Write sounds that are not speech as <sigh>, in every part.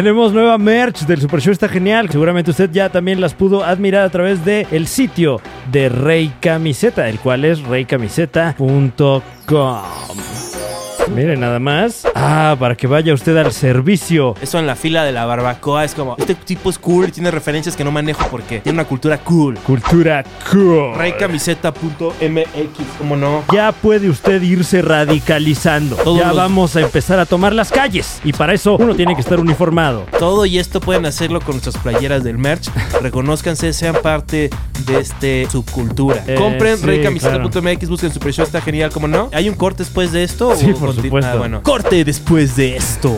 Tenemos nueva merch del Super Show, está genial. Seguramente usted ya también las pudo admirar a través del el sitio de Rey Camiseta, el cual es reycamiseta.com. Miren, nada más. Ah, para que vaya usted al servicio. Eso en la fila de la barbacoa es como, este tipo es cool y tiene referencias que no manejo porque tiene una cultura cool. Cultura cool. Reycamiseta.mx, ¿cómo no? Ya puede usted irse radicalizando. Todos ya los- vamos a empezar a tomar las calles. Y para eso uno tiene que estar uniformado. Todo y esto pueden hacerlo con nuestras playeras del merch. <laughs> Reconózcanse, sean parte de este subcultura. Eh, Compren sí, reycamiseta.mx, busquen Super Show, está genial, ¿cómo no? ¿Hay un corte después de esto? Sí, o por conti- supuesto. Ah, bueno. Corte después de esto.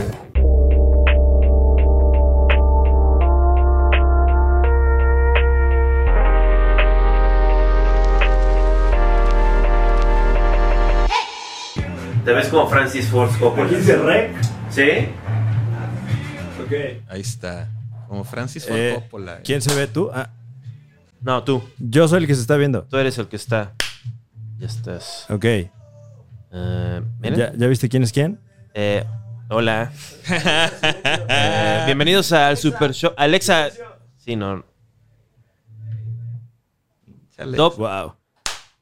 ¿Te ves como Francis Ford Coppola? rec. ¿Sí? Ok. Ahí está. Como Francis Ford Eh, Coppola. ¿Quién se ve tú? Ah, No, tú. yo soy el que se está viendo. Tú eres el que está. Ya estás. Ok. Eh. ¿Ya, ya viste quién es quién? Eh, hola. <laughs> Eh, bienvenidos al Super Show. Alexa. Sí, no. Dob- Wow.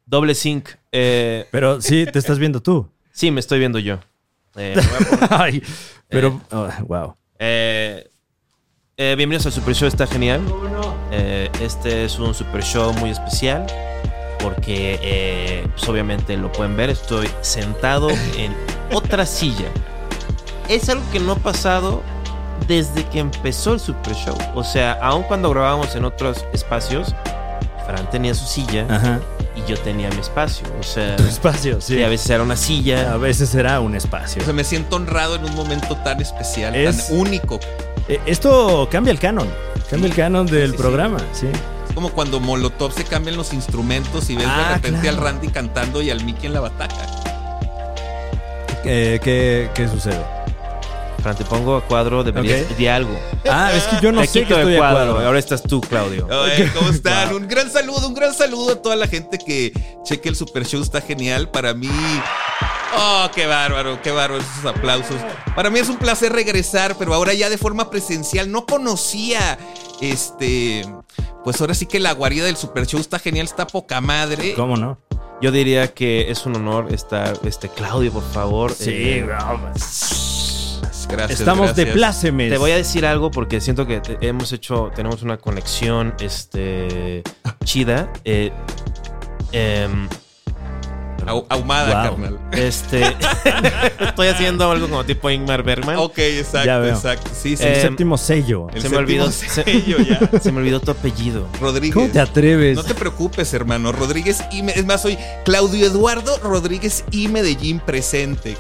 doble sync. Eh, Pero sí, te estás viendo tú. <laughs> sí, me estoy viendo yo. Eh, <laughs> Ay, pero, oh, wow. Eh, eh, bienvenidos al Super Show, está genial. Eh, este es un Super Show muy especial porque, eh, pues obviamente lo pueden ver, estoy sentado en otra silla. Es algo que no ha pasado desde que empezó el Super Show. O sea, aun cuando grabábamos en otros espacios, Fran tenía su silla Ajá. y yo tenía mi espacio. O sea, Tu espacio, sí. sí, a veces era una A silla. veces será un espacio. O sea, me siento honrado en un momento tan especial, Es- tan único. Eh, esto cambia el canon. Cambia el canon del sí, sí. programa, sí. Como cuando Molotov se cambian los instrumentos y ves Ah, de repente claro. al Randy cantando y al Mickey en la bataca. Eh, ¿qué, qué sucede? Fran, te pongo a cuadro, deberías Ok. de algo. Ah, es que yo no Te sé quito estoy a cuadro. cuadro. Ahora estás tú, Claudio. Oye, ¿cómo están? Un gran saludo, un gran saludo a toda la gente que cheque el Super Show, está genial. Para mí. Oh, qué bárbaro, qué bárbaro esos aplausos. Para mí es un placer regresar, pero ahora ya de forma presencial. No conocía este. Pues ahora sí que la guarida del Super Show está genial, está poca madre. ¿Cómo no? Yo diría que es un honor estar, este, Claudio, por favor. Eh, Gracias. Estamos de gracias. plácemes. te voy a decir algo porque siento que te- hemos hecho, tenemos una conexión, este, chida. Eh, em, Ahu- Ahumada, Wow. carnal. este, <laughs> estoy haciendo algo como tipo Ingmar Bergman. Ok, exacto, exacto. Sí, sí. El Eh, séptimo sello. el se me olvidó, se- sello ya. <laughs> Se me olvidó tu apellido. Rodríguez. ¿Cómo te atreves? No te preocupes, hermano. Rodríguez y Es más, soy Claudio Eduardo Rodríguez y Medellín presente.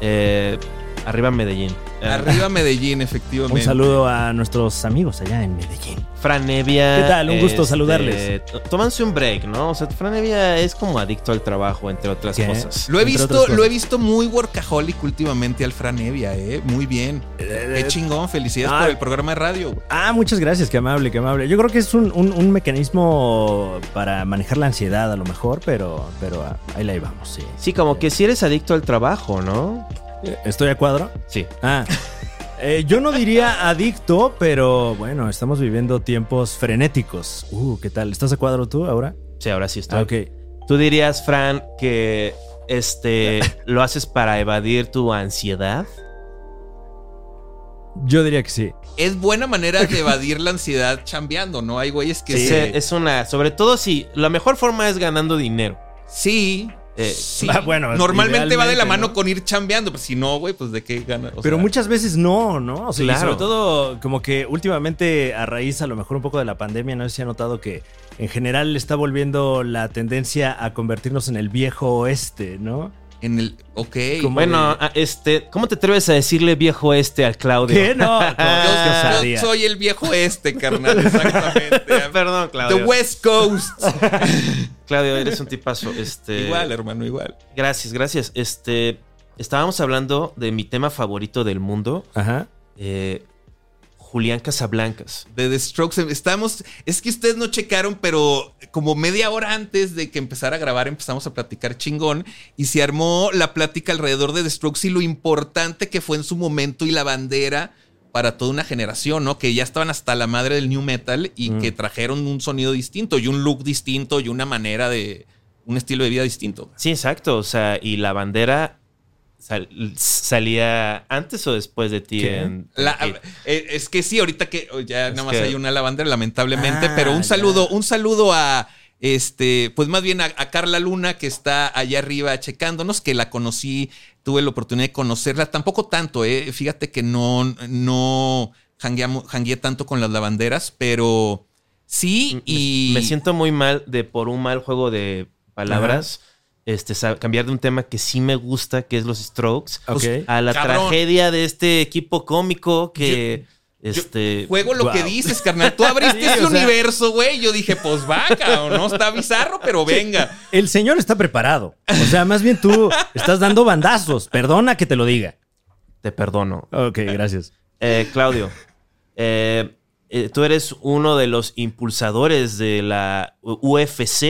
Eh, arriba Medellín. Eh, Arriba Medellín, efectivamente. Un saludo a nuestros amigos allá en Medellín. Fran Nevia. ¿Qué tal? Un gusto este, saludarles. Tómanse un break, ¿no? O sea, Fran Nevia es como adicto al trabajo, entre otras ¿Qué? cosas. Lo he Entre visto, lo he visto muy workaholic últimamente al Fran Evia, eh. Muy bien. Qué chingón. Felicidades ah. por el programa de radio. güey. Ah, muchas gracias, qué amable, qué amable. Yo creo que es un, un- un mecanismo para manejar la ansiedad a lo mejor, pero, pero ah, ahí la llevamos, sí. Sí, como que si eres adicto al trabajo, ¿no? ¿Estoy a cuadro? Sí. Ah. eh, yo no diría adicto, pero bueno, estamos viviendo tiempos frenéticos. Uh, ¿qué tal? ¿Estás a cuadro tú ahora? Sí, ahora sí estoy. Ah, ok. ¿Tú dirías, Fran, que este <laughs> lo haces para evadir tu ansiedad? Yo diría que sí. Es buena manera de evadir la ansiedad chambeando, ¿no? Hay güeyes que Sí, se- es una. Sobre todo si la mejor forma es ganando dinero. Sí. Eh, sí. ah, <laughs> bueno, Normalmente va de la mano ¿no? con ir chambeando. Pues si no, güey, pues de qué gana. O Pero sea, muchas veces no, ¿no? O sea, y Claro. sobre todo, como que últimamente, a raíz a lo mejor un poco de la pandemia, no sé si ha notado que en general está volviendo la tendencia a convertirnos en el viejo oeste, ¿no? En el. Ok. Como- Bueno, este, ¿cómo te atreves a decirle viejo este al Claudio? ¿Qué? No, <laughs> ¿cómo Yo, soy el viejo este, carnal, exactamente. <laughs> Perdón, The Claudio. West Coast. Claudio, eres un tipazo. Este, igual, hermano, igual. Gracias, gracias. Este, estábamos hablando de mi tema favorito del mundo, Ajá. eh, Julián Casablancas. De The Strokes. Estamos. Es que ustedes no checaron, pero como media hora antes de que empezara a grabar, empezamos a platicar chingón. Y se armó la plática alrededor de The Strokes y lo importante que fue en su momento y la bandera para toda una generación, ¿no? Que ya estaban hasta la madre del new metal y Mm. que trajeron un sonido distinto y un look distinto y una manera de, un estilo de vida distinto. Sí, exacto. O sea, y la bandera sal- salía antes o después de ti. En- La- en- es que sí, ahorita que oh, ya nada más que- hay una lavandera, lamentablemente, Ah, pero un ya. saludo, un saludo a este, pues más bien a, a Carla Luna, que está allá arriba checándonos, que la conocí, tuve la oportunidad de conocerla, tampoco tanto, eh. Fíjate que no, no jangueé tanto con las lavanderas, pero sí, y. Me siento muy mal de por un mal juego de palabras. Este, cambiar de un tema que sí me gusta, que es los Strokes, Ok. a la Cabrón. tragedia de este equipo cómico que. Este. Juego lo Wow. que dices, carnal. Tú abriste <laughs> Sí, ese o sea- universo, güey. Yo dije, pues va, cabrón, no está bizarro, pero venga. El señor está preparado. O sea, más bien tú estás dando bandazos. Perdona que te lo diga. Te perdono. Ok, gracias. Eh, Claudio, eh, eh, tú eres uno de los impulsadores de la UFC.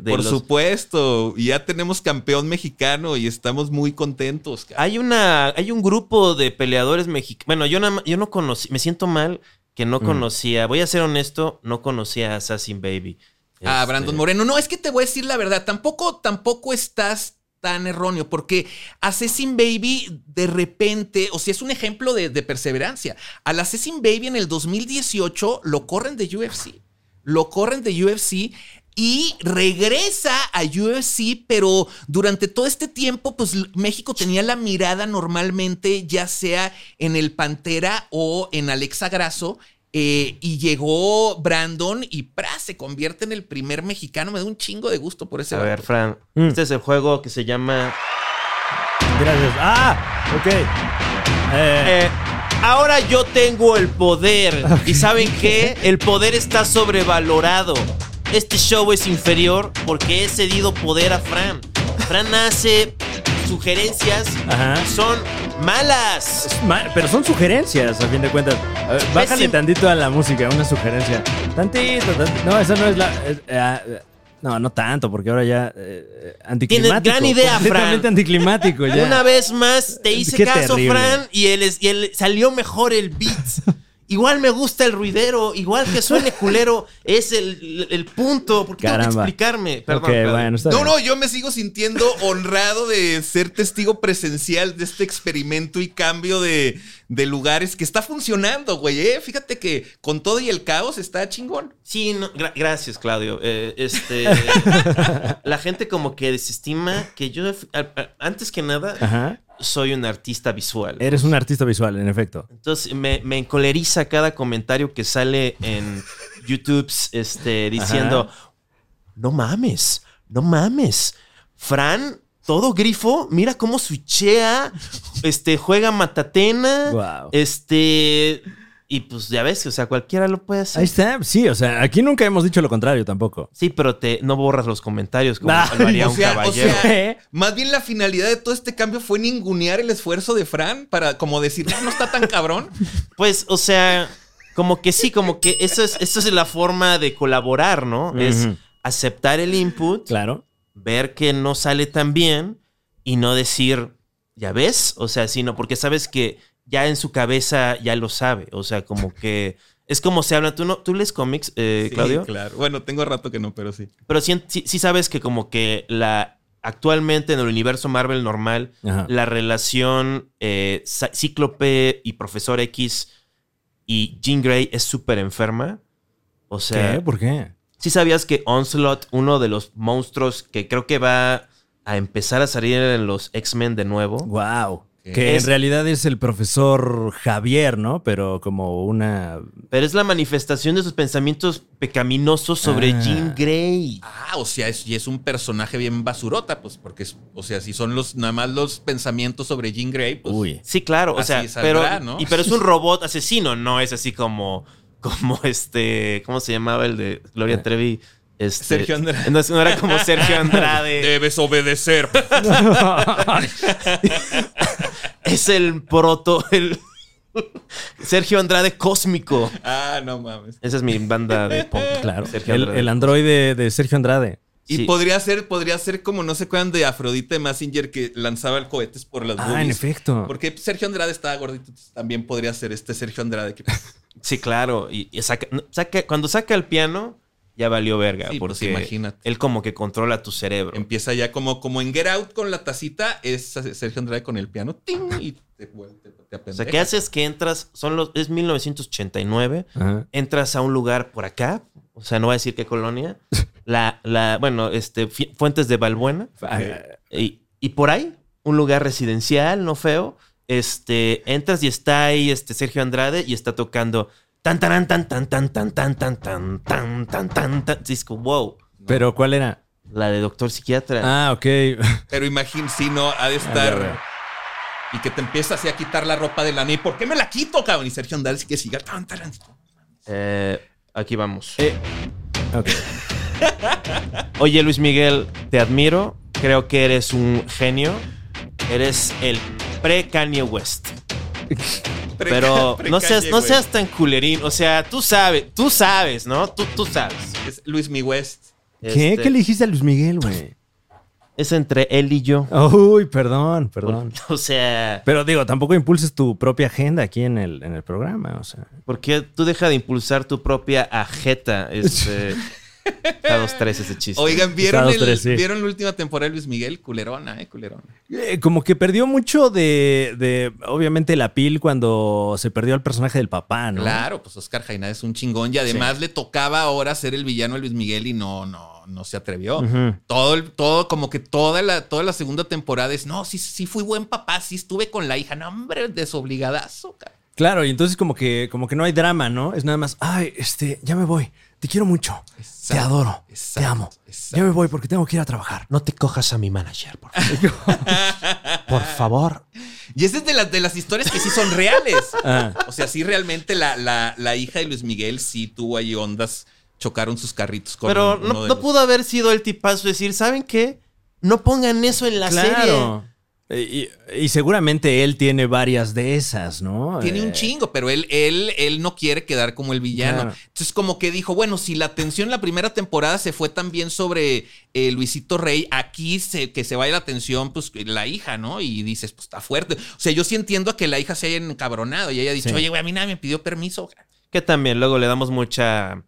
De Por los- supuesto. Ya tenemos campeón mexicano y estamos muy contentos. Hay una, hay un grupo de peleadores mexicanos. Bueno, yo, nada más- yo no conocí, me siento mal que no Mm. conocía, voy a ser honesto, no conocía a Assassin Baby. Ah, Este, Brandon Moreno. No, es que te voy a decir la verdad. Tampoco, tampoco estás tan erróneo, porque Assassin Baby de repente, o sea, es un ejemplo de, de perseverancia. Al Assassin Baby en el 2018 lo corren de UFC. Lo corren de UFC y regresa a UFC, pero durante todo este tiempo, pues México tenía la mirada normalmente, ya sea en el Pantera o en Alexa Grasso. Eh, y llegó Brandon y ¡pra! se convierte en el primer mexicano. Me da un chingo de gusto por ese A ver, Fran, Mm. este es el juego que se llama... Gracias. Ah, ok. Eh, Eh, ahora yo tengo el poder. ¿Y saben qué? El poder está sobrevalorado. Este show es inferior porque he cedido poder a Fran. Fran hace sugerencias Ajá. son malas. ma- pero son sugerencias, a fin de cuentas. A ver, bájale Pésimo. tantito a la música, una sugerencia. Tantito, tantito. No, esa no es la. es- ah, no, no tanto, porque ahora ya. Eh, anticlimático. Tienes gran idea, Fran. Completamente anticlimático, ya. Una vez más te hice Qué caso, terrible. Fran, y, él es- y él salió mejor el beat. <laughs> Igual me gusta el ruidero, igual que suene <laughs> culero, es el, el punto. ¿Por qué tengo que Caramba. explicarme? Perdón, ok, perdón. bueno, está No, bien. no, yo me sigo sintiendo <laughs> honrado de ser testigo presencial de este experimento y cambio de, de lugares que está funcionando, güey. ¿eh? Fíjate que con todo y el caos está chingón. Sí, no, gra- gracias, Claudio. Eh, este, <laughs> la gente como que desestima que yo, antes que nada, Ajá. soy un artista visual. Eres un artista visual, en efecto. Entonces me, me encoleriza cada comentario que sale en YouTube este, diciendo, no mames, no mames. Fran, todo grifo, mira cómo switchea, este, juega matatena, Wow. este, y pues ya ves, o sea, cualquiera lo puede hacer. Ahí está. Sí, o sea, aquí nunca hemos dicho lo contrario tampoco. Sí, pero te, no borras los comentarios como Ay, lo haría <laughs> o un sea, o caballero. sea, Más bien la finalidad de todo este cambio fue ningunear el esfuerzo de Fran para como decir, "Ah, no está tan cabrón. <laughs> Pues, o sea, como que sí, como que eso es, eso es la forma de colaborar, ¿no? Es aceptar el input, Claro. Ver que no sale tan bien y no decir, ya ves, o sea, sino porque sabes que ya en su cabeza ya lo sabe, o sea, como que <laughs> es como se habla, tú no, tú lees cómics, eh, Sí, Claudio, claro. Bueno, tengo rato que no, pero sí. pero sí, sí- sí sabes que como que la actualmente en el universo Marvel normal Ajá. la relación eh, Cíclope y Profesor X y Jean Grey es súper enferma. O sea, ¿Qué? ¿Por qué? ¿Sí sabías que Onslaught, uno de los monstruos que creo que va a empezar a salir en los X-Men de nuevo? Wow. Que Es- en realidad es el profesor Javier, ¿no? Pero como una. Pero es la manifestación de sus pensamientos pecaminosos sobre Ah. Jean Grey. Ah, o sea, es, y es un personaje bien basurota, pues, porque, es- o sea, si son los nada más los pensamientos sobre Jean Grey, pues. Uy. Sí, claro, o Así sea, saldrá, pero, ¿no? y, pero es un <laughs> robot asesino, no es así como, como este, ¿cómo se llamaba el de Gloria Trevi? Este, Sergio Andrade. No, no era como Sergio <laughs> Andrade. Debes obedecer. <laughs> es el proto, el <laughs> Sergio Andrade cósmico. ah, no mames. Esa es mi banda de punk. Claro. Sergio El, Andrade. el androide de Sergio Andrade. Y Sí. podría ser, podría ser como no sé cuándo de Afrodite Massinger que lanzaba el cohetes por las Ah, en efecto. Porque Sergio Andrade estaba gordito, también podría ser este Sergio Andrade que Sí, claro. Y, y saca- saca- cuando saca el piano, ya valió verga. Sí, pues, porque imagínate. él como que controla tu cerebro. empieza ya como, como en Get Out con la tacita, es Sergio Andrade con el piano, ¡ting! y te, te, te O sea. ¿qué haces? Que entras, son los, es 1989, Ajá. entras a un lugar por acá, o sea, no voy a decir qué colonia, <laughs> la, la, bueno, este, Fuentes de Balbuena, Ah, y, y por ahí, un lugar residencial, no feo, este, entras y está ahí este Sergio Andrade y está tocando tan tan tan tan tan tan tan tan tan tan tan tan tan como, wow, Pero ¿cuál era? la de doctor psiquiatra. Ah, ok. Pero imagín, si no, ha de estar. Y que te empieza así a quitar la ropa de la niña. ¿Por qué me la quito, cabrón? Y Sergio Andrade sí que siga. tan, tan, Eh, aquí vamos. Eh, ok. Oye, Luis Miguel, te admiro. Creo que eres un genio. Eres el pre-Kanye West. <laughs> Pre- Pero pre- no seas, no seas tan culerín. O sea, tú sabes, tú sabes, ¿no? Tú, tú sabes. Es Luis Mi West. ¿Qué? Este, ¿Qué le dijiste a Luis Miguel, güey? Es entre él y yo. Uy, perdón, perdón. <laughs> O sea, Pero digo, tampoco impulses tu propia agenda aquí en el, en el programa, o sea. ¿por qué tú deja de impulsar tu propia ageta? <laughs> Este, está dos tres ese chiste. Oigan, ¿vieron, el- tres, sí. ¿vieron la última temporada de Luis Miguel? Culerona, eh, culerona. Eh, como que perdió mucho de, de, obviamente, la pil cuando se perdió el personaje del papá, ¿no? Claro, pues Oscar Jaina es un chingón y además le tocaba ahora ser el villano de Luis Miguel y no, no, no se atrevió. Ujú. Todo, el- todo, como que toda la, toda la segunda temporada es, no, sí, sí fui buen papá, sí estuve con la hija, no, hombre, desobligadazo, cara. Claro, y entonces como que, como que no hay drama, ¿no? Es nada más, ay, este, ya me voy. Te quiero mucho. te Exacto, adoro. te amo. exacto. Ya me voy porque tengo que ir a trabajar. No te cojas a mi manager, por favor. <laughs> por favor. Y esa es de las, de las historias que sí son reales. Ah. O sea, sí realmente la, la, la hija de Luis Miguel sí tuvo ahí ondas, chocaron sus carritos con Pero uno no, de no los- pudo haber sido el tipazo de decir, ¿saben qué? No pongan eso en la serie. claro. Eh, Y, y seguramente él tiene varias de esas, ¿no? Tiene un Eh, chingo, pero él, él, él no quiere quedar como el villano. Claro. Entonces, como que dijo, bueno, si la atención en la primera temporada se fue también sobre eh, Luisito Rey, aquí se, que se vaya la atención, pues la hija, ¿no? Y dices, pues está fuerte. O sea, yo sí entiendo a que la hija se haya encabronado y haya dicho, Sí. oye, güey, a mí nadie me pidió permiso. Que también luego le damos mucha.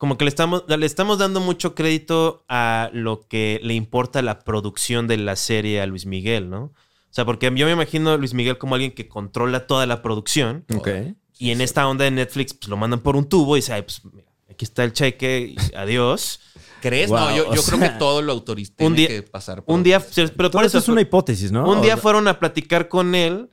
Como que le estamos, le estamos dando mucho crédito a lo que le importa la producción de la serie a Luis Miguel, ¿no? O sea, porque yo me imagino a Luis Miguel como alguien que controla toda la producción. Ok. Y en esta onda de Netflix, pues lo mandan por un tubo y dice, ay, pues mira, aquí está el cheque, y adiós. <laughs> ¿Crees? Wow, no, yo, o creo sea, que todo lo autorista un tiene día- que pasar por Un día, pero Todo por eso eso es una hipótesis, ¿no? Un día O- fueron a platicar con él,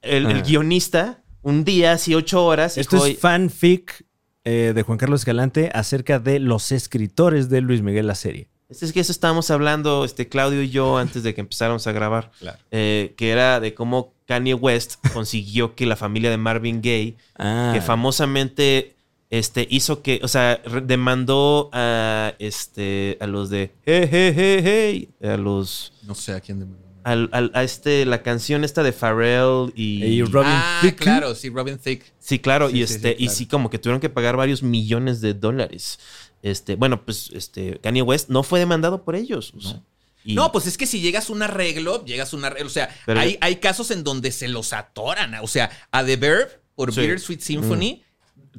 el, el Ah. guionista, un día, así ocho horas. y Esto dijo, es fanfic eh, de Juan Carlos Escalante acerca de los escritores de Luis Miguel la serie. Es que eso estábamos hablando, este, Claudio y yo, antes de que empezáramos a grabar. Claro. eh, que era de cómo Kanye West <laughs> consiguió que la familia de Marvin Gaye, Ah. que famosamente este, hizo que, o sea, demandó a, este, a los de Hey, hey, hey, hey, a los, No sé a quién de... al- al- a este, la canción esta de Pharrell y... Y Robin ah, Thicke. claro, sí, Robin Thicke. Sí, claro, Sí, y sí, este, sí, y claro. sí, como que tuvieron que pagar varios millones de dólares. Este, bueno, pues este, Kanye West no fue demandado por ellos. o sea, y- No, pues es que si llegas a un arreglo, llegas a un arreglo. O sea, hay, hay casos en donde se los atoran. O sea, a The Verb por Sí. Bittersweet Symphony,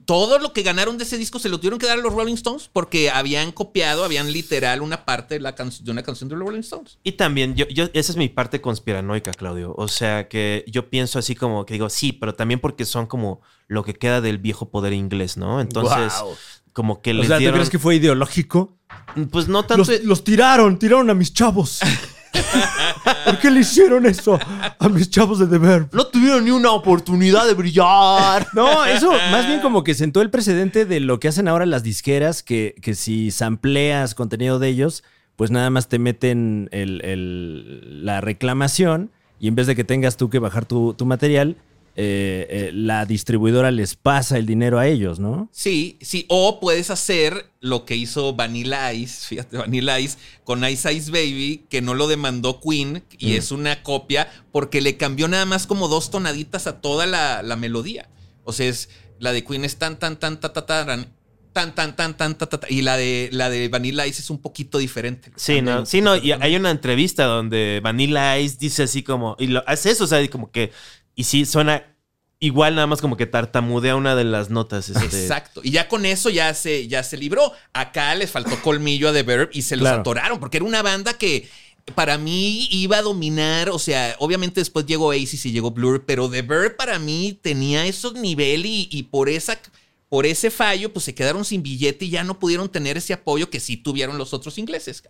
todo lo que ganaron de ese disco se lo tuvieron que dar a los Rolling Stones porque habían copiado, habían literal una parte de, la can- de una canción de los Rolling Stones. Y también, yo, yo, esa es mi parte conspiranoica, Claudio. O sea, que yo pienso así como que digo, sí, pero también porque son como lo que queda del viejo poder inglés, ¿no? Entonces, como que O les sea, ¿te dieron... crees que fue ideológico? Pues no tanto... Los, los tiraron, tiraron a mis chavos. <laughs> ¿Por qué le hicieron eso a mis chavos de Verb? No tuvieron ni una oportunidad de brillar. No, eso más bien como que sentó el precedente de lo que hacen ahora las disqueras, que, que si sampleas contenido de ellos, pues nada más te meten el- el- la reclamación y en vez de que tengas tú que bajar tu, tu material, eh, eh, la distribuidora les pasa el dinero a ellos, ¿no? Sí, sí. O puedes hacer lo que hizo Vanilla Ice, <laughs> fíjate, Vanilla Ice con Ice Ice Baby, que no lo demandó Queen y Mm. es una copia porque le cambió nada más como dos tonaditas a toda la, la melodía. O sea, es la de Queen es tan, tan, tan, ta, ta, tan, tan, tan, tan, tan, tan, tan. Y la de, la de Vanilla Ice es un poquito diferente. Sí, no, sí, no, y hay una entrevista donde Vanilla Ice dice así como, y lo hace eso, o sea, como que, y sí, suena igual nada más como que tartamudea una de las notas. Este, Exacto. Y ya con eso ya se, ya se libró. Acá les faltó colmillo a The Verb y se los Claro. atoraron, porque era una banda que para mí iba a dominar. O sea, obviamente después llegó Aces y llegó Blur, pero The Verb para mí tenía esos nivel y, y por esa. Por ese fallo, pues se quedaron sin billete y ya no pudieron tener ese apoyo que sí tuvieron los otros ingleses.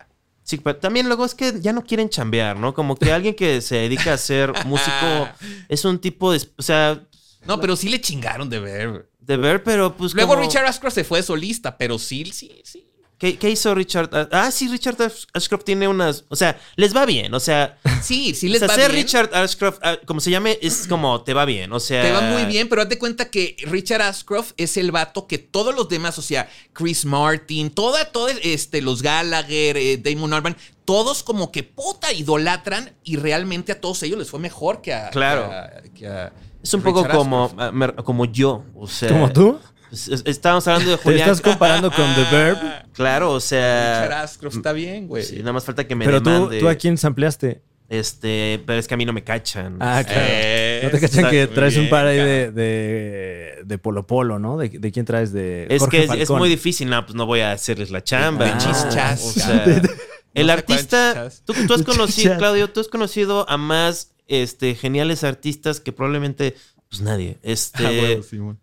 Sí, pero también luego es que ya no quieren chambear, ¿no? Como que alguien que se dedica a ser <laughs> músico es un tipo de, o sea, No, pero sí le chingaron The Verb. de ver, pero pues Luego como- Richard Ashcroft se fue de solista, pero sí, sí, sí. ¿Qué, qué hizo Richard? Ah, sí, Richard Ash- Ashcroft tiene unas, o sea, les va bien, o sea, Sí, sí o les sea, va ser bien. Richard Ashcroft, ah, como se llame, es como te va bien, o sea, Te va muy bien, pero hazte cuenta que Richard Ashcroft es el vato que todos los demás, o sea, Chris Martin, toda, todo, este, los Gallagher, eh, Damon Albarn, todos como que puta idolatran y realmente a todos ellos les fue mejor que a. Claro. que a- que a Es un poco como, ah, como yo, o sea, ¿Como tú? Es- es- Estábamos hablando de ¿Te Julián. estás comparando con The Verb? <laughs> Claro, o Richard sea, Ashcroft está bien, güey. sí, nada más falta que me Pero tú, demande. tú a quién sampleaste. Este, pero es que a mí no me cachan. Ah, claro. Eh, no te cachan está que traes un bien, par ahí cabrón. de, de, de Polo Polo, ¿no? ¿De, de quién traes? De Es Jorge que es, es muy difícil, no, pues no voy a hacerles la chamba. De ¿no? chichas, O sea, <laughs> el No artista, tú, tú has conocido, chichas. Claudio, tú has conocido a más este, geniales artistas que probablemente, pues nadie. Este, Ah, bueno, Simón.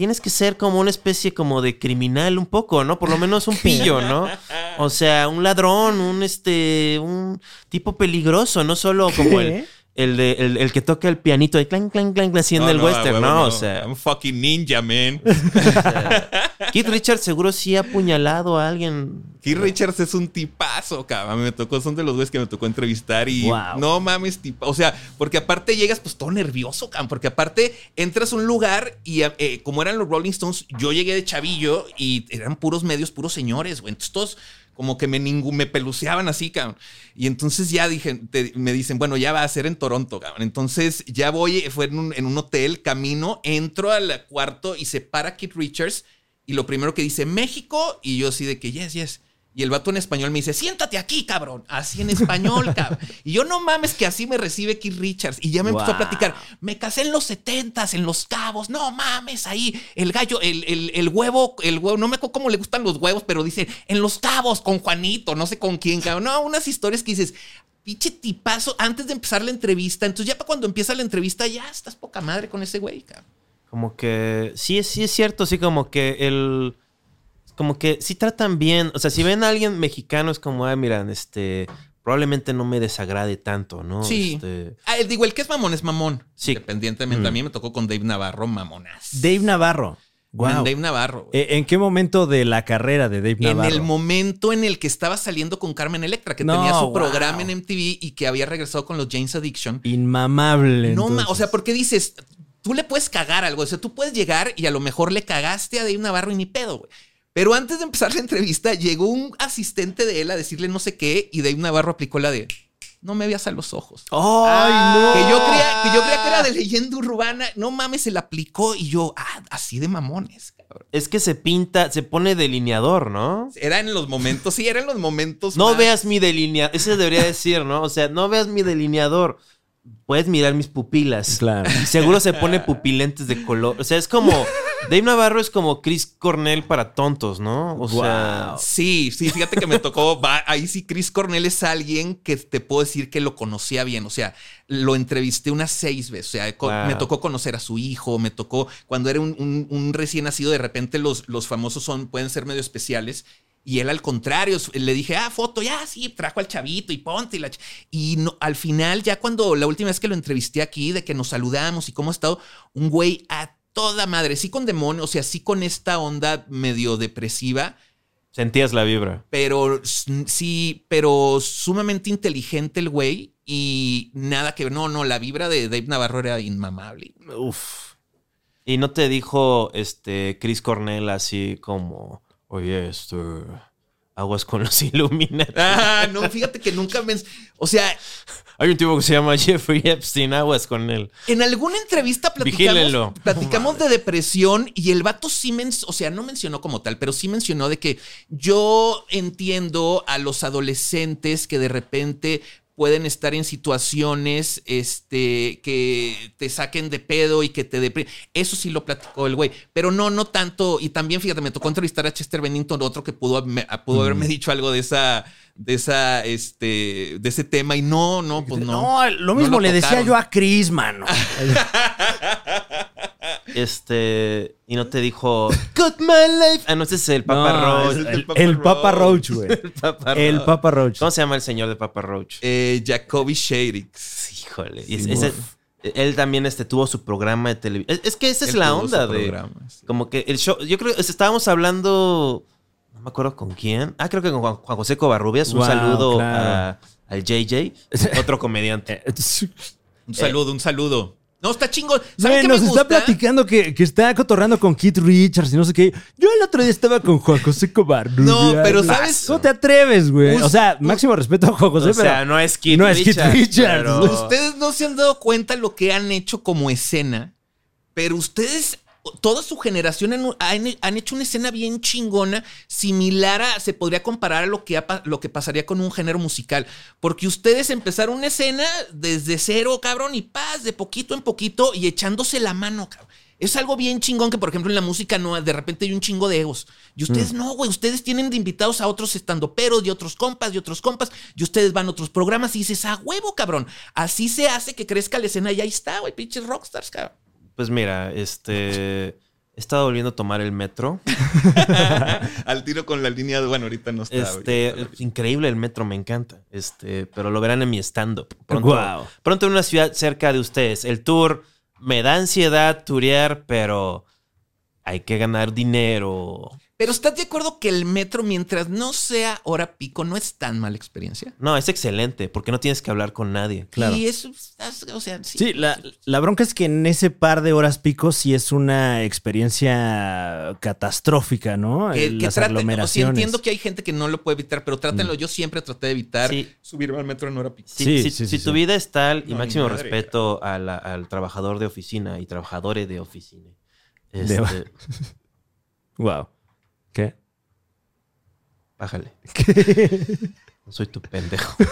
Tienes que ser como una especie como de criminal un poco, ¿no? Por lo menos un pillo, ¿no? <laughs> O sea, un ladrón, un este, un tipo peligroso, no solo como el, el, de, el, el que toca el pianito de clan, clan, clan, clan, No, el no, western, ¿no? O sea, I'm fucking ninja, man. <laughs> Keith Richards seguro sí ha apuñalado a alguien. Keith Richards es un tipazo, cabrón. Me tocó, son de los güeyes que me tocó entrevistar y Wow. no mames, tipa. O sea, porque aparte llegas pues todo nervioso, cabrón. Porque aparte entras a un lugar y eh, como eran los Rolling Stones, yo llegué de chavillo y eran puros medios, puros señores, güey. Entonces todos como que me, ningu- me peluceaban así, cabrón. Y entonces ya dije, te- me dicen, bueno, ya va a ser en Toronto, cabrón. Entonces ya voy, fue en un, en un hotel, camino, entro al cuarto y se para Keith Richards y lo primero que dice, México, y yo así de que, yes, yes. Y el vato en español me dice, siéntate aquí, cabrón. Así en español, <laughs> cabrón. Y yo no mames que así me recibe Keith Richards. Y ya me empezó a platicar. Me casé en los setentas, en Los Cabos. No mames, ahí el gallo, el, el- el huevo, el huevo, no me acuerdo cómo le gustan los huevos, pero dice, en Los Cabos, con Juanito, no sé con quién, cabrón. No, unas historias que dices, pinche tipazo, antes de empezar la entrevista. Entonces ya para cuando empieza la entrevista, ya estás poca madre con ese güey, cabrón. Como que sí, es- sí es cierto, sí, como que el. Como que sí tratan bien. O sea, si ven a alguien mexicano, es como, ah, miran, este. Probablemente no me desagrade tanto, ¿no? Sí. Este, Ah, digo, el que es mamón es mamón. Sí. Independientemente. Mm. A mí me tocó con Dave Navarro, mamonas. Dave Navarro. Con Wow. Dave Navarro. güey. ¿En qué momento de la carrera de Dave en Navarro? el momento en el que estaba saliendo con Carmen Electra, que No, tenía su wow. programa en MTV y que había regresado con los James Addiction. Inmamable. No, ma- entonces. o sea, porque dices, tú le puedes cagar algo. O sea, tú puedes llegar y a lo mejor le cagaste a Dave Navarro y ni pedo, güey. Pero antes de empezar la entrevista, llegó un asistente de él a decirle no sé qué y Dave Navarro aplicó la de no me veas a los ojos. ¡Ay, no! Que yo, creía, que yo creía que era de leyenda urbana. No mames, se la aplicó y yo, ah, así de mamones. cabrón. es que se pinta, se pone delineador, ¿no? Era en los momentos, sí, eran los momentos. No más- veas mi delineador. Ese debería decir, ¿no? O sea, no veas mi delineador. Puedes mirar mis pupilas. Claro. Y seguro se pone pupilentes de color. O sea, es como. Dave Navarro es como Chris Cornell para tontos, ¿no? O sea. Wow. Sí, sí, fíjate que me tocó. va- ahí sí, Chris Cornell es alguien que te puedo decir que lo conocía bien. O sea, lo entrevisté unas seis veces. O sea, Wow. me tocó conocer a su hijo. Me tocó cuando era un, un- un recién nacido. De repente, los, los famosos son, pueden ser medio especiales. Y él al contrario, le dije, ah, foto, ya, sí, trajo al chavito y ponte. Y, la ch- y no, al final, ya cuando la última vez que lo entrevisté aquí, de que nos saludamos y cómo ha estado, un güey a toda madre, sí con demonio, o sea, sí con esta onda medio depresiva, Sentías la vibra. pero sí, pero sumamente inteligente el güey y nada que ver. No, no, la vibra de Dave Navarro era inmamable. Uf. Y no te dijo este Chris Cornell así como, oye, este, aguas con los <laughs> Illuminati. Ah, no, fíjate que nunca me. O sea, Hay un tipo que se llama Jeffrey Epstein, aguas con él. En alguna entrevista platicamos, Vigílenlo. platicamos de depresión y el vato sí mencionó, o sea, no mencionó como tal, pero sí mencionó de que yo entiendo a los adolescentes que de repente pueden estar en situaciones este, que te saquen de pedo y que te deprimen. Eso sí lo platicó el güey, pero no, no tanto. Y también, fíjate, me tocó entrevistar a Chester Bennington, otro que pudo, pudo haberme dicho algo de esa, de esa, este, de ese tema y no, no, pues no. No, lo mismo No lo le decía yo a Chris, mano. <laughs> <laughs> Este. Y no te dijo. <laughs> Cut my life. Ah, no, ese es el Papa No, Roach. es el el, Papa el Papa Roach. Güey. <laughs> Papa El Roach. Papa Roach. ¿Cómo se llama el señor de Papa Roach? Eh, Jacoby Shadix. Híjole. y es- Sí, ese- uf. él también este, tuvo su programa de televisión. Es, es que esa es la tuvo onda su de. programa, sí. Como que el show. Yo creo que estábamos hablando. No me acuerdo con quién. Ah, creo que con Juan, Juan José Covarrubias. Un Wow, saludo claro. a- al JJ, otro comediante. <laughs> Eh, Un saludo, un saludo. No, está chingón. ¿Saben nos me está platicando que, que está cotorreando con Keith Richards y no sé qué. Yo el otro día estaba con Juan José Covarrubias. No, pero ¿sabes? ¿Cómo te atreves, güey? O sea, máximo respeto a Juan José, o sea, no es Keith no es Keith Richards. Richards. pero- Ustedes no se han dado cuenta lo que han hecho como escena, pero ustedes, toda su generación han, han- han hecho una escena bien chingona, similar a, se podría comparar a lo que, lo que pasaría con un género musical. Porque ustedes empezaron una escena desde cero, cabrón, y paz, de poquito en poquito y echándose la mano, cabrón. Es algo bien chingón que, por ejemplo, en la música no, de repente hay un chingo de egos. Y ustedes no, güey. Ustedes tienen de invitados a otros estandoperos y otros compas y otros compas. Y ustedes van a otros programas y dices, a huevo, cabrón. Así se hace que crezca la escena y ahí está, güey. Pinches rockstars, cabrón. Pues mira, este. He estado volviendo a tomar el metro. <laughs> Al tiro con la línea de, bueno, ahorita no está. Este, increíble el metro, me encanta. Este, pero lo verán en mi stand-up. Pronto, Guau. pronto en una ciudad cerca de ustedes. El tour me da ansiedad turear, pero hay que ganar dinero. Pero ¿estás de acuerdo que el metro, mientras no sea hora pico, no es tan mala experiencia? No, es excelente, porque no tienes que hablar con nadie. Claro. Y eso, o sea, sí. Sí, la, la bronca es que en ese par de horas pico sí es una experiencia catastrófica, ¿no? Que, El- que Las traten, o sea, entiendo que hay gente que no lo puede evitar, pero trátenlo. Yo siempre traté de evitar Sí. subirme al metro en hora pico. Sí, si- sí, si sí, tu sí. vida es tal, y No, máximo madre. respeto a la- al trabajador de oficina y trabajadores de oficina. Este, <laughs> Wow. ¿Qué? bájale. No <laughs> soy tu pendejo. <laughs>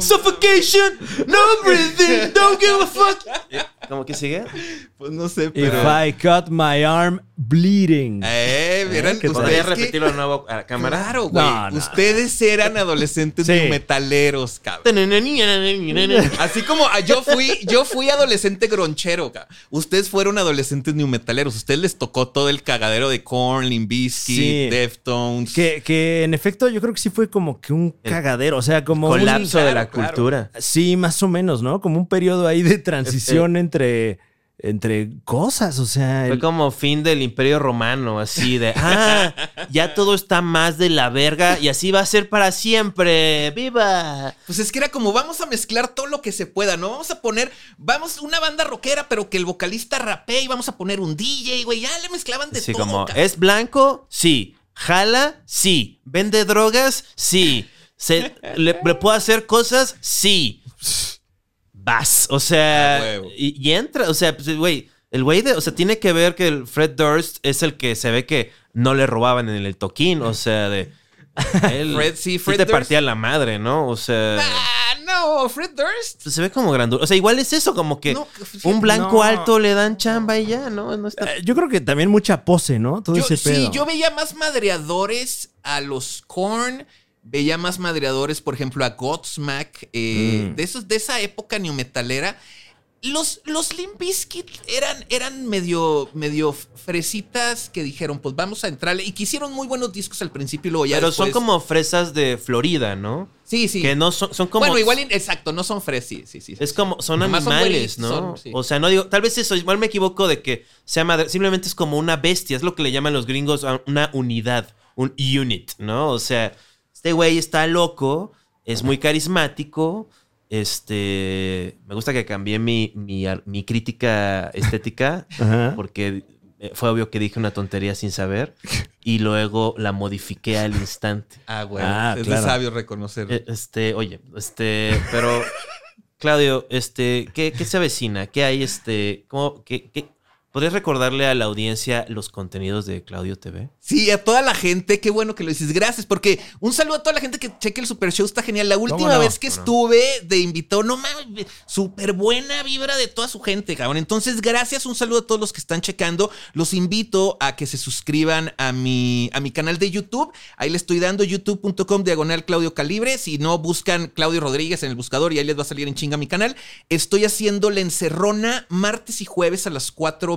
Suffocation, no breathing, don't give a fuck. ¿Cómo que sigue? Pues no sé, If pero. I cut my arm bleeding. Eh, ustedes ¿Podrías que- repetirlo de nuevo a la cámara? Claro, güey. No, no. Ustedes eran adolescentes Sí. metaleros, cabrón. Así como ah, yo fui, yo fui adolescente gronchero, cabrón. Ustedes fueron adolescentes new metaleros. Ustedes les tocó todo el cagadero de Korn, Limp Bizkit, Sí. Deftones. Que, que en efecto yo creo que sí fue como que un El cagadero, o sea, como un- Colapso de la claro, claro. cultura. Sí, más o menos, ¿no? Como un periodo ahí de transición entre, entre cosas, o sea... Fue el- como fin del imperio romano, así de, ah, ya todo está más de la verga y así va a ser para siempre. ¡Viva! Pues es que era como vamos a mezclar todo lo que se pueda, ¿no? Vamos a poner, vamos, una banda rockera, pero que el vocalista rapee y vamos a poner un DJ, güey. Ya le mezclaban de Así todo. como, cabrón. ¿es blanco? Sí. ¿Jala? Sí. ¿Vende drogas? Sí. ¿Se, le, le puedo hacer cosas? Sí. Vas. O sea, y, y entra, o sea, pues, güey, el güey de, o sea, tiene que ver que el Fred Durst es el que se ve que no le robaban en el toquín, o sea, de... <laughs> Él, Fred- sí, Fred te Durst. partía la madre, ¿no? O sea... Ah, no, Fred Durst. pues, se ve como granduro. O sea, igual es eso, como que No, un blanco no. alto le dan chamba y ya, ¿no? No está... Eh, Yo creo que también mucha pose, ¿no? Todo Yo, ese pedo. sí, yo veía más madreadores a los Korn. Veía más madreadores, por ejemplo, a Godsmack. eh, Mm. de, esos, de esa época neometalera. Los, los Limp Bizkit eran, eran medio, medio fresitas que dijeron, pues vamos a entrarle. Y que hicieron muy buenos discos al principio y luego ya Pero después- son como fresas de Florida, ¿no? Sí, sí. Que no son, son como. bueno, igual, exacto, no son fres, sí, sí, sí. Es como. Son animales, ¿no? son- sí. O sea, no digo. Tal vez eso, igual me equivoco de que sea madre. Simplemente es como una bestia. Es lo que le llaman los gringos a una unidad. Un unit, ¿no? O sea, este güey está loco. Es muy carismático. Este. Me gusta que cambié mi, mi, mi crítica estética. <laughs> Ajá. Porque eh, fue obvio que dije una tontería sin saber <laughs> y luego la modifiqué al instante. Ah, bueno. Ah, es claro. de sabio reconocer. Eh, Este, oye, este, pero Claudio, este, ¿qué, qué se avecina? ¿Qué hay, este, cómo, qué, qué- ¿Podrías recordarle a la audiencia los contenidos de Claudio TV? Sí, a toda la gente, qué bueno que lo dices. Gracias, porque un saludo a toda la gente que cheque el Super Show, está genial. La última no? vez que estuve de invitado, no mames, súper buena vibra de toda su gente, cabrón. Entonces, gracias, un saludo a todos los que están checando. Los invito a que se suscriban a mi, a mi canal de YouTube. Ahí le estoy dando youtube.com diagonal Claudio Calibre. Si no, buscan Claudio Rodríguez en el buscador y ahí les va a salir en chinga mi canal. Estoy haciendo la encerrona martes y jueves a las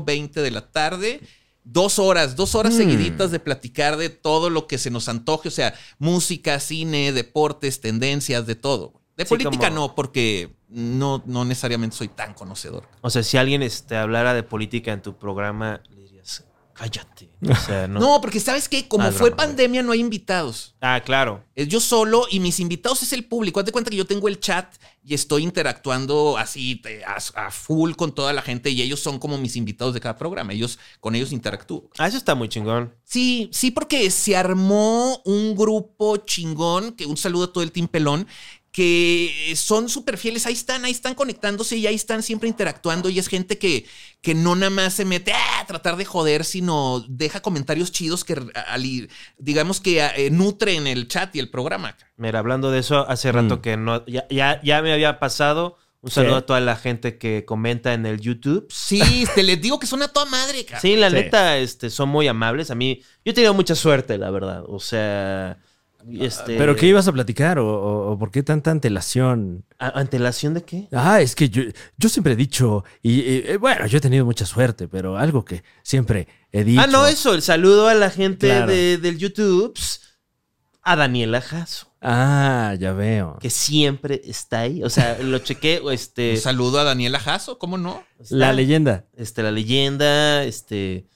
4.20 de la tarde. Dos horas, dos horas Mm. seguiditas de platicar de todo lo que se nos antoje, o sea, música, cine, deportes, tendencias, de todo. De Sí, política como- no, porque no, no necesariamente soy tan conocedor. O sea, si alguien este, hablara de política en tu programa, le dirías, cállate. O sea, no. No, porque sabes que como Ah, fue broma, pandemia no hay invitados. Ah, claro. Es yo solo y mis invitados es el público. Haz de cuenta que yo tengo el chat y estoy interactuando así eh, a, a full con toda la gente y ellos son como mis invitados de cada programa. Ellos, con ellos interactúo. Ah, eso está muy chingón. Sí, sí, porque se armó un grupo chingón, que un saludo a todo el Team Pelón, que son súper fieles, ahí están, ahí están conectándose y ahí están siempre interactuando y es gente que, que no nada más se mete a tratar de joder, sino deja comentarios chidos que, digamos que eh, nutren el chat y el programa. Mira, hablando de eso, hace rato Mm. que no. Ya, ya, ya me había pasado. Un saludo a toda la gente que comenta en el YouTube. Sí, <laughs> te les digo que son a toda madre, cabrón. Sí, la Sí. neta, este, son muy amables. A mí, yo he tenido mucha suerte, la verdad. O sea, este. ¿Pero qué ibas a platicar? ¿O, o- o por qué tanta antelación? ¿A- ¿Antelación de qué? Ah, es que yo, yo siempre he dicho, y, y, eh, bueno, yo he tenido mucha suerte, pero algo que siempre he dicho. Ah, no, eso, el saludo a la gente Claro. de- del YouTube. pss, A Daniela Jasso, Ah, ya veo. que siempre está ahí. O sea, lo chequé, <laughs> este. Un saludo a Daniela Jasso, ¿cómo no? está, La leyenda. Este, la leyenda, este.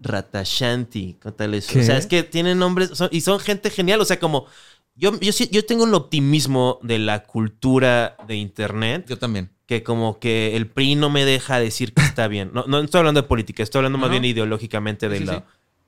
Ratashanti, ¿qué tal eso? ¿Qué? O sea, es que tienen nombres son- y son gente genial. O sea, como. Yo, yo, yo tengo un optimismo de la cultura de internet Yo también. que como que el PRI no me deja decir que está bien. No, no estoy hablando de política, estoy hablando más bien ideológicamente de Sí,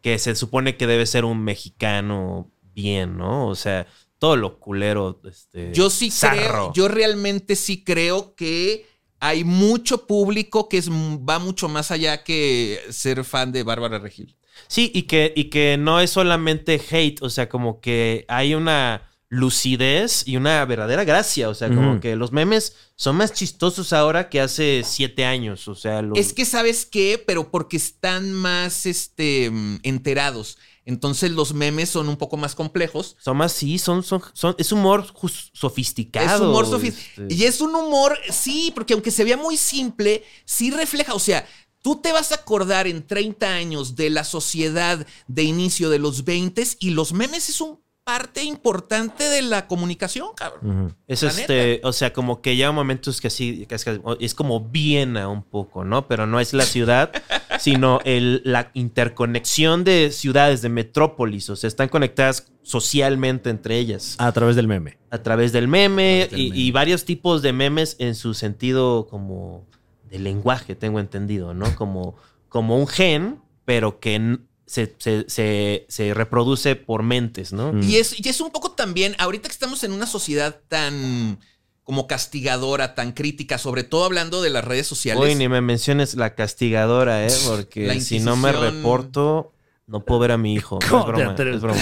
que se supone que debe ser un mexicano bien, ¿no? O sea, todo lo culero. Este, Yo sí zarro. creo, yo realmente sí creo que hay mucho público que es, va mucho más allá que ser fan de Bárbara Regil. Sí, y que, y que no es solamente hate, o sea, como que hay una lucidez y una verdadera gracia. O sea, como que los memes son más chistosos ahora que hace siete años. O sea, los- Es que sabes qué, pero porque están más este, mm, enterados. Entonces los memes son un poco más complejos. son más, sí, son, son, son, es humor sofisticado. Es humor sofisticado. este. Y es un humor, sí, porque aunque se vea muy simple, sí refleja, o sea, tú te vas a acordar en 30 años de la sociedad de inicio de los 20 y los memes es un parte importante de la comunicación, cabrón. Es La este, o sea, como que ya momentos que así, que es, que es como Viena un poco, ¿no? Pero no es la ciudad, sino el, la interconexión de ciudades, de metrópolis, o sea, están conectadas socialmente entre ellas. A través del meme. A través del meme, A través del y, meme. y varios tipos de memes en su sentido como de lenguaje, tengo entendido, ¿no? Como, como un gen, pero que se, se- se- se reproduce por mentes, ¿no? Mm. Y es, y es un poco también, ahorita que estamos en una sociedad tan como castigadora, tan crítica, sobre todo hablando de las redes sociales. Uy, ni me menciones la castigadora, ¿eh? Porque si no me reporto, no puedo ver a mi hijo. No es ¿Cómo te broma, es broma.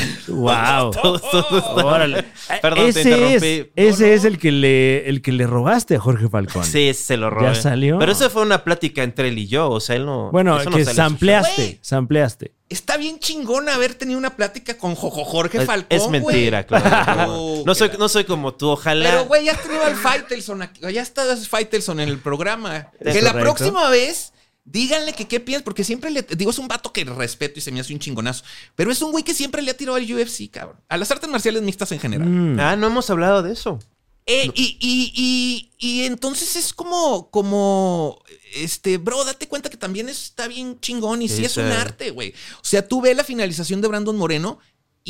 Wow. Todo- todo está- Órale. Perdón, te ese interrumpí. es, ese No, no. es el que le, el que le robaste a Jorge Falcón. Sí, se lo robé. ¿Ya salió? Pero eso fue una plática entre él y yo. O sea, él no. Bueno, eso no que sampleaste, sampleaste. Está bien chingón haber tenido una plática con Jojo Jorge. Falcón. Es, es mentira, claro. Oh, no, <laughs> soy, no soy como tú, ojalá. Pero, güey, ya has tenido al Faitelson aquí. Ya está Faitelson en el programa. Es que la próxima vez, díganle que qué piensas, porque siempre le. Digo, es un vato que respeto y se me hace un chingonazo. Pero es un güey que siempre le ha tirado al UFC, cabrón. A las artes marciales mixtas en general. Mm. Ah, no hemos hablado de eso. Eh, y, y, y, y entonces es como, como, este, bro, date cuenta que también está bien chingón y sí, Sí, es un arte, güey. O sea, tú ves la finalización de Brandon Moreno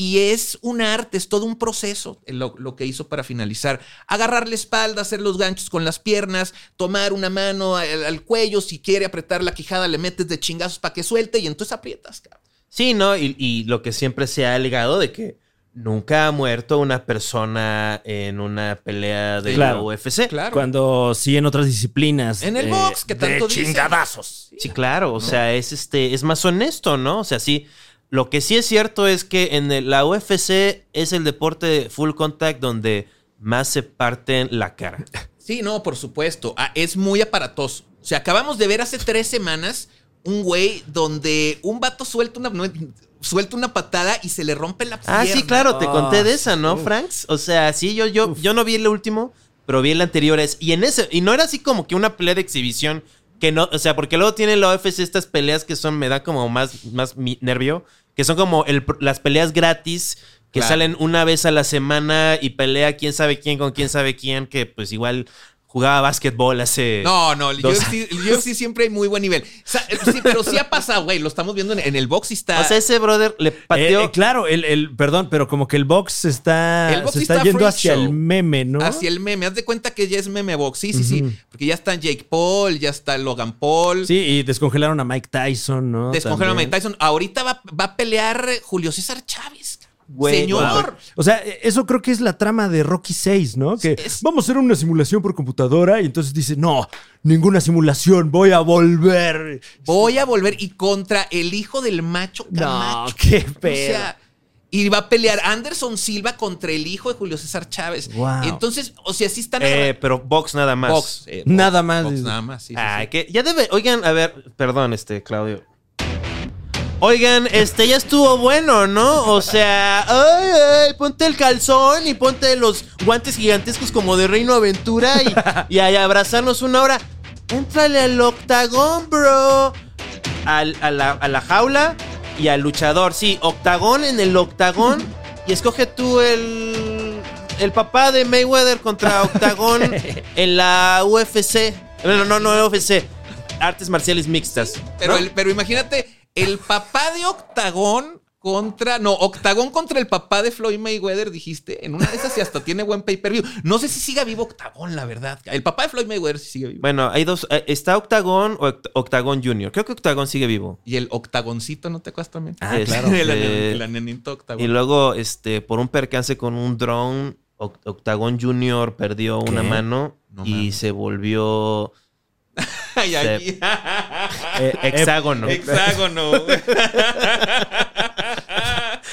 Y es un arte, es todo un proceso lo, lo, que hizo para finalizar. Agarrar la espalda, hacer los ganchos con las piernas, tomar una mano al, al cuello, si quiere apretar la quijada, le metes de chingazos para que suelte y entonces aprietas. Cabrón. Sí, ¿no? Y, y, lo que siempre se ha alegado de que nunca ha muerto una persona en una pelea de Claro. la UFC. Claro. Cuando sí en otras disciplinas. En el eh, box, que tanto de chingadazos. Sí, claro. O sea, es este, es más honesto, ¿no? O sea, sí. Lo que sí es cierto es que en el- la UFC es el deporte de full contact donde más se parten la cara. <laughs> Sí, no, por supuesto. Ah, es muy aparatoso. O sea, acabamos de ver hace tres semanas un güey donde un vato suelta una, suelta una patada y se le rompe la pierna. Ah, sí, claro, te Ah, conté de esa, ¿no, uf. Franks? O sea, sí, yo, yo, yo no vi el último, pero vi el anterior. Es, y en ese, y no era así como que una pelea de exhibición. Que no, o sea, porque luego tiene la UFC estas peleas que son, me da como más, más mi- nervio, que son como el- las peleas gratis que Claro. salen una vez a la semana y pelea quién sabe quién con quién sabe quién, que pues igual jugaba básquetbol hace. No, no, el Dos UFC, el UFC siempre hay muy buen nivel. Sa- Sí, pero sí ha pasado, güey. Lo estamos viendo en, en el box y está. O sea, ese brother le Eh, pateó. eh, claro, el, el- perdón, pero como que el box está, El box se está, está yendo hacia show. el meme, ¿no? Hacia el meme. Haz de cuenta que ya es meme box. Sí, sí, sí. Porque ya está Jake Paul, ya está Logan Paul. Sí, y descongelaron a Mike Tyson, ¿no? Descongelaron a Mike. Tyson. Ahorita va, va a pelear Julio César Chávez. Güey, Señor. O sea, eso creo que es la trama de Rocky 6, ¿no? Que Es- vamos a hacer una simulación por computadora y entonces dice, no, ninguna simulación, voy a volver. Voy a volver y contra el hijo del macho No, Camacho. qué O pedo. sea, y va a pelear Anderson Silva contra el hijo de Julio César Chávez. Wow. Entonces, o sea, sí están eh, pero box nada más. box, eh, Nada más. box, nada más. sí, sí, Ay, sí. que ya debe. Oigan, a ver, perdón, este, Claudio. Oigan, este ya estuvo bueno, ¿no? O sea, ay, ay, ponte el calzón y ponte los guantes gigantescos como de Reino Aventura y, <laughs> y a abrazarnos una hora. Éntrale al octagón, bro. Al- a, la, a la jaula y al luchador. Sí, octagón en el octagón. Y escoge tú el. El papá de Mayweather contra Octagón <laughs> en la UFC. No, no, no, UFC. Artes marciales mixtas. Pero, ¿no? el- pero imagínate, el papá de Octagón contra. No, Octagón contra el papá de Floyd Mayweather, dijiste. En una de esas y hasta tiene buen pay-per-view. No sé si siga vivo Octagón, la verdad. El papá de Floyd Mayweather sí sigue vivo. Bueno, hay dos. eh, Está Octagón o Oct- Octagón Junior. Creo que Octagón sigue vivo. Y el Octagoncito, ¿no te acuerdas también? Ah, claro. <laughs> el, anen- el anenito Octagón. Y luego, este, por un percance con un drone, Oct- Octagón Junior perdió una mano No y se volvió <laughs> Ay, aquí. <laughs> Eh, hexágono. Hexágono. <laughs>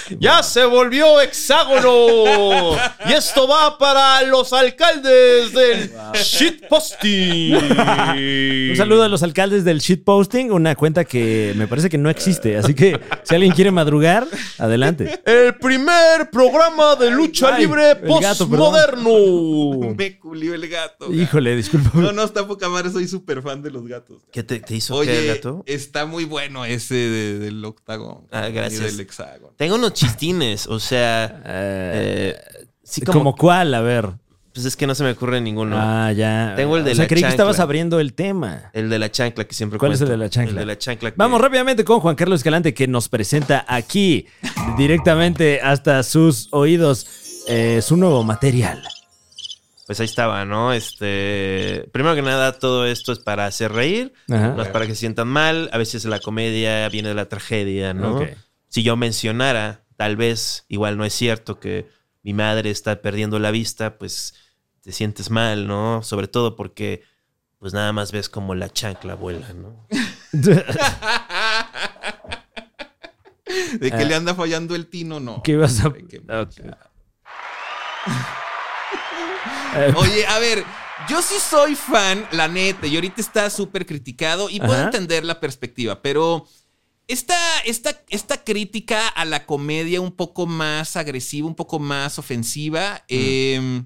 <laughs> ¡Ya se volvió hexágono! y esto va para los alcaldes del shitposting. <laughs> Un saludo a los alcaldes del shitposting, una cuenta que me parece que no existe. Así que si alguien quiere madrugar, adelante. El primer programa de lucha Ay, libre el postmoderno. <laughs> Me culió el gato. Híjole, disculpa. No, no, está poca madre. Soy súper fan de los gatos. ¿Qué te, te hizo Oye, qué, gato? está muy bueno ese de- del octagón. Ah, gracias. Y del hexágono. Tengo unos chistines, o sea, Eh, eh, sí ¿Como como, cuál? A ver. pues es que no se me ocurre ninguno. Ah, ya. Tengo el de o sea, la creí que chancla. estabas abriendo el tema. El de la chancla que siempre ¿Cuál es el de la chancla? El de la chancla. que- Vamos rápidamente con Juan Carlos Escalante que nos presenta aquí directamente hasta sus oídos eh, su nuevo material. Pues ahí estaba, ¿no? Este, primero que nada, todo esto es para hacer reír, Ajá. no es para que se sientan mal. A veces la comedia viene de la tragedia, ¿no? Ok. Si yo mencionara, tal vez, igual no es cierto que mi madre está perdiendo la vista, pues te sientes mal, ¿no? Sobre todo porque, pues nada más ves como la chancla vuela, ¿no? <laughs> De que le anda fallando el tino, no. ¿Qué ibas a...? Ay, qué Ok. Eh, <laughs> Oye, a ver, yo sí soy fan, la neta, y ahorita está súper criticado y puedo entender la perspectiva, pero esta, esta, esta crítica a la comedia un poco más agresiva, un poco más ofensiva, eh,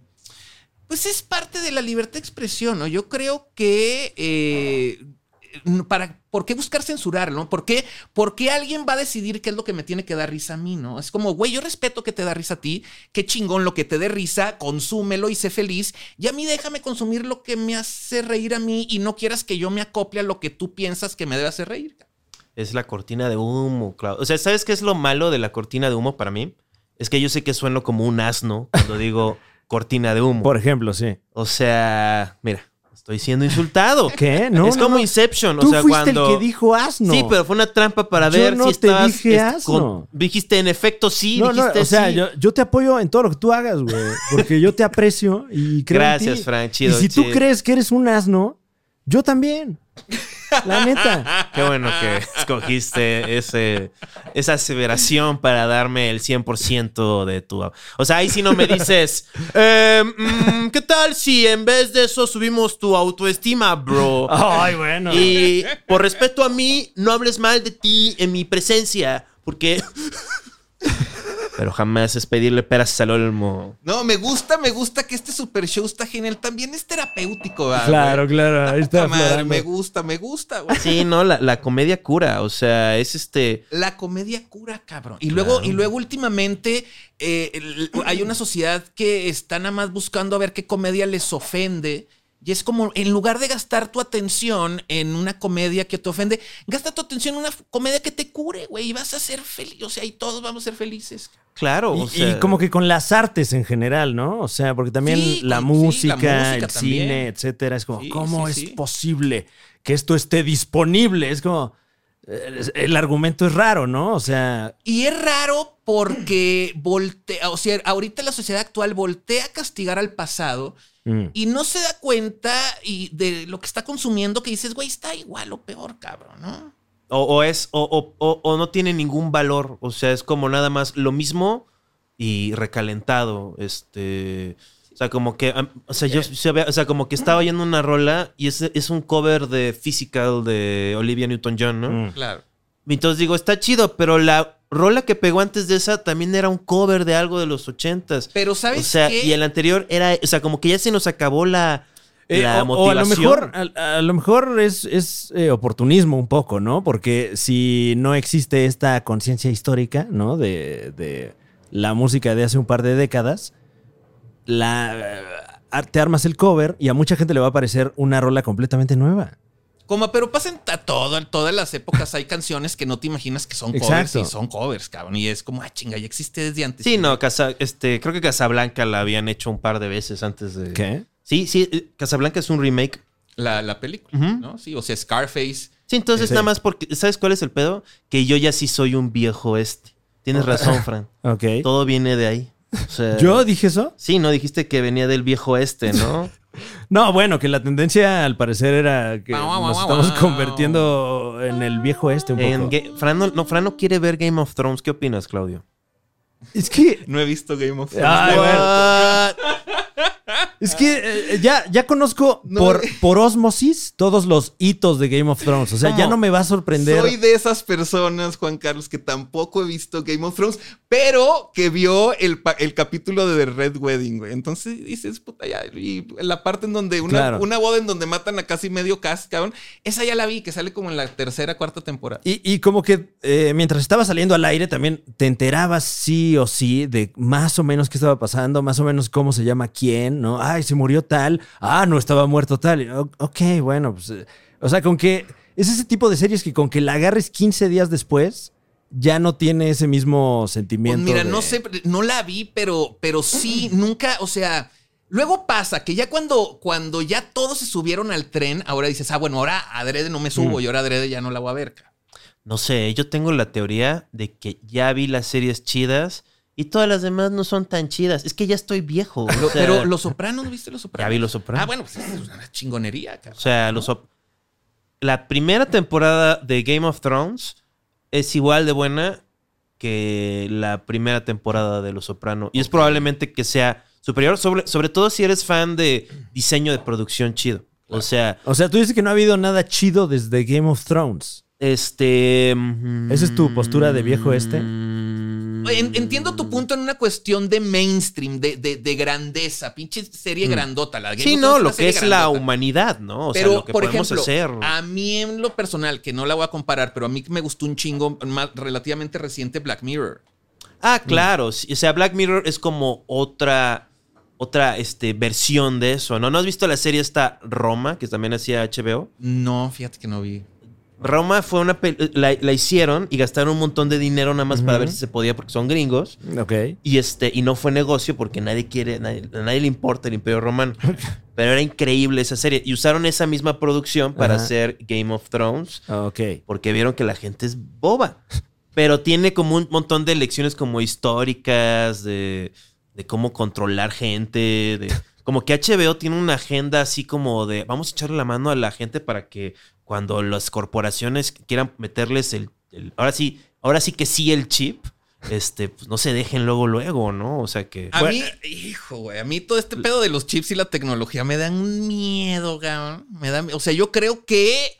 pues es parte de la libertad de expresión, ¿no? Yo creo que... eh, para, ¿Por qué buscar censurarlo? ¿no? ¿Por qué, ¿Por qué alguien va a decidir qué es lo que me tiene que dar risa a mí? ¿no? Es como, güey, yo respeto que te da risa a ti, qué chingón lo que te dé risa, consúmelo y sé feliz. Y a mí déjame consumir lo que me hace reír a mí y no quieras que yo me acople a lo que tú piensas que me debe hacer reír. Es la cortina de humo, claro. O sea, ¿sabes qué es lo malo de la cortina de humo para mí? Es que yo sé que sueno como un asno cuando digo <laughs> cortina de humo. Por ejemplo, sí. O sea, mira, estoy siendo insultado. <laughs> ¿Qué? No, es no, como no. Inception. Tú o sea, fuiste cuando. el que dijo asno. Sí, pero fue una trampa para Yo ver no si te estabas. dije asno. dijiste en efecto sí, No, no, dijiste o sea, sí. yo, yo te apoyo en todo lo que tú hagas, güey. Porque yo te aprecio y creo en Gracias, ti. Frank, chido, Y si tú crees que eres un asno, yo también. La neta. Qué bueno que escogiste ese, esa aseveración para darme el 100% de tu... O sea, ahí si no me dices, eh, mm, ¿qué tal si en vez de eso subimos tu autoestima, bro? Ay, bueno. Y por respeto a mí, no hables mal de ti en mi presencia, porque... Pero jamás es pedirle peras al olmo. No, me gusta, me gusta que este super show está genial. También es terapéutico, ¿verdad, Claro, güey? claro. Ahí está <laughs> madre, me gusta, me gusta, güey. Sí, no, la, la comedia cura. O sea, es este... La comedia cura, cabrón. Y luego, y luego últimamente eh, el- hay una sociedad que está nada más buscando a ver qué comedia les ofende. Y es como, en lugar de gastar tu atención en una comedia que te ofende, gasta tu atención en una comedia que te cure, güey, y vas a ser feliz. O sea, y todos vamos a ser felices. Claro, Y, o sea... y como que con las artes en general, ¿no? O sea, porque también Sí, la, música, sí, la música el también. cine, etcétera, es como, Sí, ¿cómo es posible que esto esté disponible? Es como, eh, el argumento es raro, ¿no? O sea, Y es raro porque voltea, o sea, ahorita la sociedad actual voltea a castigar al pasado mm, y no se da cuenta y de lo que está consumiendo que dices, güey, está igual o peor, cabrón, ¿no? O, o es, o, o- o- o no tiene ningún valor. O sea, es como nada más lo mismo y recalentado. Este. O sea, como que. O sea, yo o sea, como que estaba oyendo una rola y es, es un cover de Physical de Olivia Newton-John, ¿no? mm. Claro. Entonces digo, está chido, pero la rola que pegó antes de esa también era un cover de algo de los ochentas. Pero O ¿sabes sea, qué? y el anterior era. O sea, como que ya se nos acabó la. Eh, la o, o a lo motivación. mejor, a, a lo mejor es, es, eh, oportunismo un poco, ¿no? Porque si no existe esta conciencia histórica, ¿no? De, de la música de hace un par de décadas, la, eh, te armas el cover y a mucha gente le va a parecer una rola completamente nueva. Como, pero pasan a todo, en todas las épocas hay canciones que no te imaginas que son covers Exacto. y son covers, cabrón. Y es como, ah, chinga, ya existe desde antes. Sí, no, Casa, este, creo que Casablanca la habían hecho un par de veces antes de. ¿Qué? Sí, sí, eh, Casablanca es un remake. La, la película. ¿no? Sí, o sea, Scarface. Sí, entonces Sí. nada más porque, ¿sabes cuál es el pedo? Que yo ya sí soy un viejo este. Tienes razón, Fran. <laughs> Ok. Todo viene de ahí. O sea, ¿Yo dije eso? Sí, no, dijiste que venía del viejo este, ¿no? <laughs> No, bueno, que la tendencia al parecer era que nos estamos convirtiendo en el viejo este un En poco. Fran, no, no, Fran no quiere ver Game of Thrones. ¿Qué opinas, Claudio? Es que No he visto Game of Thrones. Ay, No. bueno. Es que eh, ya, ya conozco No. por, por osmosis todos los hitos de Game of Thrones. O sea, ya no me va a sorprender. Soy de esas personas, Juan Carlos, que tampoco he visto Game of Thrones, pero que vio el, el capítulo de The Red Wedding, güey. Entonces dices, puta, ya. Y la parte en donde una, Claro. una boda en donde matan a casi medio cast, cabrón. Esa ya la vi, que sale como en la tercera, cuarta temporada. Y, y como que eh, mientras estaba saliendo al aire también te enterabas sí o sí de más o menos qué estaba pasando, más o menos cómo se llama quién, ¿no? Ay, se murió tal. Ah, no estaba muerto tal. Ok, bueno, pues... eh, o sea, con que... Es ese tipo de series que con que la agarres 15 días después, ya no tiene ese mismo Pues sentimiento. mira, de- no sé, no la vi, pero, pero sí, nunca, o sea, luego pasa que ya cuando, cuando ya todos se subieron al tren, ahora dices, ah, bueno, ahora adrede no me subo Mm. y ahora adrede ya no la voy a ver. No sé, yo tengo la teoría de que ya vi las series chidas y todas las demás no son tan chidas. Es que ya estoy viejo. o sea, pero Los Sopranos, ¿viste Los Sopranos? Ya vi Los Sopranos. Ah, bueno, pues es una chingonería, O cabrón. sea, los op- la primera temporada de Game of Thrones es igual de buena que la primera temporada de Los Soprano. Y es probablemente que sea superior, sobre, sobre todo si eres fan de diseño de producción chido. O sea, O sea, tú dices que no ha habido nada chido desde Game of Thrones. Este... mm, ¿Esa es tu postura de viejo este? mm, En- entiendo tu punto en una cuestión de mainstream, de, de- de grandeza, pinche serie grandota. La Game Sí, no, lo que es la humanidad, ¿no? O pero, sea, lo que por podemos ejemplo, hacer. a mí en lo personal, que no la voy a comparar, pero a mí me gustó un chingo más relativamente reciente Black Mirror. Ah, claro. O sea, Black Mirror es como otra otra este, versión de eso, ¿no? ¿No has visto la serie esta Roma, que también hacía HBO? No, fíjate que no vi. Roma fue una. La, la hicieron y gastaron un montón de dinero nada más para ver si se podía porque son gringos. Ok. Y este, y no fue negocio porque nadie quiere, nadie- a nadie le importa el Imperio Romano. <laughs> Pero era increíble esa serie. Y usaron esa misma producción para hacer Game of Thrones Ok. porque vieron que la gente es boba. <laughs> Pero tiene como un montón de lecciones como históricas, de, de cómo controlar gente, de... <laughs> Como que HBO tiene una agenda así como de vamos a echarle la mano a la gente para que cuando las corporaciones quieran meterles el, el- ahora sí, ahora sí que sí el chip, este, pues no se dejen luego luego, ¿no? O sea que A mí, hijo, güey, a mí todo este pedo de los chips y la tecnología me dan un miedo, cabrón. Me da, o sea, yo creo que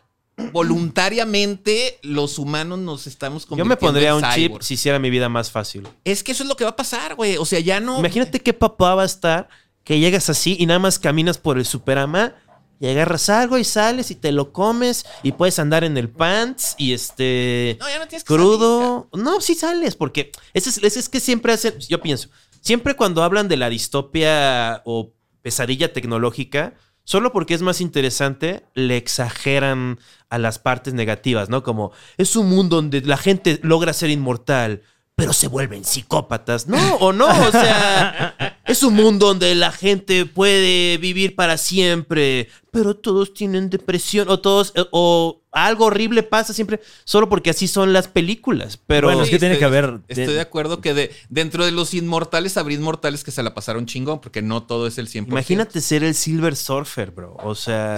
voluntariamente los humanos nos estamos yo convirtiendo me pondría en un chip si hiciera mi vida más fácil. Es que eso es lo que va a pasar, güey. O sea, ya no. Imagínate qué papá va a estar que llegas así y nada más caminas por el superama y agarras algo y sales y te lo comes y puedes andar en el pants y este No, ya no tienes que salir, crudo. no, sí sales porque ese es, ese es que siempre hacen, yo pienso, siempre cuando hablan de la distopia o pesadilla tecnológica, solo porque es más interesante, le exageran a las partes negativas, ¿no? Como es un mundo donde la gente logra ser inmortal, pero se vuelven psicópatas. No, o no, o sea, <laughs> es un mundo donde la gente puede vivir para siempre, pero todos tienen depresión o todos eh, o algo horrible pasa siempre solo porque así son las películas, pero Bueno, es que tiene que haber- Estoy de acuerdo que de, dentro de los inmortales habrá inmortales que se la pasaron chingón, porque no todo es el 100%. Imagínate ser el Silver Surfer, bro. O sea,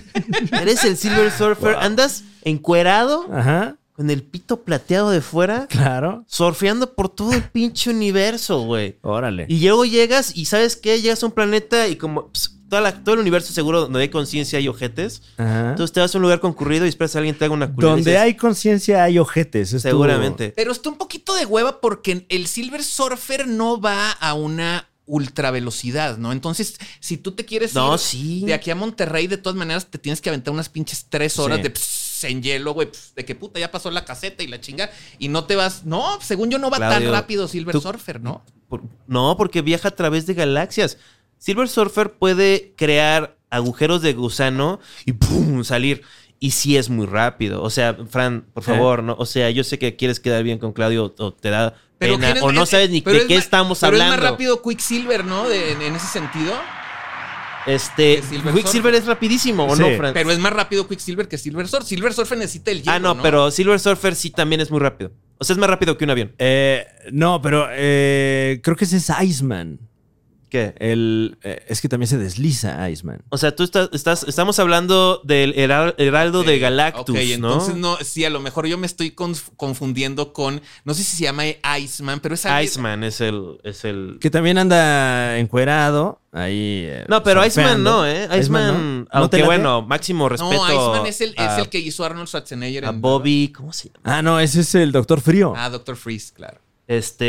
<laughs> eres el Silver Surfer, andas encuerado Ajá. Con el pito plateado de fuera, Claro. surfeando por todo el pinche universo, güey. Órale. Y luego llegas y ¿sabes qué? Llegas a un planeta y como ps, toda la- todo el universo seguro donde hay conciencia y ojetes. Ajá. Entonces te vas a un lugar concurrido y esperas a alguien te haga una culera Donde dices, hay conciencia hay ojetes. es tu- Seguramente. Pero está un poquito de hueva porque el Silver Surfer no va a una ultra velocidad, ¿no? Entonces, si tú te quieres No, ir sí. de aquí a Monterrey, de todas maneras te tienes que aventar unas pinches tres horas Sí. de pss, en hielo, güey, pss, de que puta ya pasó la caseta y la chinga y no te vas. No, según yo no va Claudio, tan rápido Silver tú- Surfer, ¿no? Por- no, porque viaja a través de galaxias. Silver Surfer puede crear agujeros de gusano y ¡pum! salir. Y sí es muy rápido. O sea, Fran, por ¿Eh? favor, ¿no? O sea, yo sé que quieres quedar bien con Claudio o te da pena ¿quién es- o no es- sabes ni de qué estamos pero hablando. es más rápido Quicksilver, ¿no? De- en ese sentido. Este, Quicksilver es rapidísimo, ¿o Sí. no, Fran? Pero es más rápido Quicksilver que Silver Surfer. Silver Surfer necesita el hielo, ah, no, pero Silver Surfer sí también es muy rápido. O sea, es más rápido que un avión. Eh, no, pero eh, creo que ese es Iceman. ¿Qué? El, eh, es que también se desliza Iceman. O sea, tú estás, estás estamos hablando del heral- heraldo de Galactus, Ok, ¿no? entonces no, sí, a lo mejor yo me estoy conf- confundiendo con, no sé si se llama Iceman, pero es Iceman es el, es el. Que también anda encuerado ahí. eh, No, pero Iceman no, ¿eh? Iceman, ¿no? ¿No aunque bueno, máximo respeto. No, Iceman es el, es el que hizo Arnold Schwarzenegger a en Bobby, ¿cómo se llama? Ah, no, ese es el Doctor Frío. Ah, Doctor Freeze, claro. Este,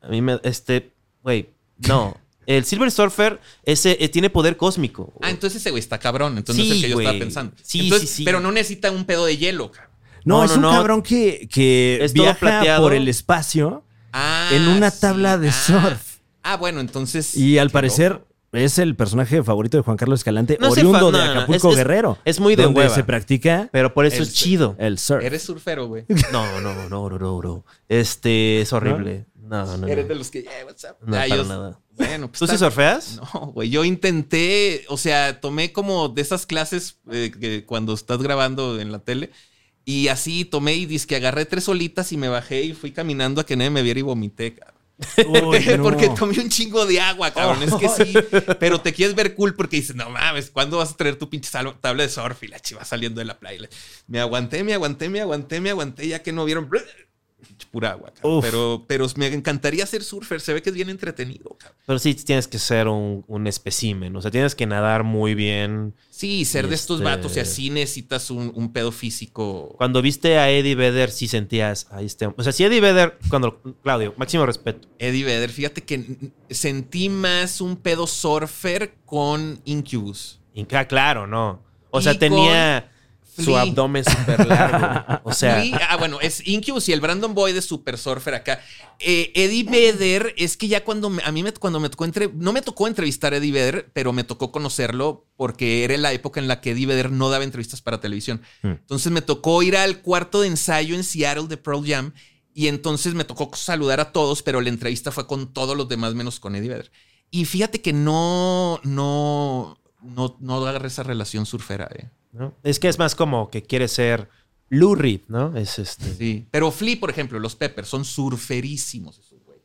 ¿Qué? a mí me, este, güey, no. <laughs> El Silver Surfer ese eh, tiene poder cósmico. Ah, entonces ese güey está cabrón. Entonces Sí, es el que yo estaba pensando. Sí, Entonces, sí, sí. Pero no necesita un pedo de hielo, cabrón. no, no, es no, un no. cabrón que, que Es viaja plateado. por el espacio Ah, en una sí. tabla de Ah. surf. Ah, bueno, entonces. Y al parecer loco. es el personaje favorito de Juan Carlos Escalante, No oriundo fa- de no, no, no, Acapulco es- es- Guerrero. es muy de donde hueva. se practica Pero por eso El- es chido. el surf. Eres surfero, güey. <laughs> No, no, no, no, no, no. Este es horrible. No, no, no. Eres de los que. Eh, what's up? No, para yo- nada. Bueno, pues. ¿Tú sí surfeas? <laughs> No, güey, yo intenté, o sea, tomé como de esas clases eh, que cuando estás grabando en la tele y así tomé y que agarré tres olitas y me bajé y fui caminando a que nadie me viera y vomité, cabrón. Uy, <laughs> no. porque tomé un chingo de agua, cabrón. Es que sí, pero te quieres ver cool porque dices, no mames, ¿cuándo vas a traer tu pinche tabla de surf? Y la chiva saliendo de la playa. Me aguanté, me aguanté, me aguanté, me aguanté, ya que no vieron. Pura agua. Pero, pero me encantaría ser surfer. Se ve que es bien entretenido, cabrón. Pero sí tienes que ser un, un espécimen. O sea, tienes que nadar muy bien. Sí, ser de estos Este- vatos y así necesitas un, un pedo físico. Cuando viste a Eddie Vedder, sí sentías ahí este. O sea, si Eddie Vedder, cuando. Claudio, máximo respeto. Eddie Vedder, fíjate que sentí más un pedo surfer con Incubus. Ah, claro, no. O Y sea, tenía. Su Flea. abdomen súper largo. <laughs> O sea, Flea- ah, bueno, es Incubus y el Brandon Boyd de Super Surfer acá. Eh, Eddie Vedder, es que ya cuando me- a mí me, cuando me tocó entre, no me tocó entrevistar a Eddie Vedder, pero me tocó conocerlo porque era la época en la que Eddie Vedder no daba entrevistas para televisión. Hmm. Entonces me tocó ir al cuarto de ensayo en Seattle de Pearl Jam y entonces me tocó saludar a todos, pero la entrevista fue con todos los demás menos con Eddie Vedder. Y fíjate que no, no, no, no agarré esa relación surfera, eh. ¿No? es que es más como que quiere ser Lou Reed, ¿no? Es este. Sí. Pero Flea, por ejemplo, los Peppers son surferísimos esos güeyes.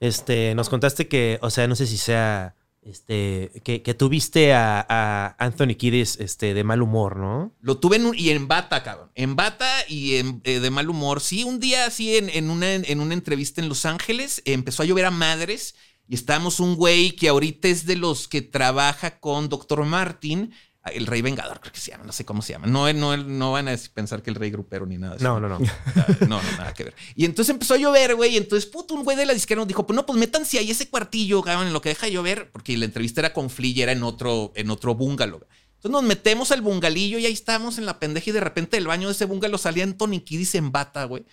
Este, nos contaste que, o sea, no sé si sea, este, que, que tuviste a, a Anthony Kiddis, este, de mal humor, ¿no? Lo tuve en un- y en bata, cabrón. En bata y en, eh, de mal humor. Sí, un día así en, en una, en una entrevista en Los Ángeles empezó a llover a madres y estábamos un güey que ahorita es de los que trabaja con Dr. Martin, el rey vengador, creo que se llama, no sé cómo se llama. No, no, no van a pensar que el rey grupero ni nada. de eso. No, no, no. No, no, nada que ver. Y entonces empezó a llover, güey. Y entonces, puto, un güey de la disquera nos dijo, pues no, pues métanse ahí ese cuartillo, cabrón, en lo que deja llover, porque la entrevista era con Flea y era en otro, en otro bungalow. Entonces nos metemos al bungalillo y ahí estamos en la pendeja y de repente del baño de ese bungalow salía Anthony Kiddis en bata, güey.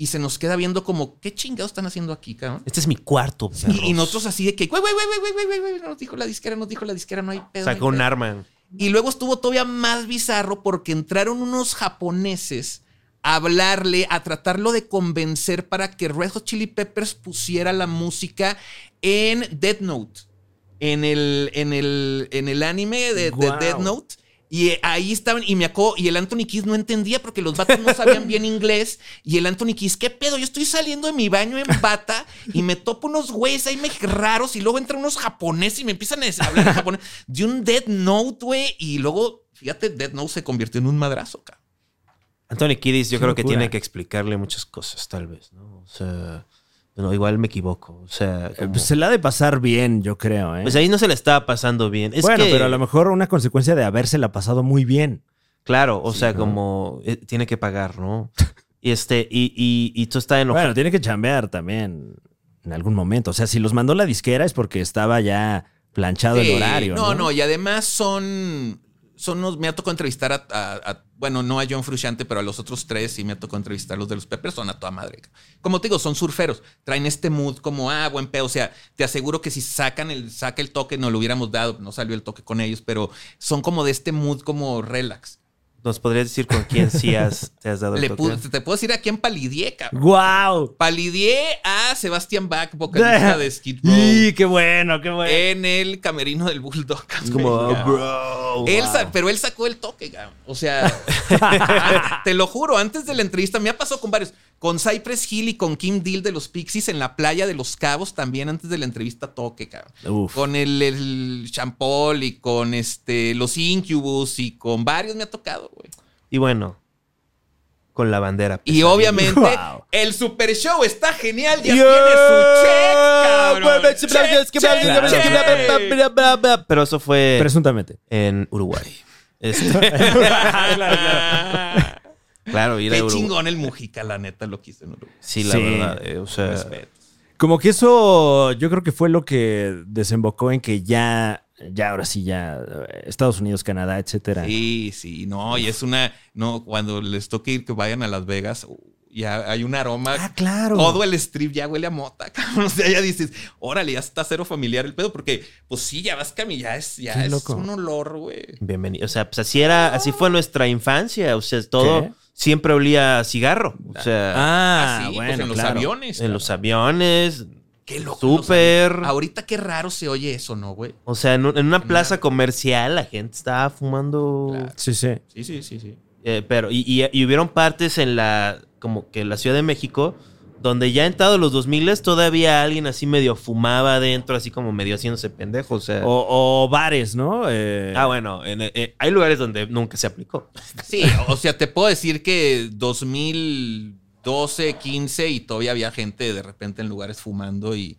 Y se nos queda viendo como, ¿qué chingados están haciendo aquí, cabrón? Este es mi cuarto, Y, perros. y nosotros así de que, güey, güey, güey, güey, güey, güey, güey, nos dijo la disquera, nos dijo la disquera, no hay pedo. Sacó un pedo". arma. Y luego estuvo todavía más bizarro porque entraron unos japoneses a hablarle, a tratarlo de convencer para que Red Hot Chili Peppers pusiera la música en Death Note. En el, en el, en el anime de, de Guau. Death Note. Y eh, ahí estaban, y me acó, y el Anthony Kiss no entendía porque los vatos no sabían bien inglés. Y el Anthony Kiss, ¿qué pedo? Yo estoy saliendo de mi baño en bata y me topo unos güeyes ahí me- raros y luego entran unos japoneses y me empiezan a hablar en japonés de un Death Note, güey. Y luego, fíjate, Death Note se convirtió en un madrazo, cabrón. Anthony Kiddis, yo Qué creo que tiene que explicarle muchas cosas, tal vez, ¿no? O sea, no, igual me equivoco. O sea, Eh, como- pues se la ha de pasar bien, yo creo, ¿eh? pues ahí no se le estaba pasando bien. Es bueno, que- pero a lo mejor una consecuencia de habérsela pasado muy bien. Claro, o Sí, sea, ¿no? como eh, tiene que pagar, ¿no? <laughs> Y este, y, y, y tú estás enojado. Bueno, tiene que chambear también en algún momento. O sea, si los mandó la disquera es porque estaba ya planchado Sí, el horario. No, no, no, y además son. son unos- me ha tocado entrevistar a, a- a- Bueno, no a John Frusciante, pero a los otros tres y me ha tocado entrevistar los de los Peppers. Son a toda madre. Como te digo, son surferos. Traen este mood como, ah, buen pedo. O sea, te aseguro que si sacan el, saca el toque, no lo hubiéramos dado. No salió el toque con ellos, pero son como de este mood como relax. ¿Nos podrías decir con quién sí has, <laughs> te has dado el Le toque? pu- te puedo decir a quién palidié, cabrón. ¡Guau! Palidié a Sebastián Bach, vocalista de Skid Row, <laughs> ¡Y qué bueno, qué bueno! en el camerino del Bulldog. Es como, Venga. bro. Él wow. pero él sacó el toque, cabrón. O sea, <laughs> te lo juro, antes de la entrevista me ha pasado con varios. Con Cypress Hill y con Kim Deal de los Pixies en la playa de Los Cabos también antes de la entrevista toque, cabrón. Uf. Con el, el Champol y con este, los Incubus y con varios me ha tocado, güey. Y bueno, con la bandera. Y obviamente Wow. el Super Show está genial, ya Yeah. tiene su check, cabrón. Check, check, check. Pero eso fue Presuntamente. en Uruguay. <laughs> Este- claro, ir a Qué Uruguay. chingón el Mujica, la neta, lo quise en Uruguay. Sí, la Sí. verdad. eh, o sea, Respeto. Como que eso yo creo que fue lo que desembocó en que ya, ya ahora sí, ya eh, Estados Unidos, Canadá, etcétera. Sí, sí, no, y es una, no, cuando les toque ir que vayan a Las Vegas, ya hay un aroma. Ah, claro. Todo el strip ya huele a mota, <laughs> cabrón. O sea, ya dices, órale, ya está cero familiar el pedo, porque, pues sí, ya vas ya es, ya Qué es loco. un olor, güey. bienvenido. O sea, pues así era, así fue nuestra infancia. O sea, todo ¿Qué? siempre olía a cigarro. O sea, Ah, Así, bueno, pues en los claro. aviones. en los aviones. Qué loco. Súper. Ahorita qué raro se oye eso, ¿no, güey? O sea, en, un- en una plaza comercial la gente estaba fumando. Claro. Sí, sí. Sí, sí, sí, sí. Eh, pero, y, y- y hubieron partes en la, como que en la Ciudad de México, donde ya entrado los 2000 todavía alguien así medio fumaba adentro, así como medio haciéndose pendejo. O sea, O, o bares, ¿no? Eh, ah, bueno, en- eh, hay lugares donde nunca se aplicó. Sí, o sea, te puedo decir que 2012, 15 y todavía había gente de repente en lugares fumando y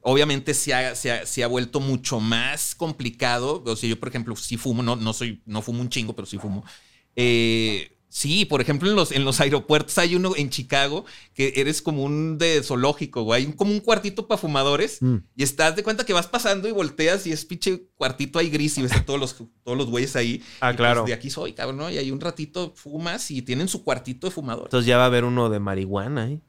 obviamente se ha, ha- ha vuelto mucho más complicado. O sea, yo, por ejemplo, sí fumo, no, no soy, no fumo un chingo, pero sí fumo. Eh, Sí, por ejemplo, en los, en los aeropuertos hay uno en Chicago que eres como un de zoológico, güey. Hay como un cuartito para fumadores Mm. y estás de cuenta que vas pasando y volteas y es pinche cuartito ahí gris y ves a todos los, todos los güeyes ahí. Ah, Y, claro. pues, de aquí soy, cabrón, ¿no? Y hay un ratito fumas y tienen su cuartito de fumadores. Entonces ya va a haber uno de marihuana, ¿eh?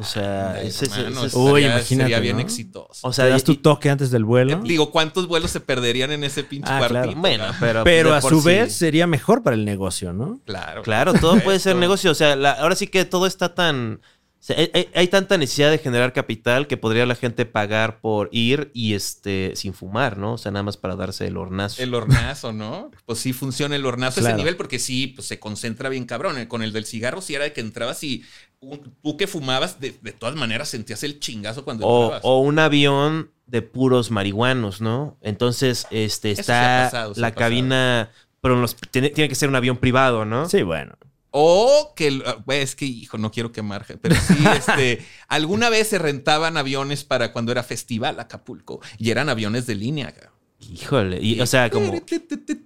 O sea, Ay, ese, ese- hermano, ese- Uy, estaría- imagínate, Sería bien ¿no? exitoso. o ¿Te sea, das tu toque antes del vuelo? Digo, ¿cuántos vuelos se perderían en ese pinche Ah, claro. bueno, pero Pero a su sí- vez sería mejor para el negocio, ¿no? Claro. Claro, todo puede ser negocio. O sea, la- ahora sí que todo está tan. o sea, hay, tanta necesidad de generar capital que podría la gente pagar por ir y este sin fumar, ¿no? O sea, nada más para darse el hornazo. El hornazo, ¿no? Pues sí funciona el hornazo a ese nivel porque sí, pues se concentra bien cabrón. Con el del cigarro sí era de que entrabas y un- tú que fumabas, de, de todas maneras sentías el chingazo cuando o, o un avión de puros marihuanos, ¿no? Entonces, este, está pasado, la cabina. Pero los- tiene, tiene que ser un avión privado, ¿no? Sí, bueno. O que, ah, es que, hijo, no quiero quemar, pero sí, <laughs> este, alguna vez se rentaban aviones para cuando era festival Acapulco y eran aviones de línea, cabrón. Híjole. Y, o sea, como.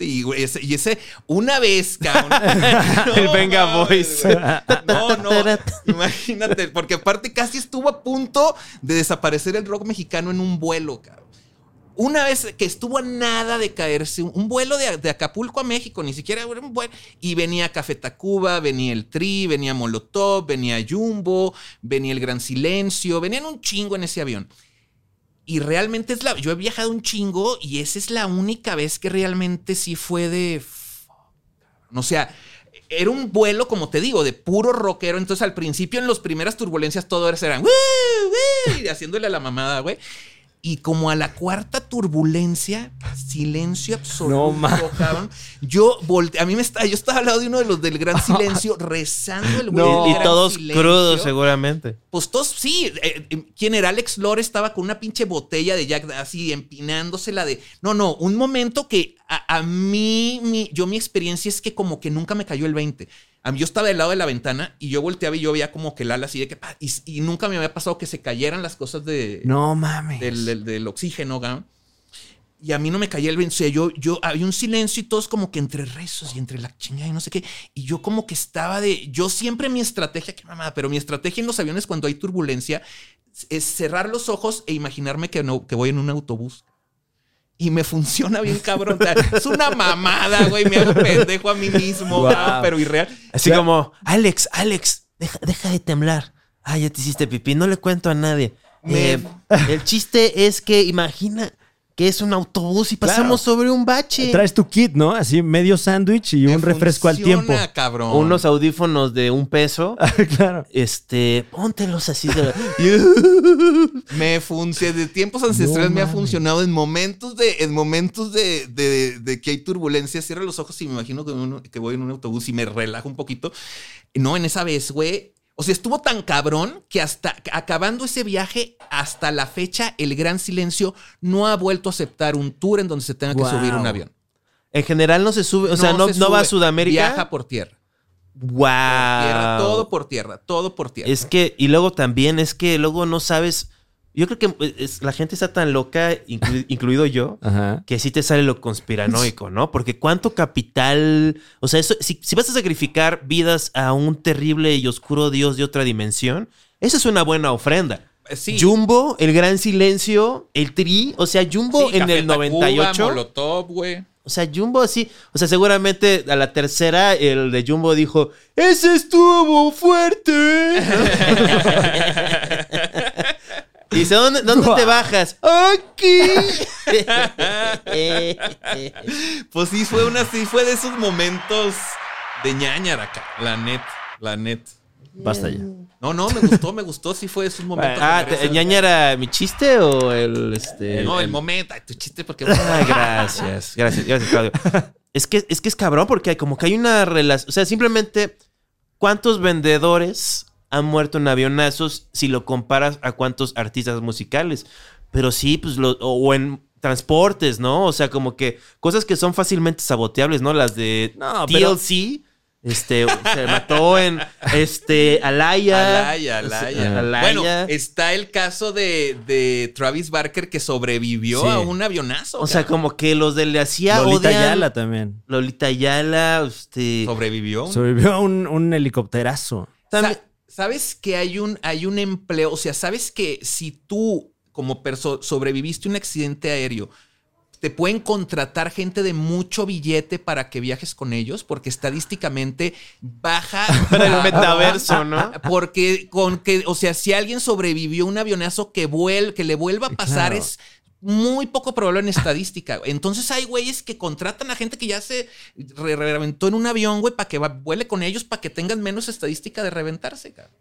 Y, ese, una vez, cabrón. El Venga Boys. No, no. Imagínate, porque aparte casi estuvo a punto de desaparecer el rock mexicano en un vuelo, cabrón. Una vez que estuvo a nada de caerse, un vuelo de, de Acapulco a México, ni siquiera era un vuelo, y venía Café Tacuba, venía el Tri, venía Molotov, venía Jumbo, venía el Gran Silencio, venían un chingo en ese avión. Y realmente es la. Yo he viajado un chingo y esa es la única vez que realmente sí fue de. O sea, era un vuelo, como te digo, de puro rockero. Entonces, al principio, en las primeras turbulencias, todo eran. "Woo, woo", y haciéndole a la mamada, güey. Y como a la cuarta turbulencia, silencio absoluto, No, cabrón. Yo volteé, a mí me está, yo estaba al lado de uno de los del gran <laughs> silencio, rezando el güey. No. y todos Silencio. crudos, seguramente. Pues todos, sí. eh, eh, ¿Quién era? Alex Lore estaba con una pinche botella de Jack así empinándosela de. No, no, un momento que a, a mí, mi, yo mi experiencia es que como que nunca me cayó el 20. A mí yo estaba del lado de la ventana y yo volteaba y yo veía como que el ala así de que. Y, y nunca me había pasado que se cayeran las cosas de, No mames. del, del- del oxígeno, ¿ga? Y a mí no me caía el 20. O sea, yo, yo había un silencio y todos como que entre rezos y entre la chingada y no sé qué. Y yo como que estaba de. Yo siempre mi estrategia, qué mamada, pero mi estrategia en los aviones cuando hay turbulencia es cerrar los ojos e imaginarme que, no, que voy en un autobús. Y me funciona bien, cabrón. O sea, es una mamada, güey. Me hago pendejo a mí mismo, Wow. pero irreal. Así como, Alex, Alex, deja, deja de temblar. Ah, ya te hiciste pipí, no le cuento a nadie. Me- Eh, el chiste es que imagina que es un autobús y pasamos sobre un bache. Traes tu kit, ¿no? Así medio sándwich y Me un refresco al tiempo. cabrón. Unos audífonos de un peso. <laughs> claro. Este, póntelos así de <laughs> <laughs> Me funciona, de tiempos ancestrales No me ha funcionado en momentos de, en momentos de, de- de que hay turbulencia, cierro los ojos y me imagino que, uno- que voy en un autobús y me relajo un poquito. No, en esa vez, güey. O sea, estuvo tan cabrón que hasta acabando ese viaje, hasta la fecha, el gran silencio no ha vuelto a aceptar un tour en donde se tenga que Wow. subir un avión. En general no se sube, o sea, no, se no va a Sudamérica. Viaja por tierra. Wow. Tierra, todo por tierra, todo por tierra. Es que, y luego también es que luego no sabes. Yo creo que eh, es- la gente está tan loca, inclu- <laughs> incluido yo, Ajá. que sí te sale lo conspiranoico, ¿no? Porque cuánto capital. O sea, eso, si, si vas a sacrificar vidas a un terrible y oscuro dios de otra dimensión, esa es una buena ofrenda. Eh, sí. Jumbo, el gran silencio, el tri. O sea, Jumbo Sí, en Café el Tacuba, 98. Molotov, güey. O sea, Jumbo así. O sea, seguramente a la tercera el de Jumbo dijo: ¡Ese estuvo fuerte! <laughs> <laughs> y dice: ¿Dónde, dónde te bajas? ¡Aquí! <laughs> Pues sí, fue una, sí, fue de esos momentos de ñañara acá. La net, la net. Basta ya. No, no, me gustó, me gustó, sí fue de esos momentos. ah, que ¿te- merecen- ¿ñaña era mi chiste o el este? No, el momento, ay, tu chiste, porque. Ay, gracias, gracias, gracias, Claudio. Es que, es que es cabrón porque hay como que hay una relación. O sea, simplemente, ¿cuántos vendedores han muerto en avionazos si lo comparas a cuántos artistas musicales? Pero sí, pues, lo, o, o en transportes, ¿no? O sea, como que cosas que son fácilmente saboteables, ¿no? Las de No, pero- TLC. Este, se mató en este Alaya. Alaya, Alaya. Alaya. Bueno, está el caso de, de Travis Barker que sobrevivió Sí. a un avionazo. O sea, como que los de le hacía Lolita odian- Ayala también. Lolita Ayala, este. sobrevivió. Sobrevivió a un, un helicópterazo. también- ¿Sabes que hay un, hay un empleo? O sea, ¿sabes que si tú, como perso sobreviviste a un accidente aéreo, te pueden contratar gente de mucho billete para que viajes con ellos? Porque estadísticamente baja. <laughs> Para el metaverso, ¿no? Porque con que, o sea, si alguien sobrevivió a un avionazo que, vuel, que le vuelva a pasar Claro. es muy poco probable en estadística. Entonces hay güeyes que contratan a gente que ya se re- reventó en un avión, güey, para que vuele con ellos, para que tengan menos estadística de reventarse, cabrón.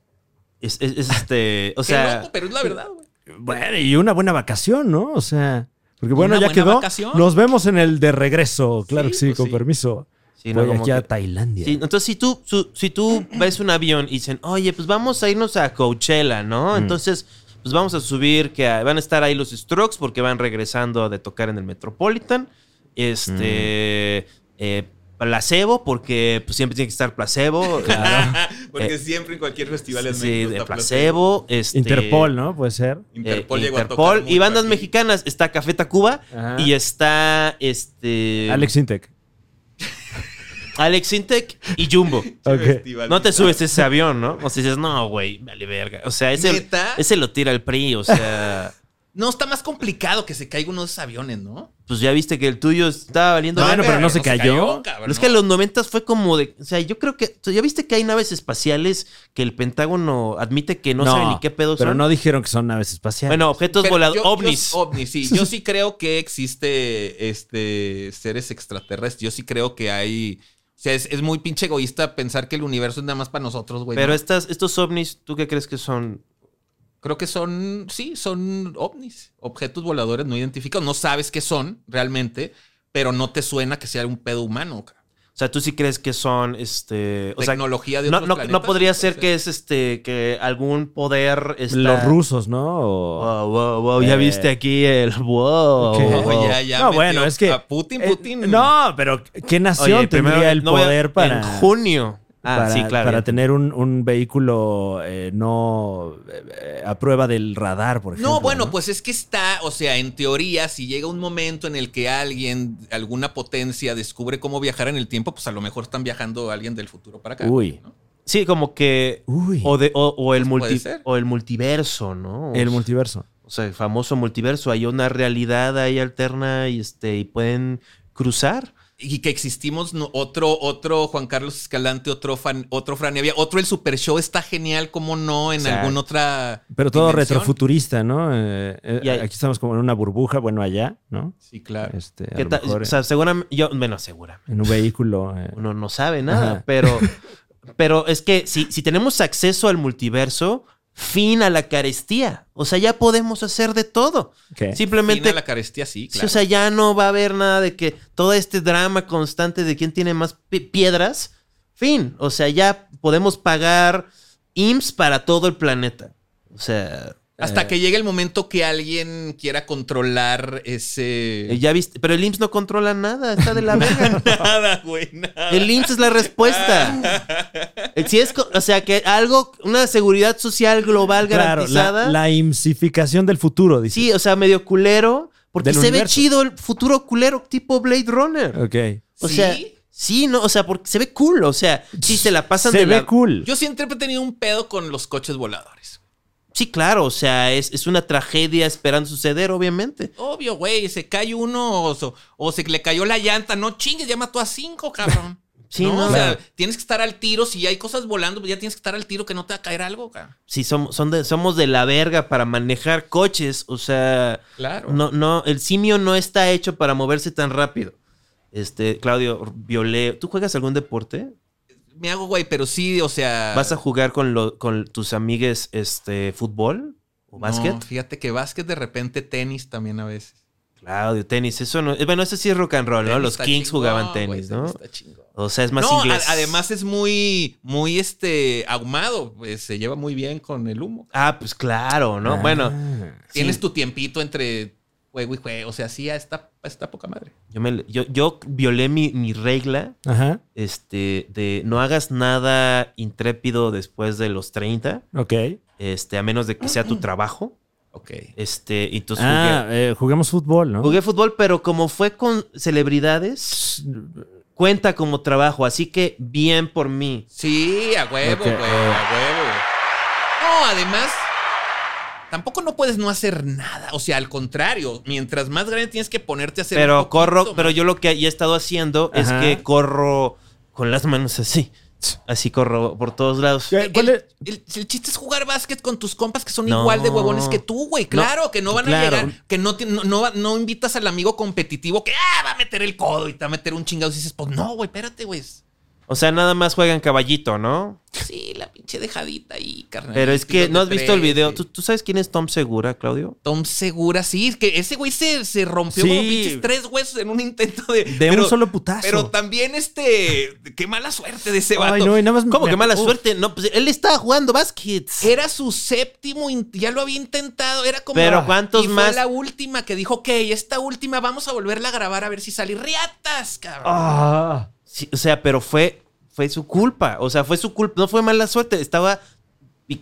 Es, es- es este. <laughs> O sea. loco, pero es la verdad, güey. Bueno, y una buena vacación, ¿no? O sea, porque bueno, Una ya buena quedó. vacación. Nos vemos en el de regreso. Claro Sí, que sí, pues con sí. permiso. sí, no, Voy como aquí a que- Tailandia. Sí, entonces, si tú, su- si tú ves un avión y dicen, oye, pues vamos a irnos a Coachella, ¿no? Entonces, pues vamos a subir, que van a estar ahí los Strokes porque van regresando de tocar en el Metropolitan. Este. eh, placebo, porque pues, siempre tiene que estar placebo. <laughs> Porque Eh, siempre en cualquier festival en sí, de placebo. Este, Interpol, ¿no? Puede ser. eh, Interpol llegó a tocar Interpol y bandas aquí. mexicanas. Está Café Tacuba Ajá. y está este Alex Intec. <laughs> Alex Intec y Jumbo. <laughs> Festival. No te subes ese avión, ¿no? O sea, dices, no, güey, vale verga. O sea, ese, ¿Neta? ese lo tira el PRI, o sea. <laughs> No, está más complicado que se caiga uno de esos aviones, ¿no? Pues ya viste que el tuyo estaba valiendo Bueno, pero no se cayó. cabrón, Pero es que en los noventas fue como de. O sea, yo creo que. o sea, ya viste que hay naves espaciales que el Pentágono admite que no, sabe ni qué pedo Pero son. no dijeron que son naves espaciales. bueno, objetos Pero voladores. yo- yo- ovnis. ovnis, sí. Yo sí <laughs> creo que existe este seres extraterrestres. Yo sí creo que hay. O sea, es, es muy pinche egoísta pensar que el universo es nada más para nosotros, güey. pero No. estas, estos ovnis, ¿tú qué crees que son? Creo que son, sí, son ovnis, objetos voladores no identificados. No sabes qué son realmente, pero no te suena que sea un pedo humano. ca. O sea, tú sí crees que son este. O sea, Tecnología de no, otros no, planetas, no podría ser que es este. que algún poder. Está... Los rusos, ¿no? O- Wow, wow, wow. Ya Eh, viste aquí el. <laughs> Wow. No, ya, ya no, metió bueno, es que. a Putin, eh, Putin. no, pero ¿qué nación Oye, tendría primero, el no poder para. En junio. Ah, para, sí, claro. para tener un, un vehículo eh, no eh, a prueba del radar, por ejemplo. No, bueno, pues es que está, o sea, en teoría, si llega un momento en el que alguien, alguna potencia, descubre cómo viajar en el tiempo, pues a lo mejor están viajando alguien del futuro para acá. Uy. ¿no? Sí, como que. Uy, O, de, o, o el Pues multi- o el multiverso, ¿no? el multiverso. O sea, el famoso multiverso. Hay una realidad ahí alterna y este y pueden cruzar. Y que existimos no, otro, otro Juan Carlos Escalante, otro, fan, otro Fran Evia, otro El Super Show está genial, como no, en Exacto. alguna otra. Pero todo dimensión. retrofuturista, ¿no? Eh, eh, hay- aquí estamos como en una burbuja, bueno, allá, ¿no? Sí, claro. Este, a ¿Qué lo tal? mejor, O sea, seguramente. Yo, bueno, seguramente. en un vehículo. eh, Uno no sabe nada, Ajá. pero, <laughs> pero es que si, si tenemos acceso al multiverso, fin a la carestía. O sea, ya podemos hacer de todo. ¿qué? Simplemente. Fin a la carestía, sí, claro. o sea, ya no va a haber nada de que todo este drama constante de quién tiene más pi- piedras. Fin. O sea, ya podemos pagar IMSS para todo el planeta. O sea, Hasta Eh. que llegue el momento que alguien quiera controlar ese. eh, ya viste. Pero el IMSS no controla nada. Está de la <laughs> verga. Nada, güey, nada. El IMSS es la respuesta. <laughs> <laughs> Si es, o sea, que algo, una seguridad social global Claro, la, garantizada. la imsificación del futuro, dice. sí, o sea, medio culero. Porque se universo. ve chido el futuro culero tipo Blade Runner. Ok. O ¿Sí? sea, sí, no, o sea, porque se ve cool. O sea, sí se la pasan Se de ve la- cool. Yo siempre he tenido un pedo con los coches voladores. Sí, claro, o sea, es, es una tragedia esperando suceder, obviamente. Obvio, güey, se cae uno o, o se le cayó la llanta. No chingues, ya mató a cinco, cabrón. <laughs> Sí, no, no. o sea, Claro. tienes que estar al tiro. Si hay cosas volando, pues ya tienes que estar al tiro que no te va a caer algo, cabrón. Sí, somos, son de, somos de la verga para manejar coches. O sea, Claro. no, no, el simio no está hecho para moverse tan rápido. Este, Claudio, violé. ¿Tú juegas algún deporte? Me hago, güey, pero sí, o sea. ¿Vas a jugar con, lo- con tus amigues este, fútbol o básquet? No, fíjate que básquet de repente tenis también a veces. Claro, tenis, eso no. eh, Bueno, eso sí es rock and roll, ¿no? Tenis Los Kings chingón, jugaban tenis, ¿no? está chingón. O sea, es más no, inglés. a- además es muy, muy este, ahumado. Pues se lleva muy bien con el humo. Ah, pues claro, ¿no? Ah. Bueno, Tienes Sí. tu tiempito entre juego y juego. O sea, sí, está, está poca madre. Yo, me- yo, yo violé mi, mi regla Ajá. este, de no hagas nada intrépido después de los 30, Ok. este, a menos de que sea tu trabajo. Ok. Este, y entonces Ah, eh, jugamos fútbol, ¿no? jugué, jugué fútbol, pero como fue con celebridades, cuenta como trabajo, así que bien por mí. Sí, a huevo, güey, eh. a huevo. No, además, tampoco no puedes no hacer nada. O sea, al contrario, mientras más grande tienes que ponerte a hacer. Pero poquito corro, más. pero yo lo que he estado haciendo es que corro con las manos así. Así corro por todos lados. ¿cuál el, es? el- el chiste es jugar básquet con tus compas que son No. igual de huevones que tú, güey. Claro, que no van claro. a llegar, que no, no, no invitas al amigo competitivo que ah, va a meter el codo y te va a meter un chingado. Y dices, pues no, güey, espérate, güey. O sea, nada más juegan caballito, ¿no? Sí, la pinche dejadita ahí, carnal. Pero es que no has visto el video. ¿Tú, tú sabes quién es Tom Segura, Claudio? Tom Segura, sí, es que ese güey se, se rompió Sí. como pinches tres huesos en un intento de. De pero- un solo putazo. Pero también, este. Qué mala suerte de ese vato. Ay, no, y nada más ¿Cómo me- que mala Uf. suerte? No, pues él estaba jugando básquet. Era su séptimo, ya lo había intentado, era como... Pero ¿cuántos y fue más? la última que dijo, ok, esta última vamos a volverla a grabar a ver si sale. ¡Riatas, cabrón! Ah. Sí, o sea, pero fue, fue su culpa. O sea, fue su culpa. No fue mala suerte. Estaba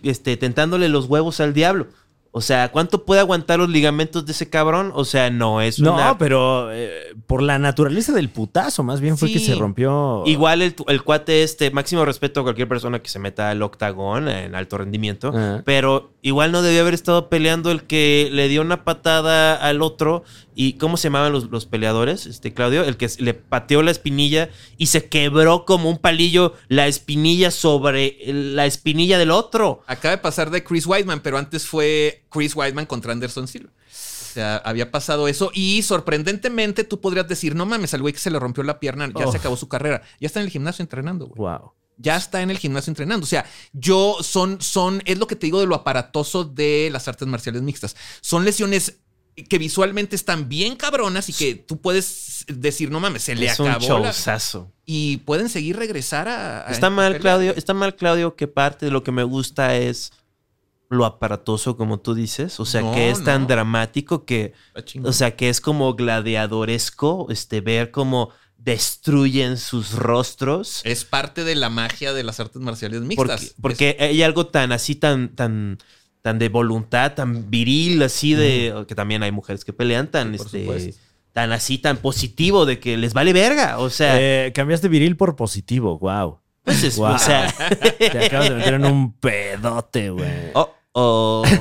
este, tentándole los huevos al diablo. O sea, ¿cuánto puede aguantar los ligamentos de ese cabrón? O sea, no es No, una... pero eh, por la naturaleza del putazo, más bien fue Sí. que se rompió. Igual el, el cuate este, máximo respeto a cualquier persona que se meta al octagón en alto rendimiento, pero igual no debió haber estado peleando el que le dio una patada al otro y ¿cómo se llamaban los, los peleadores? Este Claudio, el que le pateó la espinilla y se quebró como un palillo la espinilla sobre la espinilla del otro. Acaba de pasar de Chris Weidman, pero antes fue Chris Weidman contra Anderson Silva. O sea, había pasado eso y sorprendentemente tú podrías decir, no mames, al güey que se le rompió la pierna, ya Oh. se acabó su carrera. Ya está en el gimnasio entrenando, güey. Wow. ya está en el gimnasio entrenando. O sea, yo son, son, es lo que te digo de lo aparatoso de las artes marciales mixtas. Son lesiones que visualmente están bien cabronas y que tú puedes decir, no mames, se le es un acabó la... showzazo. Y pueden seguir regresar a... a Está mal. Claudio. Está mal, Claudio, que parte de lo que me gusta es lo aparatoso, como tú dices. O sea, No, que es tan no. dramático que, o sea, que es como gladiadoresco, este, ver cómo destruyen sus rostros. es parte de la magia de las artes marciales Porque, mixtas. porque hay algo tan así, tan, tan, tan de voluntad, tan viril, así de. Que también hay mujeres que pelean tan, por este. supuesto. Tan así, tan positivo de que les vale verga. O sea, Eh, cambiaste viril por positivo, wow. pues es- Wow. o sea. <laughs> Te acabas de meter en un pedote, güey. oh, oh. <laughs>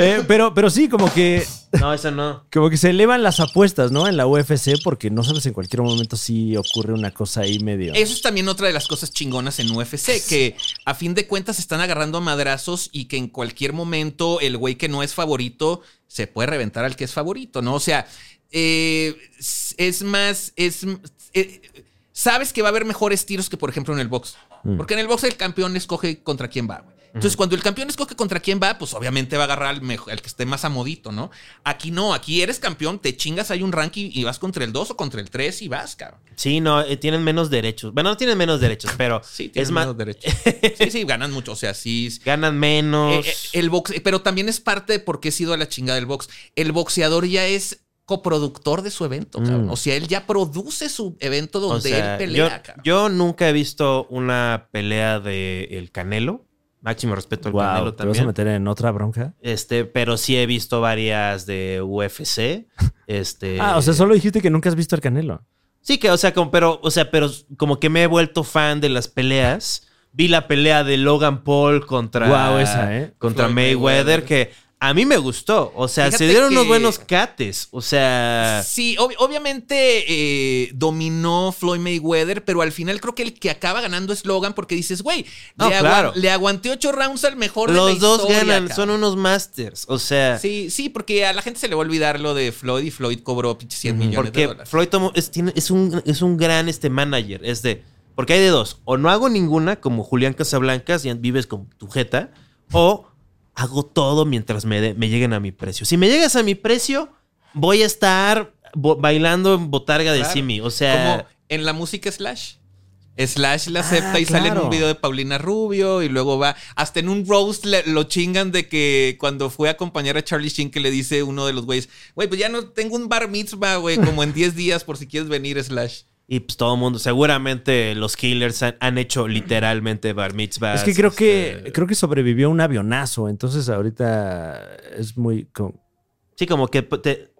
Eh, pero, pero sí, como que, No, eso no. como que se elevan las apuestas, ¿no? En la UFC, porque no sabes en cualquier momento si ocurre una cosa ahí medio. Eso es también otra de las cosas chingonas en UFC, que a fin de cuentas se están agarrando a madrazos y que en cualquier momento el güey que no es favorito se puede reventar al que es favorito, ¿no? O sea, eh, es más, es... eh, sabes que va a haber mejores tiros que, por ejemplo, en el box. Mm. Porque en el box el campeón escoge contra quién va, güey. Entonces, cuando el campeón escoge contra quién va, pues obviamente va a agarrar al, mejor, al que esté más amodito, ¿no? Aquí no, aquí eres campeón, te chingas, hay un ranking y vas contra el 2 o contra el 3 y vas, cabrón. Sí, no, eh, tienen menos derechos. Bueno, no tienen menos derechos, pero <laughs> Sí, es tienen más, menos derechos. <laughs> Sí, sí, ganan mucho. O sea, sí. ganan menos. Eh, eh, el box, pero también es parte de por qué he sido a la chingada del box. El boxeador ya es coproductor de su evento, cabrón. Mm. O sea, él ya produce su evento donde o sea, él pelea, yo, cabrón. yo nunca he visto una pelea de El Canelo. Máximo respeto al wow, Canelo ¿te vas a también. meter en otra bronca? Este, pero sí he visto varias de UFC. <laughs> Este. Ah, o sea, solo dijiste que nunca has visto al Canelo. Sí, que, o sea, como, pero, o sea, pero como que me he vuelto fan de las peleas. Vi la pelea de Logan Paul contra, Guau, esa, ¿eh? contra Floyd Mayweather, Mayweather. que a mí me gustó. O sea, Fíjate se dieron unos buenos cates. O sea, Sí, ob- obviamente eh, dominó Floyd Mayweather, pero al final creo que el que acaba ganando es Logan porque dices, güey, No, le, aguanté ocho rounds al mejor de la los dos historia, ganan, cabrón. son unos masters. O sea, Sí, sí, porque a la gente se le va a olvidar lo de Floyd y Floyd cobró pinche 100 Ujú. millones de porque dólares. Floyd tomó- es, tiene- es un, es un gran este manager. Es de. Porque hay de dos. O no hago ninguna, como Julián Casablancas, y vives con tu jeta. O hago todo mientras me, de- me lleguen a mi precio. Si me llegas a mi precio, voy a estar bailando en botarga de. Simi. O sea. Como en la música slash. Slash la acepta Ah, y sale en un video de Paulina Rubio y luego va. Hasta en un roast le- lo chingan de que cuando fue a acompañar a Charlie Sheen, que le dice uno de los güeyes, güey, pues ya no tengo un bar mitzvah, güey, como en <laughs> 10 días por si quieres venir, Slash. Y pues todo el mundo, seguramente los killers han, han hecho literalmente bar mitzvahs. Es que creo que este, creo que sobrevivió un avionazo, entonces ahorita es muy como- Sí, como que te-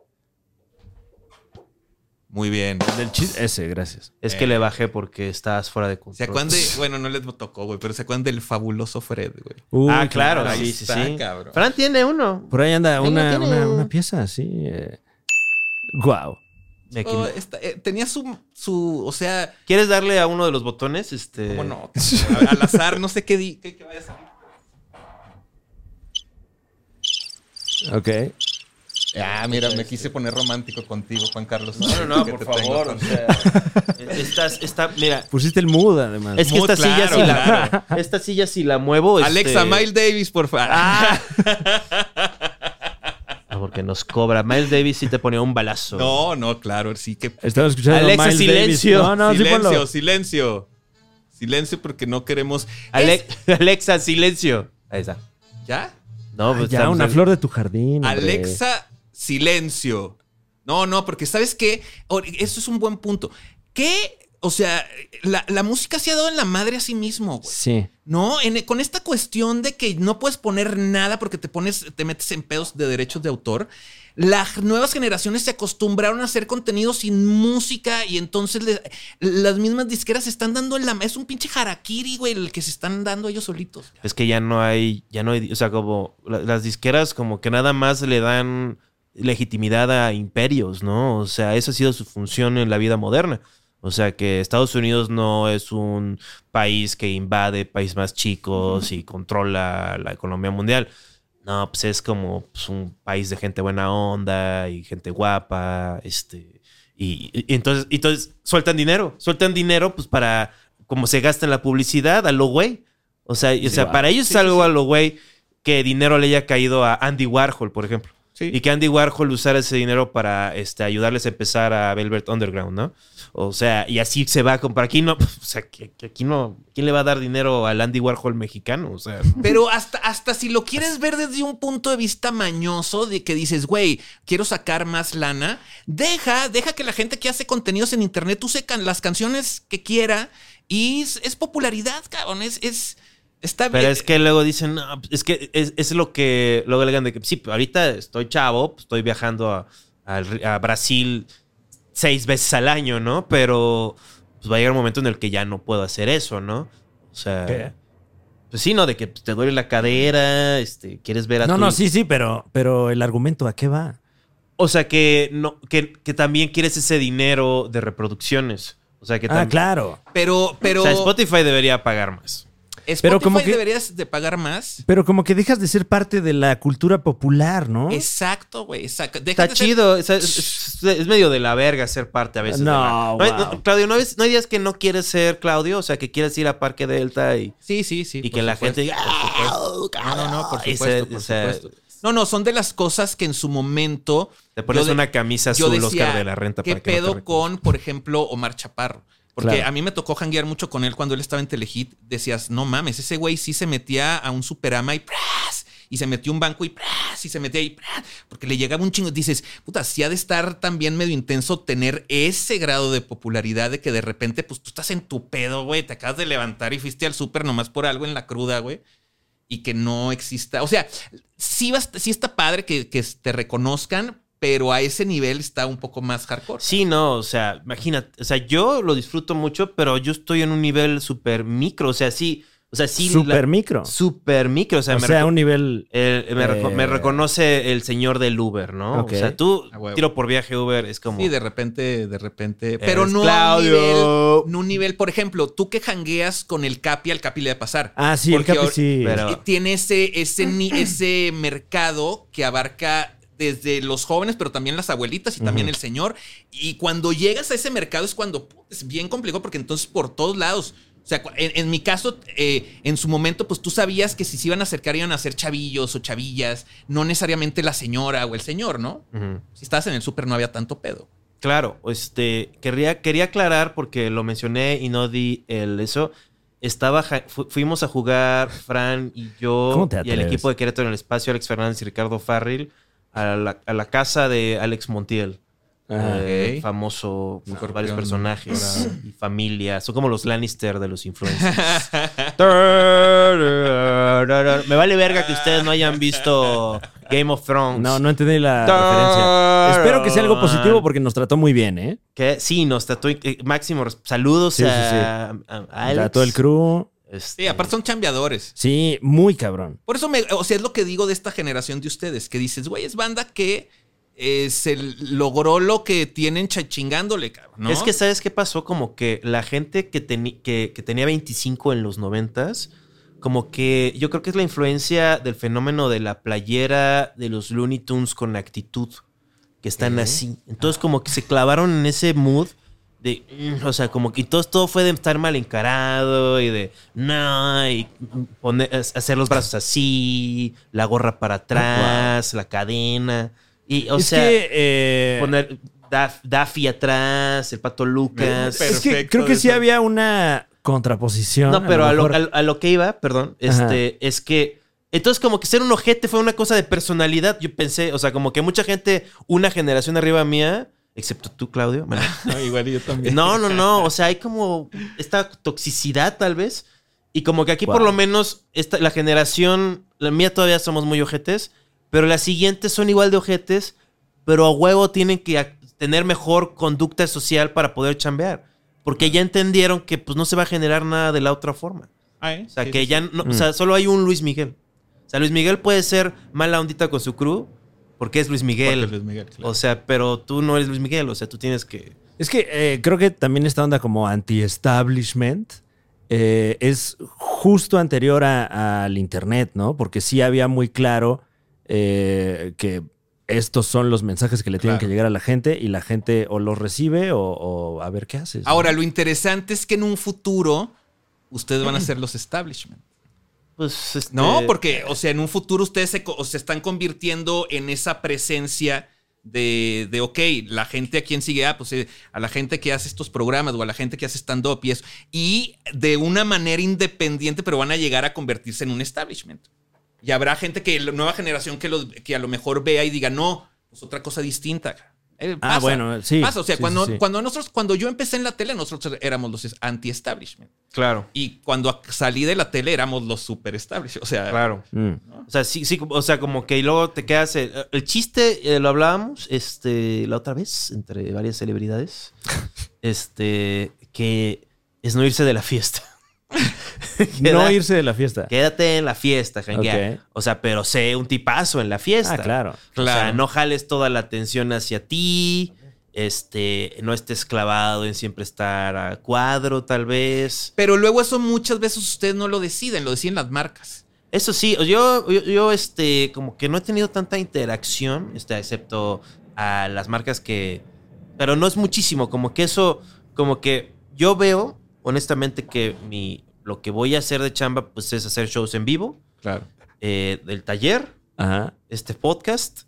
Muy bien. del chiste ese, gracias. es que le bajé porque estás fuera de ¿Se control. acuerdan de.? Bueno, no les tocó, güey, pero ¿se acuerdan del fabuloso Fred, güey? Ah, claro, ahí sí, sí, está, sí. cabrón. Fran tiene uno. Por ahí anda Venga, una, tiene- una, una pieza así. eh. Guau. Oh, esta- eh, tenía su, su. O sea, ¿Quieres darle a uno de los botones? Este. ¿cómo no? A- <laughs> Al azar, no sé qué, di, qué, qué vaya a salir. Ok. Ah, mira, me quise poner romántico contigo, Juan Carlos. No, no, no, por favor. O sea, <laughs> estás, está, mira, Pusiste el mood, además. es que esta silla claro, si la, <laughs> esta silla si la muevo, este- Alexa, Miles Davis, por favor. Ah, porque nos cobra. Miles Davis sí te ponía un balazo. No, no, claro, sí que. Estaba escuchando Alexa, Miles silencio. Davis. No, silencio, silencio. Silencio porque no queremos. Ale- Es- <laughs> Alexa, silencio. Ahí está. ¿Ya? No, Ah, pues ya, estamos una en- flor de tu jardín. hombre. Alexa, silencio. No, no, porque sabes qué, eso es un buen punto. ¿Qué? O sea, la, la música se ha dado en la madre a sí mismo, güey. Sí. No, En- con esta cuestión de que no puedes poner nada porque te pones, te metes en pedos de derechos de autor. Las nuevas generaciones se acostumbraron a hacer contenido sin música y entonces le- las mismas disqueras se están dando en la... Es un pinche harakiri, güey, el que se están dando ellos solitos. Es que ya no hay, ya no hay, o sea, como la- las disqueras como que nada más le dan legitimidad a imperios, ¿no? O sea, esa ha sido su función en la vida moderna. O sea, que Estados Unidos no es un país que invade países más chicos y controla la economía mundial. No, pues es como pues, un país de gente buena onda y gente guapa, este, y, y entonces, y entonces sueltan dinero, sueltan dinero pues para, como se gasta en la publicidad, a lo güey. O sea, o sea wow. para ellos es algo a lo güey que dinero le haya caído a Andy Warhol, por ejemplo. Sí. Y que Andy Warhol usara ese dinero para este, ayudarles a empezar a Velvet Underground, ¿no? O sea, y así se va a comprar. Aquí no, <laughs> o sea, que, que aquí no. ¿Quién le va a dar dinero al Andy Warhol mexicano? O sea, <laughs> Pero hasta, hasta si lo quieres ver desde un punto de vista mañoso, de que dices, güey, quiero sacar más lana, deja, deja que la gente que hace contenidos en internet use can- las canciones que quiera y es, es popularidad, cabrón. Es, es está Pero bien. es que luego dicen, no, es que es, es lo que luego le digan de que sí, pues, ahorita estoy chavo, pues, estoy viajando a, a Brasil seis veces al año, ¿no? Pero pues va a llegar un momento en el que ya no puedo hacer eso, ¿no? O sea, ¿Qué? pues sí, ¿no? De que pues, te duele la cadera, este, quieres ver a No, tu- no, sí, sí, pero, pero el argumento, ¿a qué va? O sea, que, no, que, que también quieres ese dinero de reproducciones. O sea, que Ah, también... claro. Pero, pero O sea, Spotify debería pagar más. Spotify pero como que- deberías de pagar más. Pero como que dejas de ser parte de la cultura popular, ¿no? Exacto, güey. Está ser- chido. es, es- es medio de la verga ser parte a veces. No, de la- hay- wow. Claudio, ¿no, ves- no hay días que no quieres ser Claudio? O sea, que quieres ir a Parque Delta y, Sí, sí, sí. y que la supuesto, gente diga... por supuesto. "Ah, No, no, no, por supuesto, se- por supuesto. No, no, son de las cosas que en su momento. Te pones de- una camisa azul, decía, Oscar de la Renta. ¿Qué para que pedo con, por ejemplo, Omar Chaparro? Porque Claro. a mí me tocó janguear mucho con él cuando él estaba en Telehit. Decías, no mames, ese güey sí se metía a un superama y ¡pras! Y se metió a un banco y ¡pras! Y se metía ahí ¡pras! Porque le llegaba un chingo. Dices, puta, sí ha de estar también medio intenso tener ese grado de popularidad de que de repente, pues tú estás en tu pedo, güey. Te acabas de levantar y fuiste al súper nomás por algo en la cruda, güey. Y que no exista. O sea, sí, va- sí está padre que, que te reconozcan, pero a ese nivel está un poco más hardcore. Sí, no, o sea, imagínate, o sea, yo lo disfruto mucho, pero yo estoy en un nivel súper micro, o sea, sí, o sea, sí. Super la- micro. Súper micro, o sea, o me sea, un nivel. el- me, reco- Eh. me reconoce el señor del Uber, ¿no? O sea, tú, A tiro por viaje Uber, es como... Sí, de repente, de repente. Pero no a un Claudio. nivel. No un nivel, por ejemplo, tú que jangueas con el Capi, al Capi le debe pasar. Ah, sí, el Porque Capi sí. Pero- Tiene ese, ese, ese mercado que abarca desde los jóvenes, pero también las abuelitas y también el señor. Y cuando llegas a ese mercado es cuando es bien complicado porque entonces por todos lados. O sea, en, en mi caso, eh, en su momento, pues tú sabías que si se iban a acercar iban a ser chavillos o chavillas, no necesariamente la señora o el señor, ¿no? Si estabas en el súper no había tanto pedo. Claro, este, quería, quería aclarar porque lo mencioné y no di el eso. Estaba, fu- fuimos a jugar Fran y yo ¿Cómo te y el equipo de Querétaro en el espacio, Alex Fernández y Ricardo Farril, a la, a la casa de Alex Montiel. Eh, Ok. famoso por varios personajes y familia. Son como los Lannister de los influencers. <laughs> Me vale verga que ustedes no hayan visto Game of Thrones. No, no entendí la referencia. Espero que sea algo positivo porque nos trató muy bien, ¿eh? Sí, nos trató eh, máximo saludos Sí, a Alex. A todo el crew. Este, Sí, aparte son chambeadores. Sí, muy cabrón. Por eso me, o sea, es lo que digo de esta generación de ustedes, que dices, güey, es banda que eh, se logró lo que tienen chingándole, cabrón. ¿no? Es que, ¿sabes qué pasó? Como que la gente que, teni- que, que tenía 25 en los 90 como que yo creo que es la influencia del fenómeno de la playera de los Looney Tunes con actitud, que están así. Entonces, como que se clavaron en ese mood de, mm, o sea, como que todo, todo fue de estar mal encarado y de, no, y poner, hacer los brazos así, la gorra para atrás, la cadena. Y, o es sea, que. eh, poner Daf- Daffy atrás, el pato Lucas. Pero- es que creo que sí eso. había una contraposición. no, pero a lo, a lo que iba, perdón, este, es que. Entonces, como que ser un ojete fue una cosa de personalidad. Yo pensé, o sea, como que mucha gente, una generación arriba mía, excepto tú, Claudio. bueno, <laughs> No, igual yo también. no, no, no. O sea, hay como esta toxicidad, tal vez. Y como que aquí, por lo menos, esta, la generación, la mía todavía somos muy ojetes, pero las siguientes son igual de ojetes, pero a huevo tienen que tener mejor conducta social para poder chambear. Porque ya entendieron que pues no se va a generar nada de la otra forma. Ah, ¿eh? O sea, Sí, que sí, ya sí. no, Mm. o sea, solo hay un Luis Miguel. O sea, Luis Miguel puede ser mala ondita con su crew porque es Luis Miguel. Porque Luis Miguel, claro. O sea, pero tú no eres Luis Miguel, o sea, tú tienes que... Es que eh, creo que también esta onda como anti-establishment eh, es justo anterior a- al Internet, ¿no? Porque sí había muy claro eh, que estos son los mensajes que le tienen Claro. que llegar a la gente y la gente o los recibe o, o a ver qué haces. ¿no? Ahora, lo interesante es que en un futuro ustedes van a ser los establishment. Pues, este, No, porque, o sea, en un futuro ustedes se, están convirtiendo en esa presencia de, de, ok, la gente a quien sigue, ah, pues eh, a la gente que hace estos programas o a la gente que hace stand-up y eso. Y de una manera independiente, pero van a llegar a convertirse en un establishment. Y habrá gente que, la nueva generación que, lo- que a lo mejor vea y diga, no, es otra cosa distinta. Eh, Ah, pasa, bueno, sí. Pasa, o sea, Sí, cuando, sí, sí. cuando nosotros, cuando yo empecé en la tele, nosotros éramos los anti-establishment. Claro, Y cuando salí de la tele éramos los super establishment. O sea, claro. Mm. O sea, sí, sí, o sea, como que luego te quedas... El, el chiste, eh, lo hablábamos este, la otra vez, entre varias celebridades, <laughs> este, que es no irse de la fiesta. <laughs> <laughs> No irse de la fiesta. Quédate en la fiesta, janguea. Ok. O sea, pero sé un tipazo en la fiesta. Ah, claro. O sea, no jales toda la atención hacia ti. Este, no estés clavado en siempre estar a cuadro, tal vez. Pero luego eso muchas veces ustedes no lo deciden, lo deciden las marcas. Eso sí, yo, yo, yo, este, como que no he tenido tanta interacción, este, excepto a las marcas que. Pero no es muchísimo, como que eso, como que yo veo, honestamente, que mi, lo que voy a hacer de chamba, pues es hacer shows en vivo, Claro. eh, del taller, Ajá. este podcast.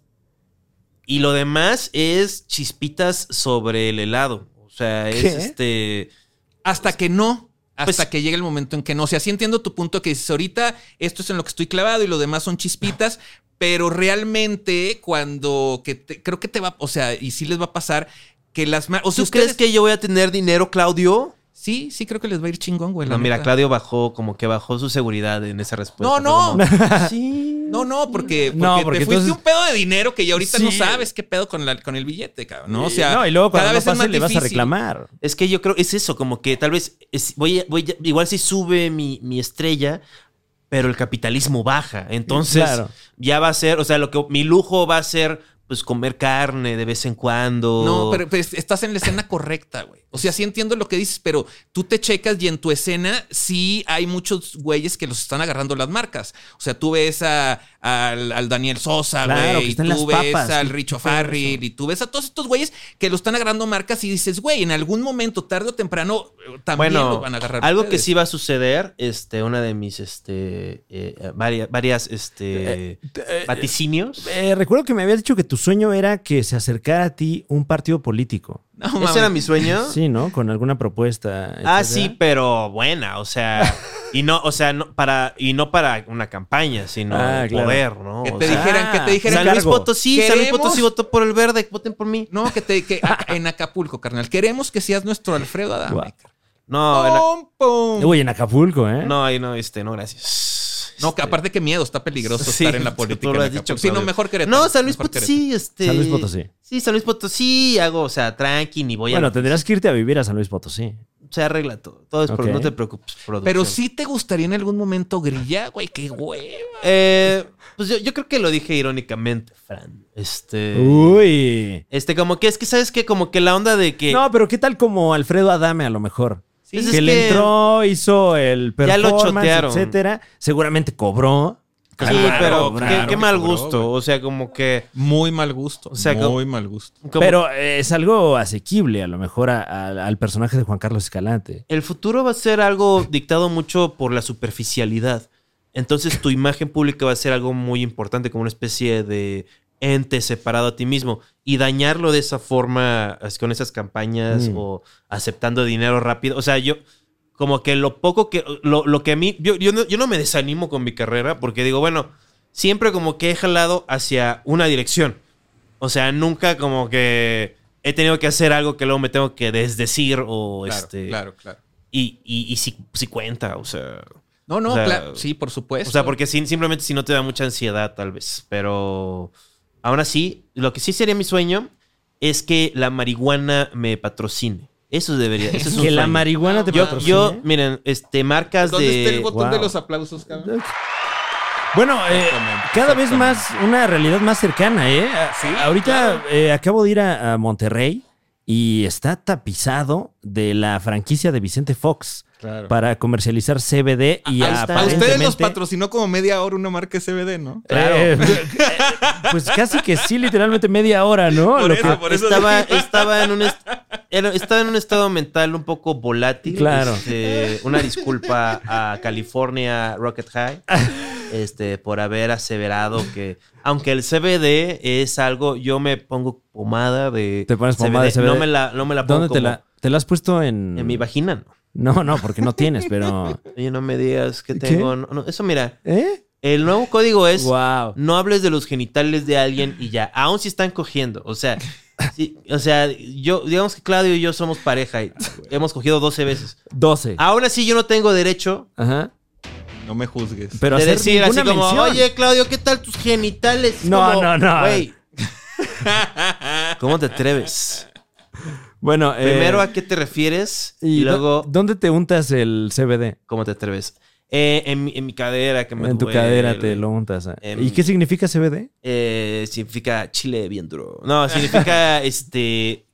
Y lo demás es chispitas sobre el helado. O sea, es ¿Qué? este. Hasta que no. Hasta Pues- que llegue el momento en que no. O sea, sí entiendo tu punto que dices, ahorita esto es en lo que estoy clavado y lo demás son chispitas, <laughs> pero realmente cuando que te- creo que te va, o sea, y sí les va a pasar que las marcas, o sea, ¿Tú ustedes crees que yo voy a tener dinero, Claudio? Sí, sí creo que les va a ir chingón, güey. la No, mira, neta. Claudio bajó, como que bajó su seguridad en esa respuesta. No, no. como, <laughs> sí. No, no, porque, porque, No, porque te fuiste entonces- un pedo de dinero que ya ahorita no sabes qué pedo con, la- con el billete, cabrón. ¿no? O sea, no, y luego cuando cada no vez es pase más le vas a difícil. reclamar. Es que yo creo, es eso, como que tal vez, es- voy, voy igual si sube mi, mi estrella, pero el capitalismo baja. Entonces, Claro. ya va a ser, o sea, lo que mi lujo va a ser, pues, comer carne de vez en cuando. No, pero, pero estás en la escena correcta, güey. O sea, sí entiendo lo que dices, pero tú te checas y en tu escena sí hay muchos güeyes que los están agarrando las marcas. O sea, tú ves a, al, al Daniel Sosa, Claro, güey. y en tú ves papas, al Richo Farrell. Y tú ves a todos estos güeyes que lo están agarrando marcas y dices, güey, en algún momento, tarde o temprano, eh, también Bueno, lo van a agarrar. algo que sí va a suceder, este, una de mis, este, eh, varias, varias, este, Eh, vaticinios. eh, recuerdo que me habías dicho que tu sueño era que se acercara a ti un partido político. No. Ese era mi sueño. Sí, ¿no? Con alguna propuesta. Ah, etcétera. sí, pero buena, o sea, <laughs> y no, o sea, no para, y no para una campaña, sino Ah, claro. poder, ¿no? Que O te sea, dijeran, que te dijeran. San Luis. Potosí, San Luis Potosí votó por el verde, voten por mí. No, que te que a- en Acapulco, carnal. Queremos que seas nuestro Alfredo Adame. Carnal. No, Pum. Uy, en Acapulco, ¿eh? no, ahí no, este, no, gracias. No, que aparte que miedo, está peligroso Sí, estar en la tú política. lo en dicho, sí, no, mejor Querétaro. No, San Luis Potosí, este. San Luis Potosí. Sí, San Luis Potosí, hago, o sea, tranqui, ni voy Bueno, a. tendrás que irte a vivir a San Luis Potosí. Se arregla todo. Todo es por, Ok. no te preocupes. Pero producción. sí te gustaría en algún momento grilla, güey, qué hueva. Eh, pues yo, yo creo que lo dije irónicamente, Fran. Este. Uy. Este, como que es que, ¿sabes qué? Como que la onda de que. No, pero ¿qué tal como Alfredo Adame a lo mejor? Sí, que es que- le entró, hizo el Ya lo performance, chotearon. etcétera. Seguramente cobró. Sí, Claro, pero claro qué, mal gusto. O sea, como que. Muy mal gusto. O sea, como- muy mal gusto. como- Pero es algo asequible a lo mejor a- a- al personaje de Juan Carlos Escalante. El futuro va a ser algo <laughs> dictado mucho por la superficialidad. Entonces tu imagen pública va a ser algo muy importante, como una especie de ente separado a ti mismo. Y dañarlo de esa forma, así, con esas campañas Mm. o aceptando dinero rápido. O sea, yo, como que lo poco que, lo, lo que a mí, yo, yo, no, yo no me desanimo con mi carrera porque digo, bueno, siempre como que he jalado hacia una dirección. O sea, nunca como que he tenido que hacer algo que luego me tengo que desdecir o Claro, este... claro, claro. Y, y, y si, si cuenta, o sea. No, no, O sea, claro. Sí, por supuesto. O sea, porque sin- simplemente si no te da mucha ansiedad, tal vez. Pero aún así, lo que sí sería mi sueño es que la marihuana me patrocine. Eso debería. Eso es un que la marihuana te Yo, patrocine. yo, miren, este, marcas ¿Dónde de. está el botón Wow. de los aplausos, cabrón? Bueno, eh, cada vez más una realidad más cercana, ¿eh? A- Sí, Ahorita claro. eh, acabo de ir a, a Monterrey y está tapizado de la franquicia de Vicente Fox Claro. para comercializar CBD y Ahí está. A ustedes los aparentemente... patrocinó como media hora una marca SBD, ¿no? Claro. Eh, <laughs> pues casi que sí, literalmente media hora, ¿no? Por Lo eso, que- por eso estaba, dije- estaba, en un est- era- estaba en un estado mental un poco volátil. Claro. Este, una disculpa a California Rocket High este, por haber aseverado que, aunque el CBD es algo, yo me pongo pomada de. Te pones pomada de CBD. No me la, no me la pongo ¿Dónde te la, te la has puesto en...? en mi vagina. No. No, no, porque no tienes, pero... <laughs> Oye, no me digas que tengo. no, no, eso, mira, ¿Eh? el nuevo código es. Wow. No hables de los genitales de alguien y ya, aún si están cogiendo. O sea, <laughs> sí, o sea, yo, digamos que Claudio y yo somos pareja y hemos cogido 12 veces. 12. Aún así, yo no tengo derecho Ajá. No me juzgues. Pero de hacer decir así como, mención. oye, Claudio, ¿qué tal tus genitales? No, Como, no, no. Güey, <laughs> ¿cómo te atreves? Bueno, eh, Primero, ¿a qué te refieres? Y, ¿y dó- luego, ¿Dónde te untas el CBD? ¿cómo te atreves? Eh, en, mi, en mi cadera, que me En tu cadera te lo untas. ah. Em, ¿Y qué significa CBD? Eh, significa chile bien duro. No, significa <laughs> este.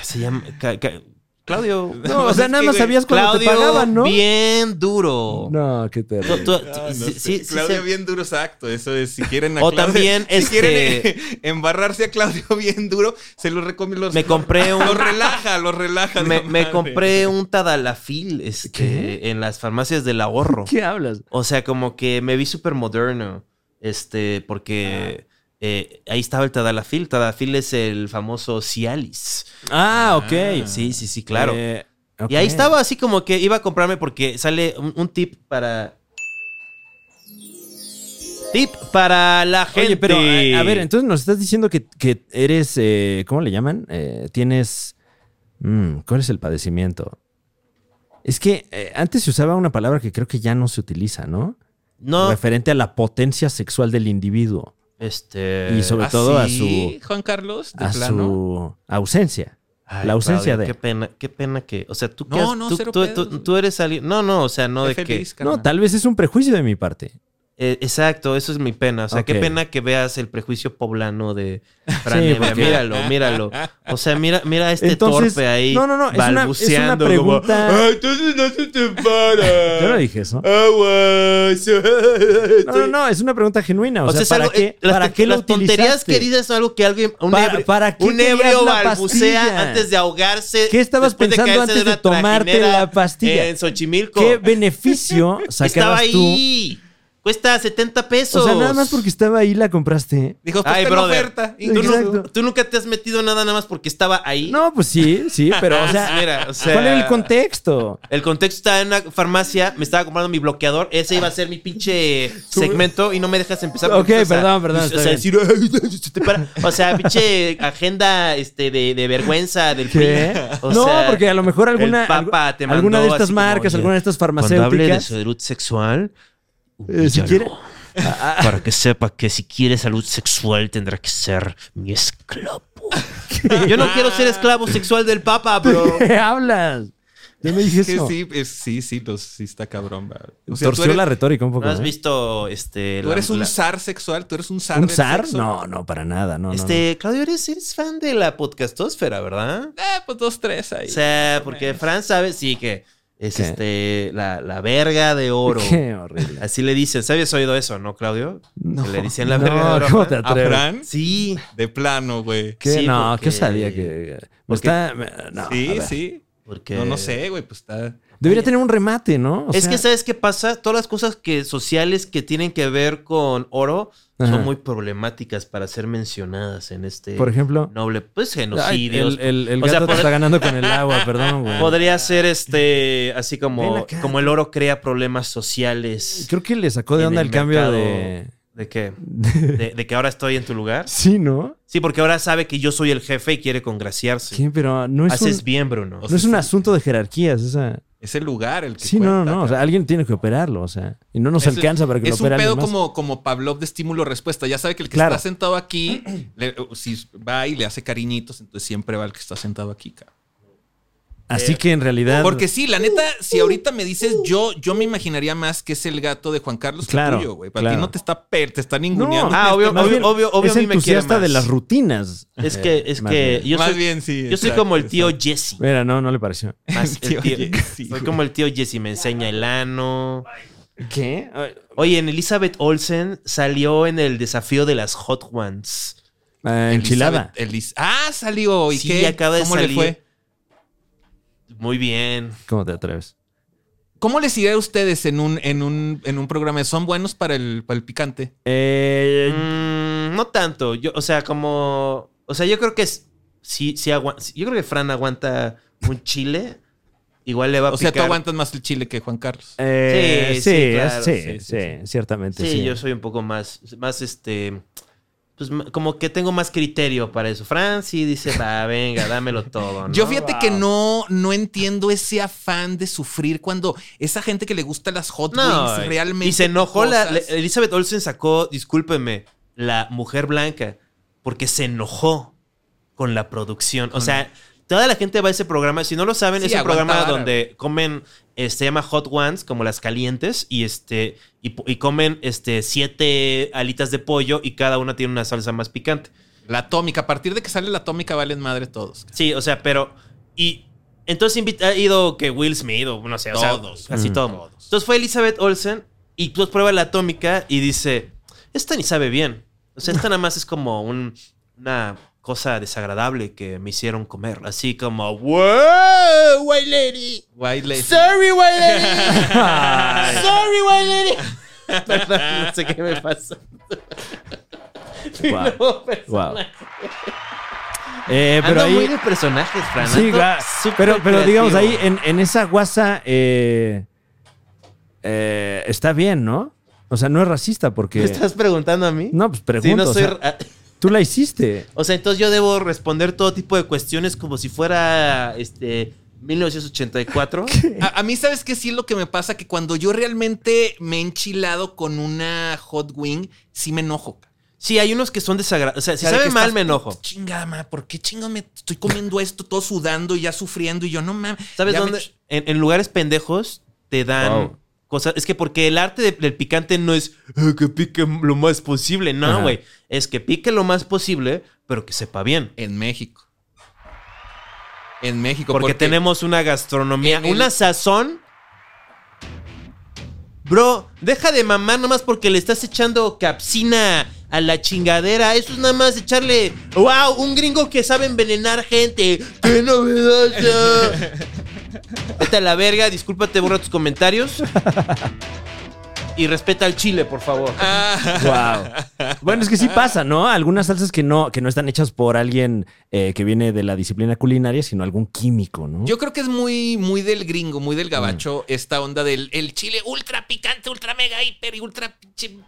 Se llama. ca- ca- Claudio. <laughs> No, o sea, nada que, más sabías cuando te pagaban, ¿no? bien duro. No, qué terrible. tú- Ah, no sí, sé. sí, sí, Claudio sí. bien duro, exacto. Eso es, si quieren a <laughs> O Claudio- también, si este- quieren <laughs> eh, embarrarse a Claudio bien duro, se los recomiendo. Los, Me compré un- Los relaja, los relaja. Me, me madre. compré un Tadalafil este, ¿Qué? en las farmacias del ahorro. ¿Qué hablas? O sea, como que me vi súper moderno. Este, porque eh, ahí estaba el Tadalafil. Tadalafil es el famoso Cialis. Ah, ok. Ah. Sí, sí, sí, claro. Eh, Y ahí estaba así como que iba a comprarme porque sale un, un tip para. Tip para la gente. Oye, pero a, a ver, entonces nos estás diciendo que, que eres, eh, ¿cómo le llaman? Eh, tienes, mm, ¿cuál es el padecimiento? Es que antes se usaba una palabra que creo que ya no se utiliza, ¿no? No, Referente a la potencia sexual del individuo este. y sobre ¿Ah, todo a sí, su, Juan Carlos, de a plano. su ausencia. Ay, la ausencia Claudio, de- Qué pena, qué pena que. O sea, tú No, que has- no, tú, cero tú- pedos, tú- güey. tú eres alguien. No, no, o sea, no de que. No, tal vez es un prejuicio de mi parte. Eh, exacto, eso es mi pena. O sea, qué pena que veas el prejuicio poblano de <laughs> Fran Sí, porque- Míralo, míralo. O sea, mira, mira a este Entonces, torpe ahí. no, no, no, es una- es una balbuceando pregunta- como, "Ah, entonces no se te para. <laughs> Yo no dije eso. No, no, no, es una pregunta genuina. O, O sea, ¿para algo- qué, eh, las, ¿para qué lo las tonterías utilizaste? queridas es algo que alguien, un Pa- ebrio, ¿para qué un ebrio balbucea antes de ahogarse. ¿Qué estabas de pensando antes de tomarte la pastilla? En Xochimilco. ¿Qué beneficio <laughs> Estaba sacabas tú? Cuesta 70 pesos. O sea, nada más porque estaba ahí la compraste. Dijo, está Ay, en brother. oferta. ¿Tú, Exacto. nu- tú nunca te has metido nada nada más porque estaba ahí. No, pues sí, sí, <laughs> pero o sea, Mira, o sea, ¿cuál era el contexto? El contexto estaba en una farmacia, me estaba comprando mi bloqueador, ese iba a ser mi pinche segmento y no me dejas empezar. Ok, porque empiezas a- perdón, perdón, O sea, decir, <laughs> "Ay, se te para". O sea, pinche agenda este, de, de vergüenza del ¿Qué? PRI. O no, sea, porque a lo mejor alguna, el Papa te alguna de estas como, marcas, "Oye, alguna de estas Cuando hable de farmacéuticas, salud sexual, eh, si humíllalo. quiere, Para que sepa que si quiere salud sexual tendrá que ser mi esclavo. <laughs> Yo no quiero ser esclavo sexual del Papa, bro. ¿qué hablas? Yo me dije Es que eso. sí, es- sí, sí, los- sí está cabrón. va. O sea, Torció eres, la retórica un poco. ¿No has ¿eh? visto este tú la- eres un la- zar sexual, tú eres un zar ¿Un del zar? sexo. No, no, para nada. No, no, Este, Claudio, eres, eres fan de la podcastósfera, ¿verdad? Eh, pues dos, tres ahí. O sea, porque Fran sabe, sí, que es ¿Qué? este la, la verga de oro. <laughs> Qué horrible. Así le dicen. ¿Sabes oído eso, no, Claudio? No, Que le dicen la no, verga de oro. ¿cómo te ¿A atreves? Fran? Sí. De plano, güey. ¿Qué? Sí, no, porque- ¿qué osadía que... Porque- está... no, sí, sí. Porque... No, no sé, güey, pues está... Debería tener un remate, ¿no? O es sea, que, ¿sabes qué pasa? Todas las cosas que sociales que tienen que ver con oro Ajá. son muy problemáticas para ser mencionadas en este Por ejemplo... noble. Pues Ay, genocidios. el, el, el O sea, gato te está ganando con el agua, perdón, güey. Podría ser este, así como, como el oro crea problemas sociales. Creo que le sacó de onda el el, cambio de... ¿De qué? <laughs> De, de que ahora estoy en tu lugar. Sí, ¿no? Sí, porque ahora sabe que yo soy el jefe y quiere congraciarse. Sí, pero no es, Haces un, bien, Bruno. O no es un sí. aso de jerarquías. Esa... Es el lugar el que Sí, no, cuenta, no, no. O sea, cabrón. alguien tiene que operarlo, o sea. Y no nos Es- alcanza para que lo Es un opere pedo como, como Pavlov de estímulo-respuesta. Ya sabe que el que Claro. está sentado aquí, <clears throat> le- si va y le hace cariñitos, entonces siempre va el que está sentado aquí, cabrón. Así que en realidad... Porque sí, la neta, si ahorita me dices yo, yo me imaginaría más que es el gato de Juan Carlos Claro, que tuyo, güey. Para claro. ti no te está per, te está ninguneando. No. Ah, obvio, Más obvio, bien, obvio, obvio es a mí me quiere entusiasta más. de las rutinas. <laughs> Es Eh, que, es más que bien. yo Más soy, bien, sí. yo soy exacto, como el tío exacto. Jesse. Mira, no, no le pareció. <laughs> Más <laughs> el Tío tío- Jesse, soy como el tío Jesse, me enseña el ano. ¿Qué? Oye, en Elizabeth Olsen salió en el desafío de las Hot Ones. Ah, enchilada. Elizabeth- Elis- ah, salió. ¿Y Sí, qué? acaba de ¿Cómo le salir. fue? Muy bien. ¿Cómo te atreves? ¿Cómo les iría a ustedes en un, en un, en un programa? ¿Son buenos para el, para el picante? Eh, Mm, no tanto. Yo, o sea, como. O sea, yo creo que es. Sí, sí agua- Yo creo que Fran aguanta un chile. Igual le va a O sea, tú aguantas más el chile que Juan Carlos. eh, Sí, sí, sí, claro, sí, sí, sí, sí, ciertamente. Sí, Sí, yo soy un poco más. Más este. Pues como que tengo más criterio para eso. Fran sí dice, va, venga, dámelo todo. ¿no? Yo fíjate que no, no entiendo ese afán de sufrir cuando esa gente que le gusta las hot No, wings realmente. y se enojó cosas- la- Elizabeth Olsen sacó, discúlpeme, la mujer blanca, porque se enojó con la producción. O sea, toda la gente va a ese programa. Si no lo saben, Sí, es un programa vara. donde comen, eh, se llama Hot Ones, como las calientes, y este, y, comen este siete alitas de pollo y cada una tiene una salsa más picante. La atómica, a partir de que sale la atómica, valen madre todos. Sí, o sea, pero. Y entonces invita- ha ido que Will Smith o no sé, o sea, Todos. casi Mm. todo. Todos. Entonces fue Elizabeth Olsen y pues prueba la atómica y dice: Esta ni sabe bien. O sea, esta nada más es como un- una cosa desagradable que me hicieron comer. Así como, ¡Wow, white lady! White lady. ¡Sorry, white lady! <laughs> ¡Sorry, white lady! <laughs> Perdón, no sé qué me pasó. <laughs> No, pero- Wow. Eh, pero Ando ahí. muy de personajes, Fran. Sí, pero, pero digamos ahí en, en esa guasa eh, eh, está bien, ¿no? O sea, no es racista porque. ¿Me estás preguntando a mí? No, pues pregunto. no o soy sea, ra- tú la hiciste. O sea, entonces yo debo responder todo tipo de cuestiones como si fuera este 1984. <laughs> A, a mí, ¿sabes qué? Sí es lo que me pasa, que cuando yo realmente me he enchilado con una hot wing, sí me enojo. Sí, hay unos que son desagradables. O sea, si sabe mal, estás, me enojo. Chingada, ma, ¿por qué chingo me estoy comiendo esto todo sudando y ya sufriendo? Y yo, no mames. ¿Sabes me dónde? En, en lugares pendejos te dan Wow. Cosas. Es que porque el arte de- del picante no es "Ah, que pique lo más posible. No, güey. Es que pique lo más posible, pero que sepa bien. En México. En México. Porque, tenemos una gastronomía, el- una sazón. Bro, deja de mamar nomás porque le estás echando capsina a la chingadera. Eso es nada más echarle. ¡Wow! Un gringo que sabe envenenar gente. ¡Qué novedoso! <laughs> Vete a la verga, discúlpate, borra tus comentarios. Y respeta al chile, por favor. Wow. Bueno, es que sí pasa, ¿no? Algunas salsas que no, que no están hechas por alguien eh, que viene de la disciplina culinaria, sino algún químico, ¿no? Yo creo que es muy, muy del gringo, muy del Mm. gabacho, esta onda del el chile ultra picante, ultra mega, hiper y ultra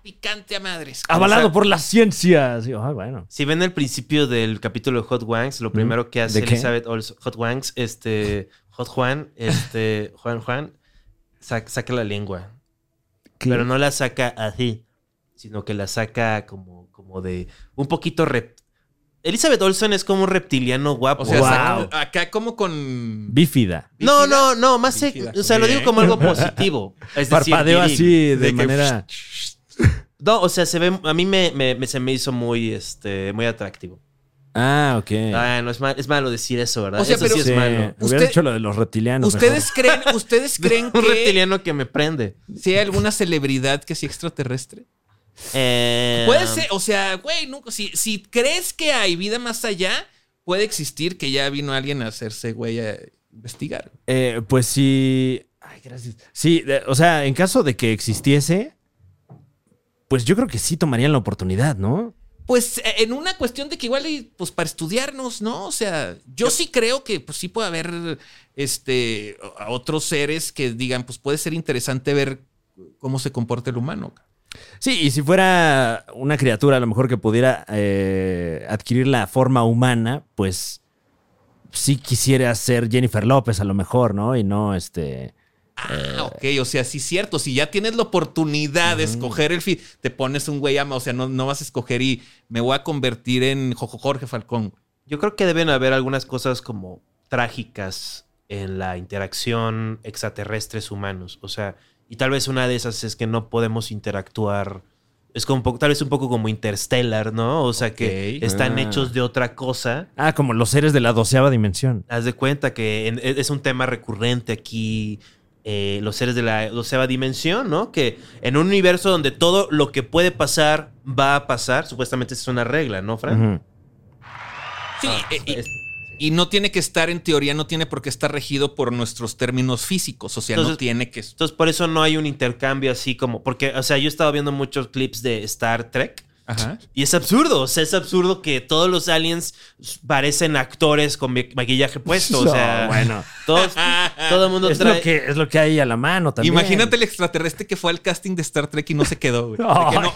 picante a madres. Avalado O sea, por la ciencia. Sí, ah, bueno. Si ven el principio del capítulo de Hot Wangs, lo primero que hace. Elizabeth Olsen, Hot Wangs, este, Hot Juan, este, <laughs> Juan Juan, sa- saca la lengua. ¿Qué? Pero no la saca así, sino que la saca como, como de un poquito rep. Elizabeth Olsen es como un reptiliano guapo. O sea, Wow. saca- acá como con. Bífida. no, bífida. no, no, más se- o sea, lo digo como algo positivo. <laughs> Es decir, Parpadeo así de, de que- manera. <laughs> No, o sea, se ve, a mí me, me- me- se me hizo muy, este, muy atractivo. Ah, ok. Ah, no, es, mal- es malo decir eso, ¿verdad? O sea, eso pero- sí es Sí, malo. Hubiera dicho lo de los reptilianos. ¿Ustedes creen, <laughs> ¿Ustedes creen Un que reptiliano que me prende. si hay alguna celebridad que sea extraterrestre? Eh, Puede ser, o sea, güey, nunca, si, si crees que hay vida más allá, puede existir que ya vino alguien a hacerse, güey, a investigar. Eh, pues sí. Ay, gracias. Sí, de- o sea, en caso de que existiese, pues yo creo que sí tomarían la oportunidad, ¿no? Pues eh, en una cuestión de que igual, pues para estudiarnos, ¿no? O sea, yo sí creo que pues sí puede haber este a otros seres que digan, pues puede ser interesante ver cómo se comporta el humano. Sí, y si fuera una criatura a lo mejor que pudiera eh, adquirir la forma humana, pues sí quisiera ser Jennifer López a lo mejor, ¿no? Y no este... Ah, ok, o sea, sí es cierto. Si ya tienes la oportunidad de escoger el fin, te pones un güey ama, o sea, no, no vas a escoger y me voy a convertir en Jojo Jorge Falcón. Yo creo que deben haber algunas cosas como trágicas en la interacción extraterrestres humanos. O sea, y tal vez una de esas es que no podemos interactuar. Es como un poco, tal vez un poco como Interstellar, ¿no? O sea, que están Ah. hechos de otra cosa. Ah, como los seres de la doceava dimensión. Haz de cuenta que en- es un tema recurrente aquí. Eh, los seres de la doceava dimensión, ¿no? Que en un universo donde todo lo que puede pasar va a pasar, supuestamente es una regla, ¿no, Fran? Sí, Ah, eh, y, es- y no tiene que estar, en teoría, no tiene por qué estar regido por nuestros términos físicos. O sea, no tiene que. Entonces, por eso no hay un intercambio así como. Porque, o sea, yo he estado viendo muchos clips de Star Trek. Ajá. Y es absurdo. O sea, es absurdo que todos los aliens parecen actores con ma- maquillaje puesto. O sea, No, bueno. todos, todo el mundo Es trae. lo, que, es lo que hay a la mano también. Imagínate el extraterrestre que fue al casting de Star Trek y no se quedó, güey. De que no,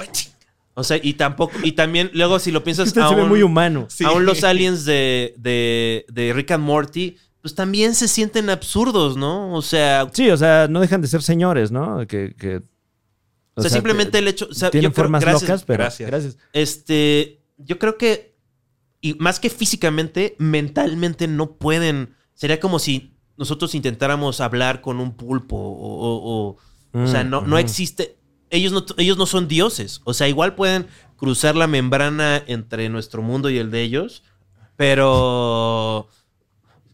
O sea, y tampoco. Y también, luego, si lo piensas. Usted <laughs> se ve aún- muy humano. Sí. Aún los aliens de, de, de Rick and Morty, pues también se sienten absurdos, ¿no? O sea, Sí, o sea, no dejan de ser señores, ¿no? Que, que- o sea, simplemente el hecho. O sea, tienen yo creo- formas gracias, locas, pero gracias. gracias. Este, yo creo que, y más que físicamente, mentalmente no pueden. Sería como si nosotros intentáramos hablar con un pulpo o, o, o- o sea, no, no Mm, existe. Ellos no, ellos no son dioses. O sea, igual pueden cruzar la membrana entre nuestro mundo y el de ellos, pero... <laughs>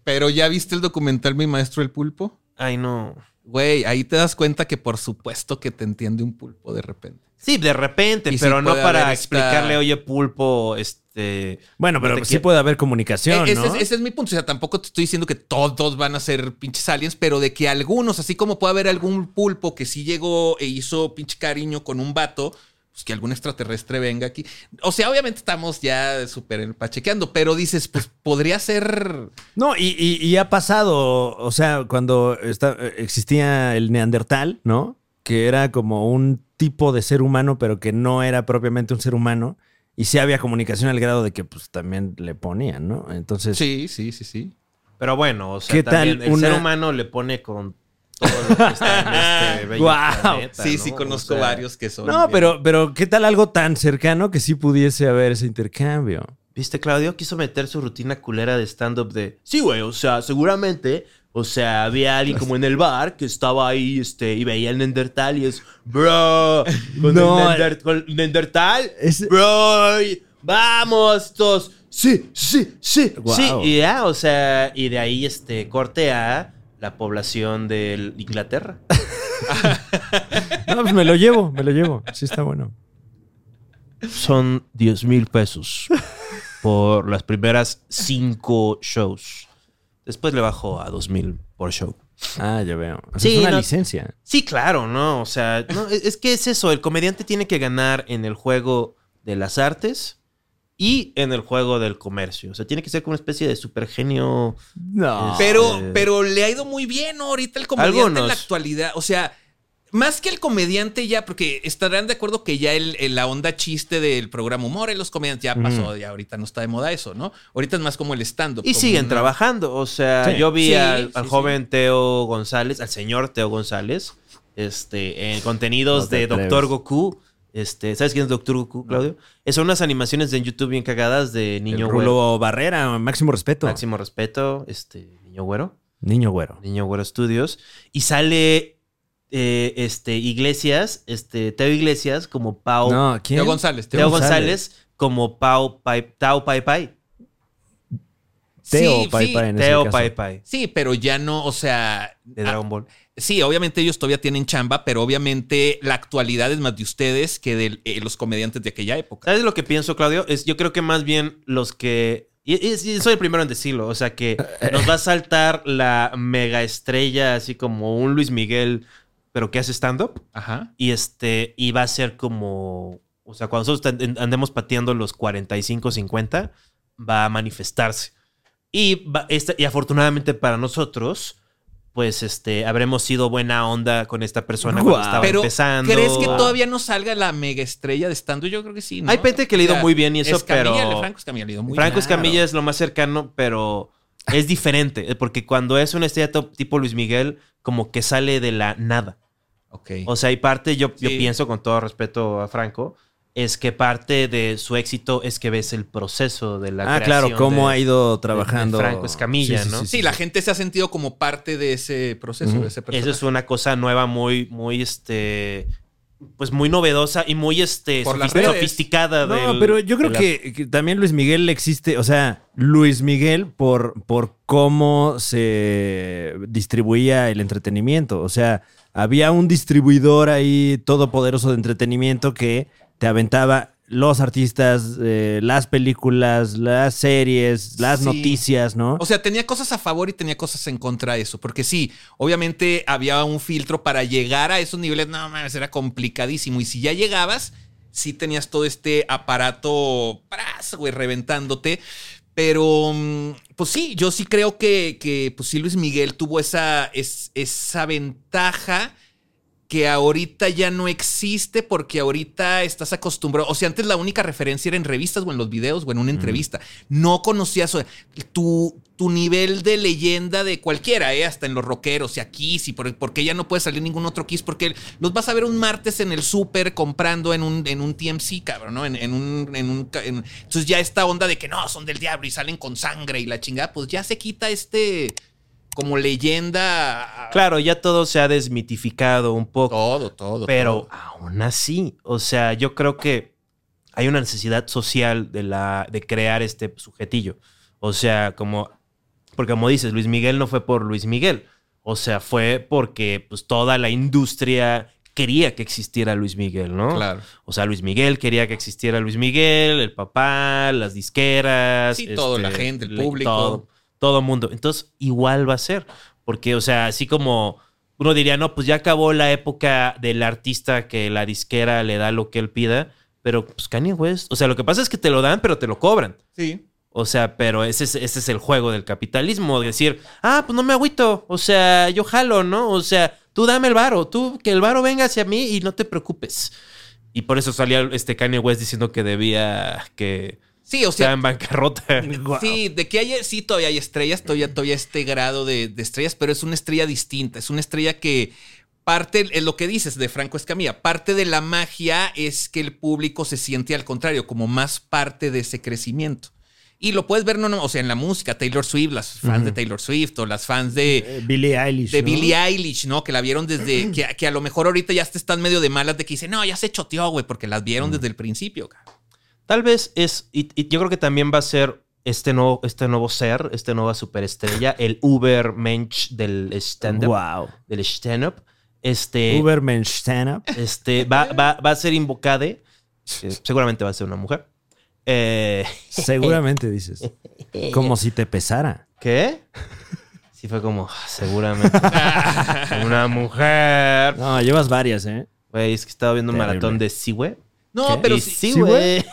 Pero ya viste el documental Mi Maestro el Pulpo. Ay, no. Güey, ahí te das cuenta que por supuesto que te entiende un pulpo de repente. Sí, de repente, Y sí pero no para esta- explicarle, oye, pulpo, este... Bueno, pero no sí quiero- puede haber comunicación, Eh, ese, ¿no? es, ese es mi punto. O sea, tampoco te estoy diciendo que todos van a ser pinches aliens, pero de que algunos, así como puede haber algún pulpo que sí llegó e hizo pinche cariño con un vato, pues que algún extraterrestre venga aquí. O sea, obviamente estamos ya súper pachequeando, pero dices, pues podría ser. No, y, y- y ha pasado, o sea, cuando está- existía el neandertal, ¿no? Que era como un tipo de ser humano, pero que no era propiamente un ser humano. Y sí había comunicación al grado de que pues también le ponían, ¿no? Entonces, Sí, sí, sí, sí. Pero bueno, o sea, ¿Qué tal también el una- ser humano le pone con todo lo que está en este <laughs> bello planeta, Sí, ¿no? sí, O conozco sea, varios que son. No, bien- pero, pero ¿qué tal algo tan cercano que sí pudiese haber ese intercambio? ¿Viste? Claudio quiso meter su rutina culera de stand-up de... Sí, güey, o sea, seguramente O sea, había alguien como en el bar que estaba ahí este, y veía el Neandertal y es, bro, con No, el con el Neandertal, Es- bro, y vamos todos, sí, sí, sí, Guau. sí. Y ya, o sea, y de ahí este, corte a la población de Inglaterra. <laughs> No, pues me lo llevo, me lo llevo. Sí, está bueno. Son 10 mil pesos por las primeras cinco shows. Después le bajo a 2 mil por show. Ah, ya veo. O sea, Sí, es una no- licencia. Sí, claro, ¿no? O sea, no, es es que es eso. El comediante tiene que ganar en el juego de las artes y en el juego del comercio. O sea, tiene que ser como una especie de super genio. No. Pero, Eh, pero le ha ido muy bien ¿no? ahorita el comediante en la actualidad. O sea, más que el comediante ya, porque estarán de acuerdo que ya el, el- la onda chiste del programa humor en los comediantes ya pasó, ya ahorita no está de moda eso, ¿no? Ahorita es más como el stand-up. Y siguen una- trabajando. O sea, Sí. yo vi Sí, al, sí, al sí. joven Teo González, al señor Teo González, este, en contenidos No te de atreves. Doctor Goku. Este, ¿Sabes quién es Doctor Goku, Claudio? Son unas animaciones de YouTube bien cagadas de niño güero. Rulo Barrera, máximo respeto. Máximo respeto, este, niño güero. Niño güero. Niño Güero Studios. Y sale eh, este, Iglesias, este, Teo Iglesias como Pau. No, ¿quién? Teo González. Teo González como Pau Pai, Tao Pai Pai. Teo Sí, Pai sí. Pai en ese Teo caso. Pai Pai. Sí, pero ya no, o sea. De ah, Dragon Ball. Sí, obviamente ellos todavía tienen chamba, pero obviamente la actualidad es más de ustedes que de eh, los comediantes de aquella época. ¿Sabes lo que pienso, Claudio? Es, yo creo que más bien los que. Y, y- y soy el primero en decirlo. O sea que <laughs> nos va a saltar la mega estrella, así como un Luis Miguel, pero que hace stand-up. Ajá. Y este, y va a ser como. O sea, cuando nosotros and- andemos pateando los 45, 50, va a manifestarse. Y, va- esta- y afortunadamente para nosotros, pues este, habremos sido buena onda con esta persona Guau. cuando estaba Pero, empezando. ¿crees que todavía no salga la mega estrella de stand Yo creo que sí. ¿no? Hay gente que le ha ido muy bien y eso, Escamilla, pero- Franco Escamilla le ha ido muy Franco. Escamilla es lo más cercano, pero es diferente. eh, Porque cuando es una estrella top tipo Luis Miguel, como que sale de la nada. Ok. O sea, hay parte, yo, yo pienso con todo respeto a Franco, es que parte de su éxito es que ves el proceso de la Ah, claro, creación cómo de- ha ido trabajando. Franco Escamilla, ¿no? sí, la gente se ha sentido como parte de ese proceso, de ese personaje. Eso es una cosa nueva, muy, muy, este, pues muy novedosa y muy, este, sofisticada. No, del- pero yo creo de la- que, que también Luis Miguel existe, o sea, Luis Miguel por, por cómo se distribuía el entretenimiento. O sea, había un distribuidor ahí todopoderoso de entretenimiento que te aventaba los artistas, eh, las películas, las series, las Sí. noticias, ¿no? O sea, tenía cosas a favor y tenía cosas en contra de eso. Porque sí, obviamente había un filtro para llegar a esos niveles. No mames, era complicadísimo. Y si ya llegabas, sí tenías todo este aparato, ¡pras! güey, reventándote. Pero, mm, pues sí, yo sí creo que, que pues sí, Luis Miguel tuvo esa, es- esa ventaja que ahorita ya no existe porque ahorita estás acostumbrado. O sea, antes la única referencia era en revistas o en los videos o en una entrevista. No conocías tu, tu nivel de leyenda de cualquiera, ¿eh? hasta en los rockeros y aquí, sí, por- porque ya no puede salir ningún otro Kiss, porque los vas a ver un martes en el súper comprando en un, en un TMC, cabrón, ¿no? En, en un. En un ca- en- entonces ya esta onda de que no, son del diablo y salen con sangre y la chingada, pues ya se quita este. Como leyenda. Claro, ya todo se ha desmitificado un poco. Todo, todo. Pero todo. aún así, o sea, yo creo que hay una necesidad social de, la, de crear este sujetillo. O sea, como, porque como dices, Luis Miguel no fue por Luis Miguel. O sea, fue porque pues, toda la industria quería que existiera Luis Miguel, ¿no? Claro. O sea, Luis Miguel quería que existiera Luis Miguel, el papá, las disqueras. este, Sí, todo, la gente, el público. Todo, todo mundo. Entonces, igual va a ser. Porque, o sea, así como uno diría, no, pues ya acabó la época del artista que la disquera le da lo que él pida. Pero, pues Kanye West. O sea, lo que pasa es que te lo dan, pero te lo cobran. Sí. O sea, pero ese es, ese es el juego del capitalismo. Decir, ah, pues no me agüito. O sea, yo jalo, ¿no? O sea, tú dame el varo. Tú, que el varo venga hacia mí y no te preocupes. Y por eso salía este Kanye West diciendo que debía que Sí, o sea en bancarrota. <laughs> Sí, de que hay, sí, todavía hay estrellas, todavía, todavía este grado de, de estrellas, pero es una estrella distinta, es una estrella que parte, es lo que dices de Franco Escamilla, parte de la magia es que el público se siente al contrario, como más parte de ese crecimiento. Y lo puedes ver, no, no, o sea, en la música, Taylor Swift, las fans de Taylor Swift o las fans de, Eh, Billie Eilish. de ¿no? Billie Eilish, ¿no? Que la vieron desde, <clears throat> que, que a lo mejor ahorita ya te están medio de malas de que dicen, no, ya se choteó, güey, porque las vieron desde el principio. cabrón. Tal vez es, y, y yo creo que también va a ser este nuevo, este nuevo ser, esta nueva superestrella, el Uber Mensch del stand-up. Wow. Del stand-up. Este, Ubermensch stand up. este va, va, va a ser invocade. que seguramente va a ser una mujer. Eh, Seguramente <laughs> dices. Como si te pesara. ¿Qué? Sí, fue como, "Ah, seguramente. <laughs> una mujer. No, llevas varias, ¿eh? Güey, es que estaba viendo un Terrible. maratón de Siwe. No, ¿Qué? pero sí, sí, sí, güey.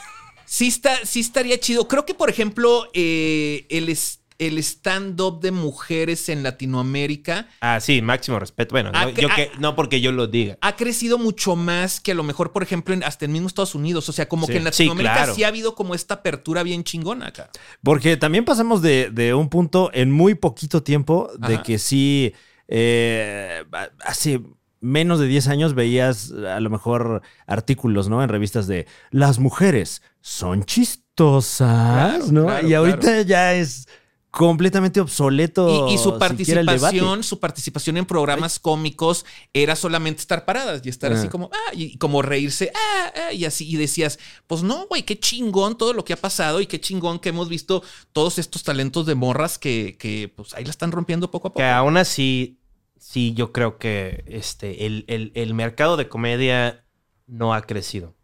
Sí, está, sí estaría chido. Creo que, por ejemplo, eh, el, el stand-up de mujeres en Latinoamérica Ah, sí, máximo respeto. Bueno, no, yo que, no porque yo lo diga. ha crecido mucho más que a lo mejor, por ejemplo, en, hasta en mismo Estados Unidos. O sea, como Sí. que en Latinoamérica sí, claro. ha habido como esta apertura bien chingona acá. Porque también pasamos de, de un punto en muy poquito tiempo de Ajá. que sí, eh, hace menos de 10 años veías a lo mejor artículos, ¿no? En revistas de las mujeres son chistosas, Claro, ¿no? claro, y ahorita ya es completamente obsoleto. Y, y su participación, su participación en programas cómicos era solamente estar paradas y estar así Ah. como, ah, y como reírse, ah, ah, y así, y decías, pues no, güey, qué chingón todo lo que ha pasado y qué chingón que hemos visto todos estos talentos de morras que, que pues ahí la están rompiendo poco a poco. Que aún así, sí, yo creo que este, el, el- el mercado de comedia no ha crecido.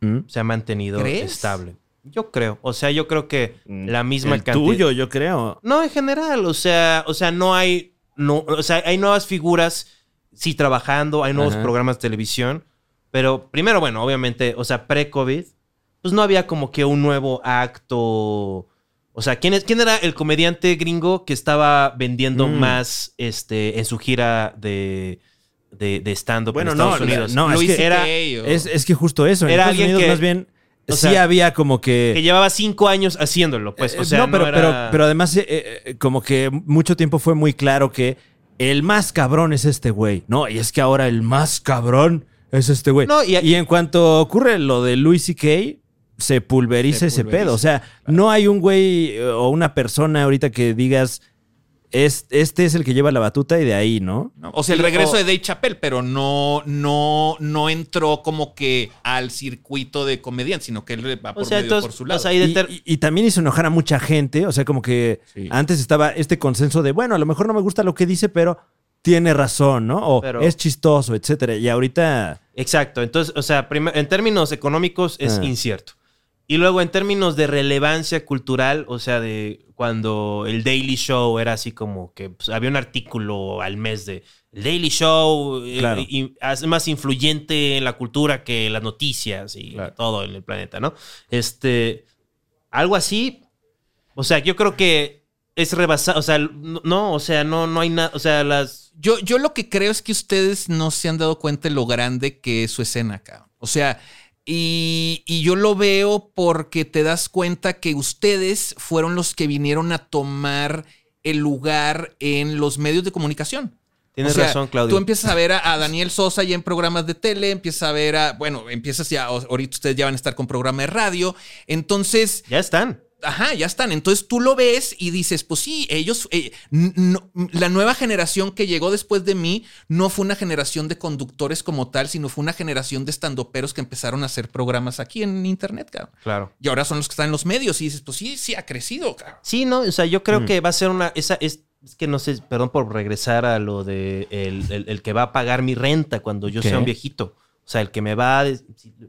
¿Mm? Se ha mantenido ¿Crees? estable. Yo creo. O sea, yo creo que la misma El cantidad. tuyo, yo creo. No, en general. O sea, o sea, no hay. No, o sea, hay nuevas figuras, sí, trabajando, hay nuevos Ajá. programas de televisión. Pero primero, bueno, obviamente, o sea, pre-COVID, pues no había como que un nuevo acto. O sea, ¿quién, es, ¿quién era el comediante gringo que estaba vendiendo Mm. más este, en su gira de, de, de stand-up Bueno, en no, Estados Unidos? no, es Luis que era- o- Es, es que justo eso. En Era Estados alguien Unidos que- más bien o sí sea, había como que... Que llevaba cinco años haciéndolo, pues. O Eh, sea, no, pero, era- pero, pero además, eh, eh, como que mucho tiempo fue muy claro que el más cabrón es este güey, ¿no? Y es que ahora el más cabrón es este güey. No, y- y, en cuanto ocurre lo de Louis C.K., se pulveriza Se ese pulveriza, pedo. O sea, no hay un güey o una persona ahorita que digas, es, este es el que lleva la batuta y de ahí, ¿no? ¿no? O sea, el regreso o- de Dave Chappelle, pero no, no, no entró como que al circuito de comediante, sino que él va por, O sea, medio entonces, por su lado. o sea, y de Y, ter- y- y también hizo enojar a mucha gente. O sea, como que Sí. antes estaba este consenso de, bueno, a lo mejor no me gusta lo que dice, pero tiene razón, ¿no? O Pero- es chistoso, etcétera. Y ahorita. Exacto. Entonces, o sea, prim- en términos económicos es Ah. incierto. Y luego en términos de relevancia cultural, o sea, de cuando el Daily Show era así como que pues, había un artículo al mes de el Daily Show eh, Claro. y- es más influyente en la cultura que las noticias y Claro. todo en el planeta, ¿no? Este, algo así. O sea, yo creo que es rebasado, o sea, no, no, o sea, no, no hay nada, o sea, las Yo, yo lo que creo es que ustedes no se han dado cuenta de lo grande que es su escena acá. O sea, y, y yo lo veo porque te das cuenta que ustedes fueron los que vinieron a tomar el lugar en los medios de comunicación. Tienes O sea, razón, Claudio. Tú empiezas a ver a, a Daniel Sosa ya en programas de tele, empiezas a ver a, bueno, empiezas ya, ahorita ustedes ya van a estar con programa de radio. Entonces, ya están. Ajá, ya están. Entonces tú lo ves y dices, pues sí, ellos, eh, no- la nueva generación que llegó después de mí no fue una generación de conductores como tal, sino fue una generación de estandoperos que empezaron a hacer programas aquí en internet, cabrón. Claro. Y ahora son los que están en los medios y dices, pues sí, sí ha crecido, cabrón. Sí, no, o sea, yo creo Mm. que va a ser una. Esa, es, es que no sé, perdón por regresar a lo de el, el- el que va a pagar mi renta cuando yo ¿Qué? sea un viejito. O sea, el que me va a,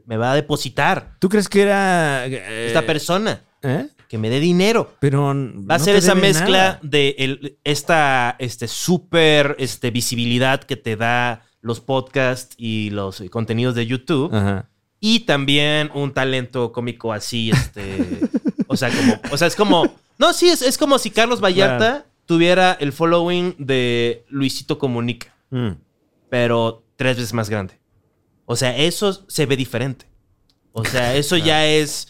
me va a depositar. ¿Tú crees que era. eh, Esta persona. ¿eh? Que me dé dinero. Pero. Va a ser esa mezcla de el- esta este, súper este, visibilidad que te da los podcasts y los contenidos de YouTube. Ajá. Y también un talento cómico así, este. o sea, como. O sea, es como. No, sí, es, es como si Carlos Vallarta tuviera el following de Luisito Comunica, Mm. pero tres veces más grande. O sea, eso se ve diferente. O sea, eso ya es.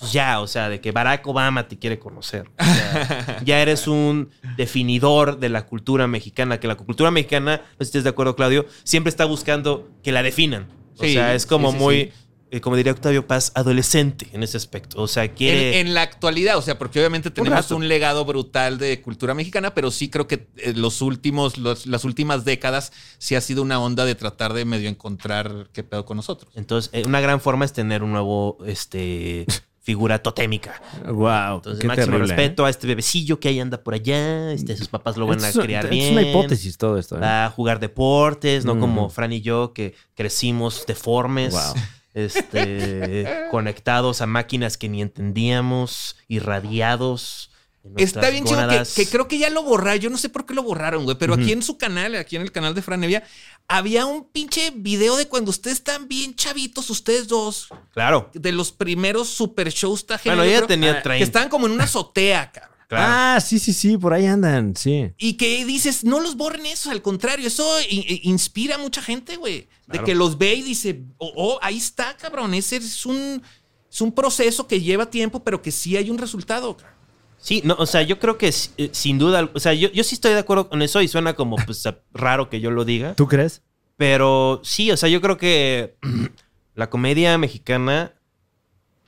Pues ya, o sea, de que Barack Obama te quiere conocer. O sea, <laughs> ya eres un definidor de la cultura mexicana, que la cultura mexicana, no sé si estás de acuerdo, Claudio, siempre está buscando que la definan. O Sí, sea, es como sí, sí, muy. eh, como diría Octavio Paz, adolescente en ese aspecto. O sea, quiere... En, en la actualidad, o sea, porque obviamente tenemos un, legado brutal de cultura mexicana, pero sí creo que eh, los últimos, los- las últimas décadas sí ha sido una onda de tratar de medio encontrar qué pedo con nosotros. Entonces, eh, una gran forma es tener un nuevo, este, <laughs> figura totémica. Wow. Entonces, qué máximo terrible, respeto a este bebecillo que ahí anda por allá. Este, sus papás lo ¿eh? van a criar bien. Es una hipótesis todo esto. ¿eh? Va a jugar deportes, no Mm. como Fran y yo que crecimos deformes. Wow. Este, <laughs> conectados a máquinas que ni entendíamos, irradiados. Está bien chido que, creo que ya lo borraron. Yo no sé por qué lo borraron, güey. Pero aquí en su canal, aquí en el canal de Fran Evia, había un pinche video de cuando ustedes están bien chavitos, ustedes dos, Claro. de los primeros super shows. Está Bueno, ella yo creo, tenía Que 30. estaban como en una azotea, cabrón. Claro. Ah, sí, sí, sí, por ahí andan, sí. Y que dices, no los borren eso, al contrario, eso inspira a mucha gente, güey. De que los ve y dice, oh, oh, ahí está, cabrón, ese es un, es un proceso que lleva tiempo, pero que sí hay un resultado. cabrón. Sí, no, o sea, yo creo que eh, sin duda, o sea, yo, yo sí estoy de acuerdo con eso y suena como pues raro que yo lo diga, ¿Tú crees? pero sí, o sea, yo creo que <clears throat> la comedia mexicana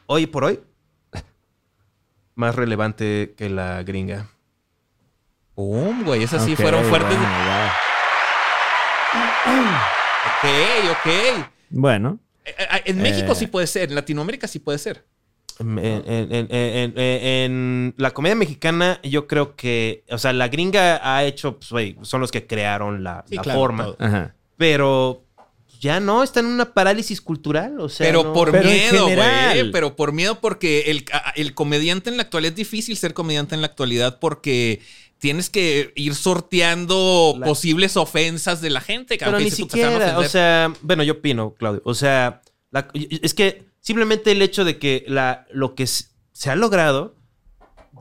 hoy por hoy <clears throat> más relevante que la gringa. Pum, güey, esas sí Ok, fueron fuertes. Bueno, wow. Ok, ok. Bueno, Eh, eh, En México Eh. sí puede ser, en Latinoamérica sí puede ser. En, en- en- en- en- en la comedia mexicana, yo creo que, o sea, la gringa ha hecho, pues, son los que crearon la, Sí, la claro, forma, ajá. pero ya no, está en una parálisis cultural, o sea, pero no- por Pero miedo, güey. Pero por miedo porque el, a- el comediante en la actualidad es difícil ser comediante en la actualidad porque tienes que ir sorteando La- posibles ofensas de la gente. Pero ni siquiera, o ofender. sea, bueno, yo opino, Claudio. O sea, la- es que simplemente el hecho de que la, lo que se ha logrado,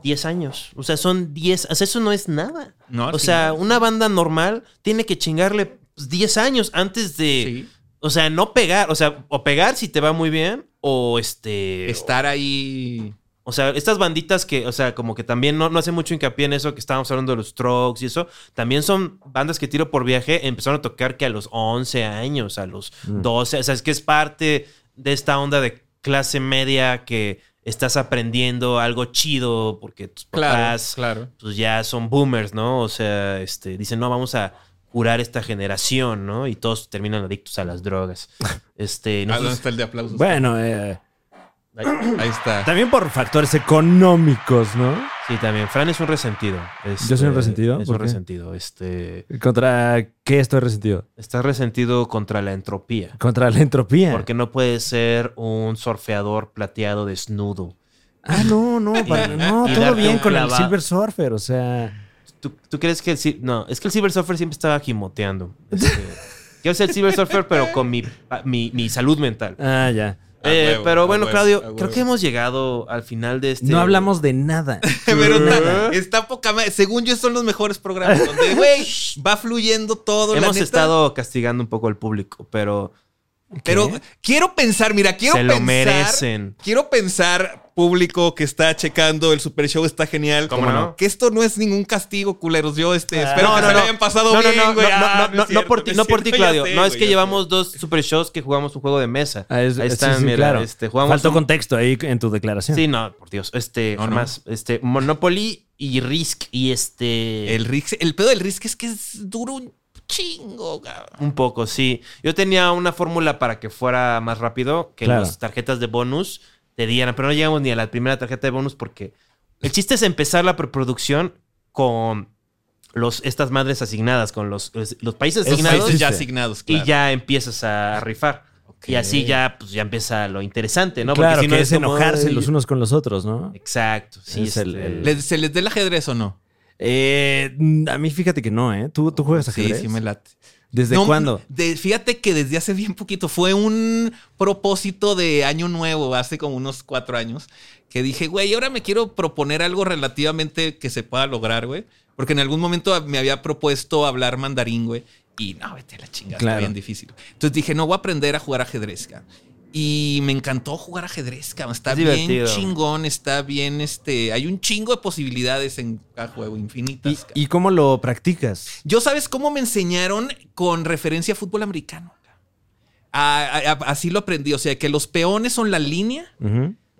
10 años. O sea, son 10, o sea, eso no es nada. No, o sea, una banda normal tiene que chingarle pues, 10 años antes de, Sí. o sea, no pegar, o sea, o pegar si te va muy bien, o este... Estar ahí. O sea, estas banditas que, o sea, como que también no, no hace mucho hincapié en eso que estábamos hablando de los Strokes y eso, también son bandas que tiro por viaje empezaron a tocar que a los 11 años, a los Mm. 12, o sea, es que es parte de esta onda de clase media que estás aprendiendo algo chido porque tus papás claro. pues ya son boomers, ¿no? O sea, este, dicen, no, vamos a curar esta generación, ¿no? Y todos terminan adictos a las drogas. <laughs> Este, Ah, ¿Dónde está el de aplausos? Bueno, eh, Ahí está. también por factores económicos, ¿no? Sí, también. Fran es un resentido. Este, ¿Yo soy un resentido? Es ¿Por un qué? resentido. Este, ¿Contra qué estoy resentido? está resentido contra la entropía. Contra la entropía. Porque no puedes ser un surfeador plateado desnudo. Ah, no, no, <laughs> para- no, y todo bien con el Silver Surfer, o sea. ¿Tú, tú crees que el No, es que el Silver Surfer siempre estaba gimoteando. Este, <laughs> quiero ser el Silver Surfer, pero con mi, mi, mi salud mental. Ah, ya. Eh, huevo, pero bueno, huevo, Claudio, creo que hemos llegado al final de este. No hablamos de nada. <laughs> Pero está, está poca madre. Según yo, son los mejores programas donde, güey, <laughs> va fluyendo todo. la Hemos neta. estado castigando un poco al público, pero Pero ¿Qué? quiero pensar, mira, quiero se lo pensar. merecen. Quiero pensar, público que está checando el Super Show, está genial. ¿Cómo no? Que esto no es ningún castigo, culeros. Yo, este, Ah. espero No, que no, se no. lo hayan pasado no, no, bien, no, güey. no, Ah, no, es no, no cierto, por ti, es no por ti, Claudio. sé, no, es que llevamos sé. dos super shows que jugamos un juego de mesa. Ah, es- Ahí sí, están, sí, mira, claro. este, jugamos Faltó un- contexto ahí en tu declaración. Sí, no, por Dios. Este, No, no. más, este, Monopoly y Risk y este. El, Risk- el pedo del Risk es que es duro un chingo, cabrón. Un poco, sí. Yo tenía una fórmula para que fuera más rápido, que Claro. las tarjetas de bonus te dieran, pero no llegamos ni a la primera tarjeta de bonus porque el chiste es empezar la preproducción con los, estas madres asignadas, con los, los países Los asignados países ya asignados, y claro. ya empiezas a rifar. Y así ya, pues ya empieza lo interesante, ¿no? claro, si no que es como, enojarse los unos con los otros, ¿no? Exacto, sí. Es este, el- ¿Les- ¿Se les dé el ajedrez o no? Eh, a mí fíjate que no, ¿eh? ¿Tú, tú juegas ajedrez? sí me late. ¿Desde No, cuándo? de- fíjate que desde hace bien poquito fue un propósito de año nuevo, hace como unos cuatro años, que dije, güey, ahora me quiero proponer algo relativamente que se pueda lograr, güey. Porque en algún momento me había propuesto hablar mandarín, güey. Y no, vete a la chingada, Claro. está bien difícil. Entonces dije, no, voy a aprender a jugar ajedrez, cabrón. Y me encantó jugar ajedrez, cabrón. Está Es bien divertido. chingón, está bien, este... Hay un chingo de posibilidades en cada juego, infinitas. ¿Y, cómo lo practicas? Yo, ¿sabes cómo me enseñaron con referencia a fútbol americano? a- a- a- así lo aprendí. O sea, que los peones son la línea,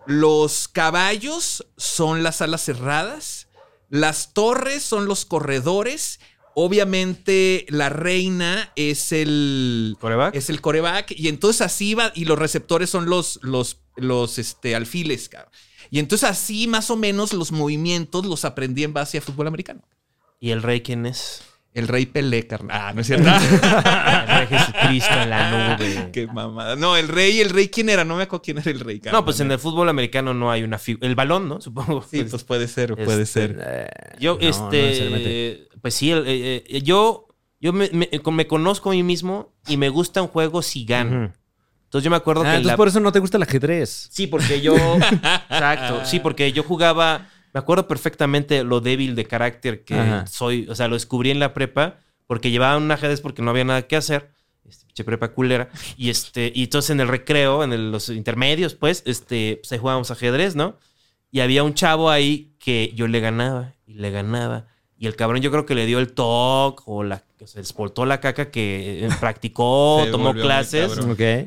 los caballos son las alas cerradas, las torres son los corredores. Obviamente la reina es el ¿Coreback? es el coreback y entonces así va y los receptores son los los los este alfiles, cabrón. Y entonces así más o menos los movimientos los aprendí en base a fútbol americano. ¿Y el rey quién es? El rey Pelé, carnal. Ah, no es cierto. El rey <laughs> Jesucristo en la nube. Qué mamada. No, el rey, el rey, ¿quién era? No me acuerdo quién era el rey. No, carnal. pues en el fútbol americano no hay una figura. El balón, ¿no? Supongo. Sí, pues puede ser, puede Este, ser. Eh, Yo, no, no este. pues sí, el- eh, eh, yo, yo me, me- me conozco a mí mismo y me gusta un juego si gano. Entonces yo me acuerdo Ah, que. entonces la- por eso no te gusta el ajedrez. Sí, porque yo. <laughs> exacto. Sí, porque yo jugaba. Me acuerdo perfectamente lo débil de carácter que Ajá. soy. O sea, lo descubrí en la prepa porque llevaba un ajedrez porque no había nada que hacer. Este, pinche prepa culera. Y este, y entonces en el recreo, en el- los intermedios, pues, este, pues ahí jugábamos ajedrez, ¿no? Y había un chavo ahí que yo le ganaba y le ganaba. Y el cabrón yo creo que le dio el toque o la, o se espoltó la caca que eh, <laughs> practicó, Se tomó clases.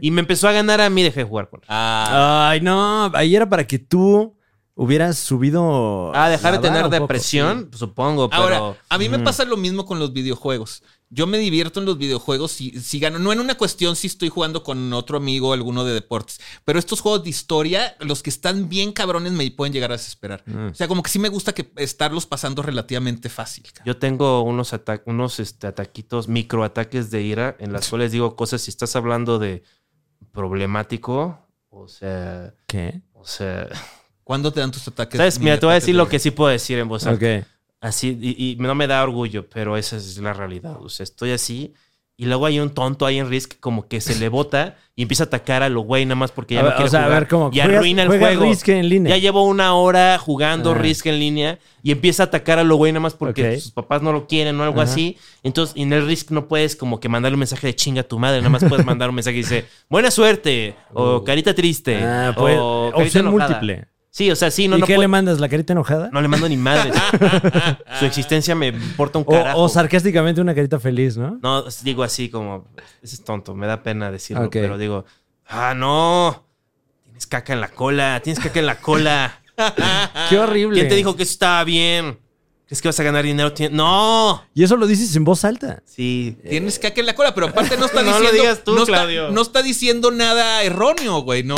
Y me empezó a ganar a mí, dejé de jugar con él. Ah, Ay, no. Ahí era para que tú hubieras subido. Ah, dejar de tener poco, depresión, supongo, pero. Ahora, a mí me pasa lo mismo con los videojuegos. Yo me divierto en los videojuegos si, si gano. No en una cuestión si estoy jugando con otro amigo alguno de deportes. Pero estos juegos de historia, los que están bien cabrones me pueden llegar a desesperar. Mm. O sea, como que sí me gusta que estarlos pasando relativamente fácil. Yo tengo unos, ata- unos este, ataquitos, microataques de ira, en las <laughs> cuales digo cosas. Si estás hablando de problemático, o sea. ¿Qué? O sea. ¿Cuándo te dan tus ataques? ¿Sabes? Mira, te voy a decir de lo que sí puedo decir en voz alta. Ok. Así, y, y no me da orgullo, pero esa es la realidad. O sea, estoy así. Y luego hay un tonto ahí en Risk como que se le bota y empieza a atacar a lo güey nada más porque ya A no ver, quiere o sea, a jugar. ver, ¿cómo? Y Juegas- arruina el juego. Risk en línea. Ya llevo una hora jugando Ah. Risk en línea y empieza a atacar a lo güey nada más porque Ok. sus papás no lo quieren o algo Ajá. así. Entonces, en el Risk no puedes como que mandarle un mensaje de chinga a tu madre. Nada más puedes mandar un mensaje que dice buena suerte o <laughs> carita triste Ah, pues, o carita opción enojada. múltiple. Sí, o sea, sí, no, ¿Y no qué puedo- le mandas? ¿La carita enojada? no le mando ni madre. <laughs> Su existencia me importa un carajo. o, o sarcásticamente una carita feliz, ¿no? No, digo así como, ese es tonto, me da pena decirlo, pero digo, ah, no, tienes caca en la cola, tienes caca en la cola. <laughs> Qué horrible. ¿Quién te dijo que eso estaba bien? ¿Es que vas a ganar dinero? No. Y eso lo dices en voz alta. Sí. Tienes caca en la cola, pero aparte no está <laughs> No lo diciendo. digas tú, no está- Claudio. no está diciendo nada erróneo, güey, ¿no?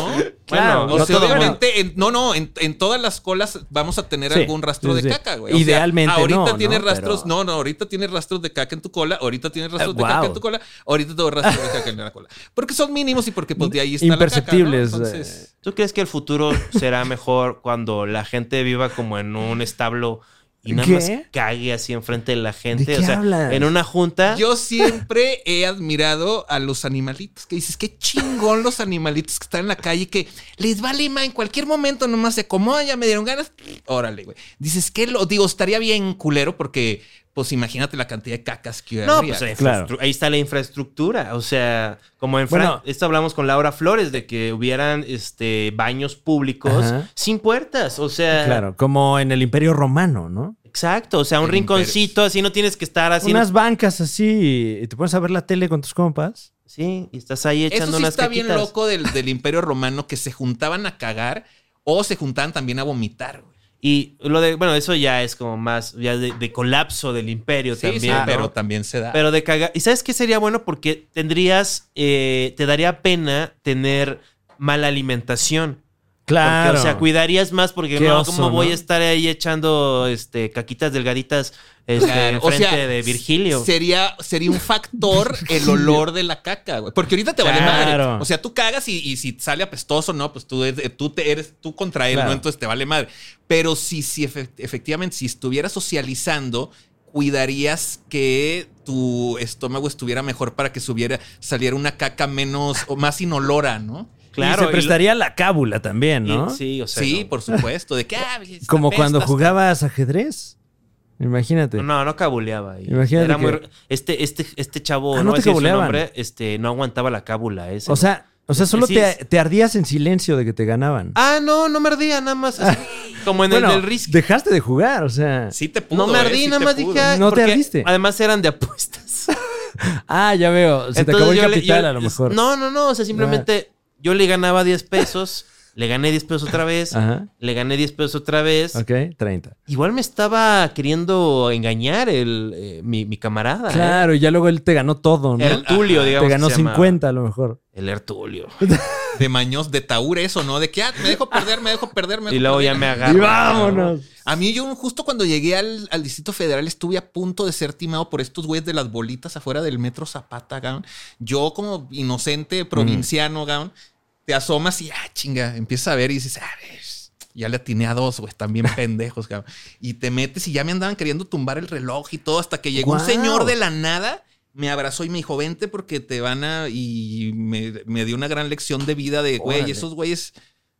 Bueno, O no sea, obviamente, en- no, no, en, en todas las colas vamos a tener Sí, algún rastro sí, de sí. caca, güey. O sea, Idealmente ahorita no, tienes ¿no? rastros, Pero- no, no, ahorita tienes rastros de caca en tu cola, ahorita tienes rastros Eh, de caca en tu cola, ahorita tengo rastros de caca en la cola. Porque son mínimos y porque pues de ahí está Imperceptibles, la caca, ¿no? Entonces, ¿Tú crees que el futuro será mejor cuando la gente viva como en un establo y nada ¿Qué? más cague así enfrente de la gente? ¿De o sea, hablas? en una junta. yo siempre he admirado a los animalitos, que dices, qué chingón los animalitos que están en la calle, que les vale más en cualquier momento nomás se acomodan, ya me dieron ganas, órale, güey. Dices, que lo digo, estaría bien culero porque, pues imagínate la cantidad de cacas que No, habría. pues Claro. ahí está la infraestructura. O sea, como en Fran- Bueno. esto hablamos con Laura Flores de que hubieran este baños públicos Ajá. sin puertas. O sea, Claro, como en el Imperio Romano, ¿no? Exacto. O sea, un rinconcito, así no tienes que estar así. Unas bancas así y te pones a ver la tele con tus compas. Sí, y estás ahí echando Eso sí unas está bien loco del, del Imperio Romano que se juntaban a cagar o se juntaban también a vomitar, güey. Y lo de, bueno, eso ya es como más, ya de, de colapso del imperio Sí, también. sí, ¿no? pero también se da. Pero de cagar. ¿Y sabes qué sería bueno? Porque tendrías, eh, te daría pena tener mala alimentación. Claro. Porque, o sea, cuidarías más porque no, oso, ¿cómo voy a estar ahí echando este, caquitas delgaditas este, Claro, o sea, de Virgilio? Sería, sería un factor <laughs> el olor de la caca, güey. Porque ahorita te vale madre. O sea, tú cagas y, y si sale apestoso, no, pues tú, eres- tú te eres tú contra él, Claro. ¿no? Entonces te vale madre. Pero si, si efe- efectivamente, si estuvieras socializando, cuidarías que tu estómago estuviera mejor para que subiera, saliera una caca menos o más inolora, ¿no? Claro. y se y prestaría la cábula también, ¿no? y- sí, o sea. sí, no. por supuesto. De que, ah, <laughs> Como cuando jugabas ajedrez. Imagínate. No, no cabuleaba. ahí. Imagínate Era muy- este, este, este chavo, Ah, no, no te nombre, este, no aguantaba la cábula. Ese. O sea, o sea, solo Sí, te, ardías en silencio de que te ganaban. Ah, no, no me ardía, nada más. así, <laughs> como en bueno, el del Risk. dejaste de jugar, o sea. Sí te pudo, no me eh, ardí, sí nada más dije. ah, No te ardiste. Además eran de apuestas. <laughs> Ah, ya veo. Se te acabó el le- capital yo- a lo mejor. No, no, no. O sea, simplemente yo le ganaba 10 pesos, le gané 10 pesos otra vez, Ajá. le gané 10 pesos otra vez. Ok, 30. Igual me estaba queriendo engañar el, eh, mi, mi camarada. ¿eh? Claro, y ya luego él te ganó todo, ¿no? Ertulio, digamos. te ganó que se llama. 50 a lo mejor. El Ertulio. De maños, de taur eso, ¿no? De que ah, me dejo perder, me dejo perder, me Y dejo luego ya me Y agarra. vámonos. A mí yo justo cuando llegué al, al Distrito Federal estuve a punto de ser timado por estos güeyes de las bolitas afuera del Metro Zapata, gaun. Yo como inocente provinciano, gaun, te asomas y, ah, chinga, empiezas a ver y dices, ah, ya le atiné a dos, güey, están bien <laughs> pendejos, gaun. Y te metes y ya me andaban queriendo tumbar el reloj y todo hasta que llegó un señor de la nada. Me abrazó y me dijo, vente porque te van a... Y me, me dio una gran lección de vida de, güey, esos güeyes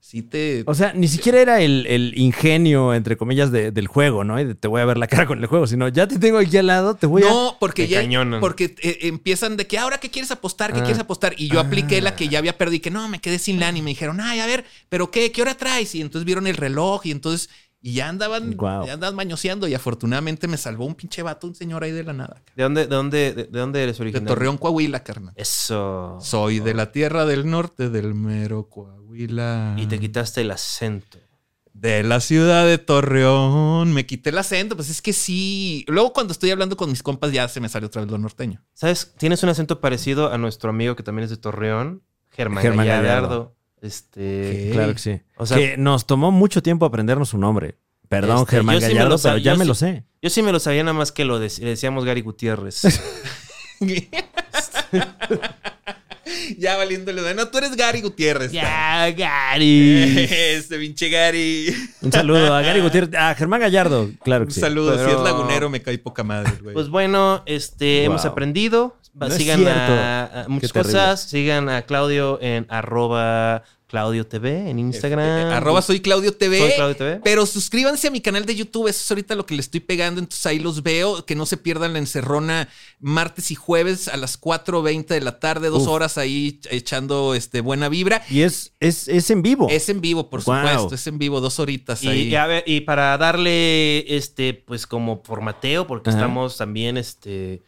sí te... O sea, ni siquiera era el, el ingenio, entre comillas, de- del juego, ¿no? Y de te voy a ver la cara con el juego, sino ya te tengo aquí al lado, te voy a... No, porque ya cañonan. porque eh, empiezan de que ahora qué quieres apostar, qué Ah. quieres apostar y yo apliqué Ah. la que ya había perdido y que no, me quedé sin lana y me dijeron, "Ay, a ver, pero qué, qué hora traes?" Y entonces vieron el reloj y entonces y ya andaban ya andaban mañoseando y afortunadamente me salvó un pinche vato, un señor ahí de la nada. ¿De dónde, de dónde, de, de dónde eres De originario? Torreón, Coahuila, carnal. Eso. Soy de la tierra del norte del mero Coahuila. Y te quitaste el acento. De la ciudad de Torreón. Me quité el acento, pues es que sí. Luego cuando estoy hablando con mis compas ya se me sale otra vez lo norteño. ¿Sabes? Tienes un acento parecido a nuestro amigo que también es de Torreón, Germán, Germán Gallardo. Gallardo. Este. Claro que sí. O sea- que nos tomó mucho tiempo aprendernos su nombre. Perdón, Este, Germán sí Gallardo, pero ya me sí- lo sé. Yo sí me lo sabía nada más que lo le decíamos Gary Gutiérrez. <laughs> <laughs> <laughs> ya valiéndole. No, tú eres Gary Gutiérrez. ya, Gary. <laughs> Este pinche Gary. Un saludo a Gary Gutiérrez, a Germán Gallardo, claro Un que sí. saludo. Pero- Si es lagunero, me cae poca madre, güey. Pues bueno, este, Wow. hemos aprendido. No sigan a, a muchas cosas. Sigan a Claudio en arroba Claudio TV en Instagram. Eh, arroba soy Claudio TV. Soy Claudio TV. Pero suscríbanse a mi canal de YouTube. Eso es ahorita lo que le estoy pegando. Entonces ahí los veo. Que no se pierdan la encerrona martes y jueves a las 4.20 de la tarde. Dos Uf. horas ahí echando este, buena vibra. Y es, es, es en vivo. Es en vivo, por Wow. supuesto. Es en vivo, dos horitas Y, ahí. y a ver, y para darle este, pues como formateo, porque Ajá. estamos también, este.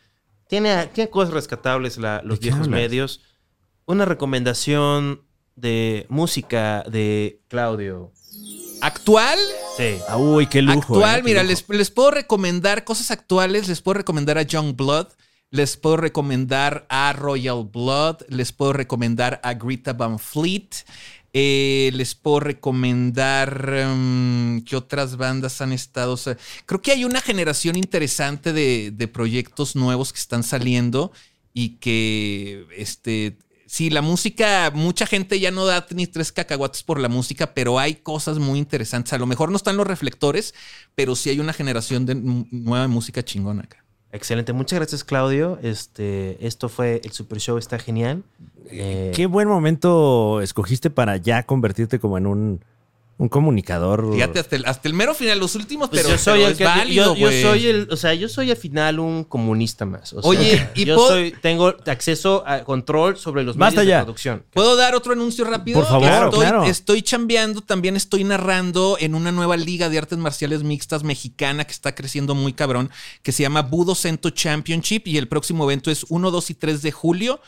Tiene, tiene cosas rescatables la- los ¿De qué viejos hablas? medios. Una recomendación de música de Claudio. Actual, Sí. Ah, uy, qué lujo. actual, eh, qué mira, lujo. les, les puedo recomendar cosas actuales. Les puedo recomendar a Young Blood. Les puedo recomendar a Royal Blood. Les puedo recomendar a Greta Van Fleet. eh, les puedo recomendar um, qué otras bandas han estado. O sea, creo que hay una generación interesante de, de proyectos nuevos que están saliendo y que este. Sí, la música, mucha gente ya no da ni tres cacahuates por la música, pero hay cosas muy interesantes. A lo mejor no están los reflectores, pero sí hay una generación de nu- nueva música chingona acá. Excelente. Muchas gracias, Claudio. Este, esto fue el Super Show, está genial. Eh, Qué buen momento escogiste para ya convertirte como en un, un comunicador. Fíjate, hasta el, hasta el mero final, los últimos, pues pero, yo soy pero el es que válido, yo, soy el, o sea, yo soy al final un comunista más. O sea, Oye, ¿y yo puedo- soy, tengo acceso a control sobre los medios de producción. ¿Puedo dar otro anuncio rápido? Por favor, estoy, claro. Estoy chambeando, también estoy narrando en una nueva liga de artes marciales mixtas mexicana que está creciendo muy cabrón, que se llama Budo Cento Championship y el próximo evento es 1, 2 y 3 de julio.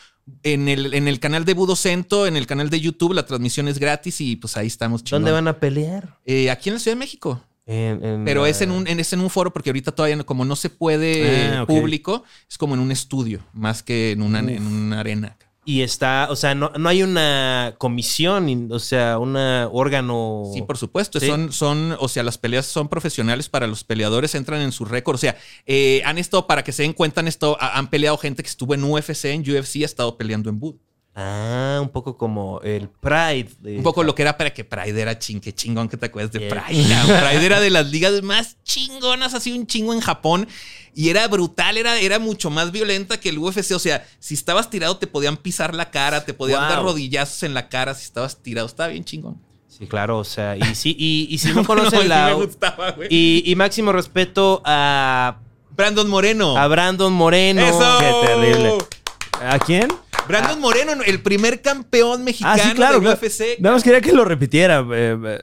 En el, en el canal de Budo Cento, en el canal de YouTube, la transmisión es gratis y pues ahí estamos chingón. ¿Dónde van a pelear? Eh, aquí en la Ciudad de México. En- en Pero es en un, en, es en un foro porque ahorita todavía no- como no se puede Ah, público, es como en un estudio, más que en una, en una arena. Y está, o sea, no, no hay una comisión, o sea, un órgano. Sí, por supuesto. Sí. Son, son, o sea, las peleas son profesionales para los peleadores, entran en su récord. O sea, eh, han estado, para que se den cuenta, han, estado, ha- han peleado gente que estuvo en UFC, en UFC, ha estado peleando en Bud. Ah, un poco como el Pride. de- Un poco lo que era para que Pride era ching, qué chingón que te acuerdas de Yeah. Pride. <laughs> Pride era de las ligas más chingonas, así un chingo en Japón. Y era brutal, era, era mucho más violenta que el UFC. O sea, si estabas tirado te podían pisar la cara, te podían Wow. dar rodillazos en la cara si estabas tirado. Estaba bien chingón. Sí, claro, o sea, y sí, y, y si <laughs> no conocen sí la. me gustaba, güey. Y, y máximo respeto a, Brandon Moreno. a Brandon Moreno. ¡Eso! Qué terrible. ¿A quién? Brandon Moreno, el primer campeón mexicano Ah, sí, claro. de. UFC. Nada más quería que lo repitiera. eh, eh,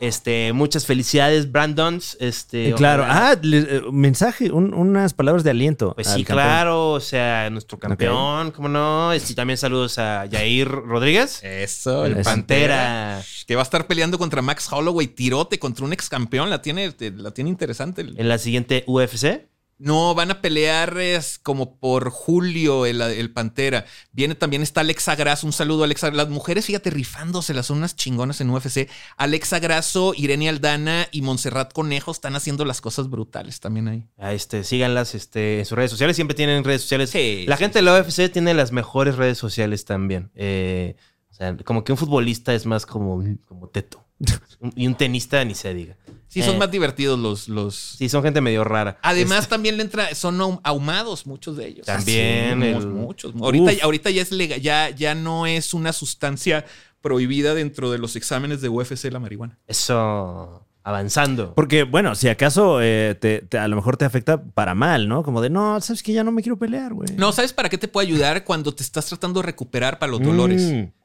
Este, muchas felicidades, Brandons. Este, Eh, claro. Ah, le- eh, mensaje, un- unas palabras de aliento. Pues al sí, campeón. claro, o sea, nuestro campeón, ¿cómo no? Y también saludos a Jair Rodríguez, Eso, el el Pantera. Pantera. Que va a estar peleando contra Max Holloway, tirote contra un ex campeón. La tiene, la tiene interesante. En la siguiente UFC. No, van a pelear es, como por julio el, el Pantera. Viene también está Alexa Grasso. Un saludo, Alexa. Las mujeres, fíjate, rifándoselas, son unas chingonas en UFC. Alexa Grasso, Irene Aldana y Montserrat Conejo están haciendo las cosas brutales también ahí. Ah, Este, síganlas este, en sus redes sociales. Siempre tienen redes sociales. Sí, la sí, gente de la UFC tiene las mejores redes sociales también. Eh, o sea, como que un futbolista es más como, como teto. <laughs> Y un tenista ni se diga. Sí, son Eh, más divertidos los. los... Sí, son gente medio rara. Además, también le entra, son ahum- ahumados muchos de ellos. También Sí, el- muchos. Ahorita, Uf. ahorita ya es legal, ya, ya no es una sustancia prohibida dentro de los exámenes de UFC la marihuana. Eso. Avanzando. Porque, bueno, si acaso eh, te- te- a lo mejor te afecta para mal, ¿no? Como de, no, sabes que ya no me quiero pelear, güey. No, ¿sabes para qué te puede ayudar cuando te estás tratando de recuperar para los dolores?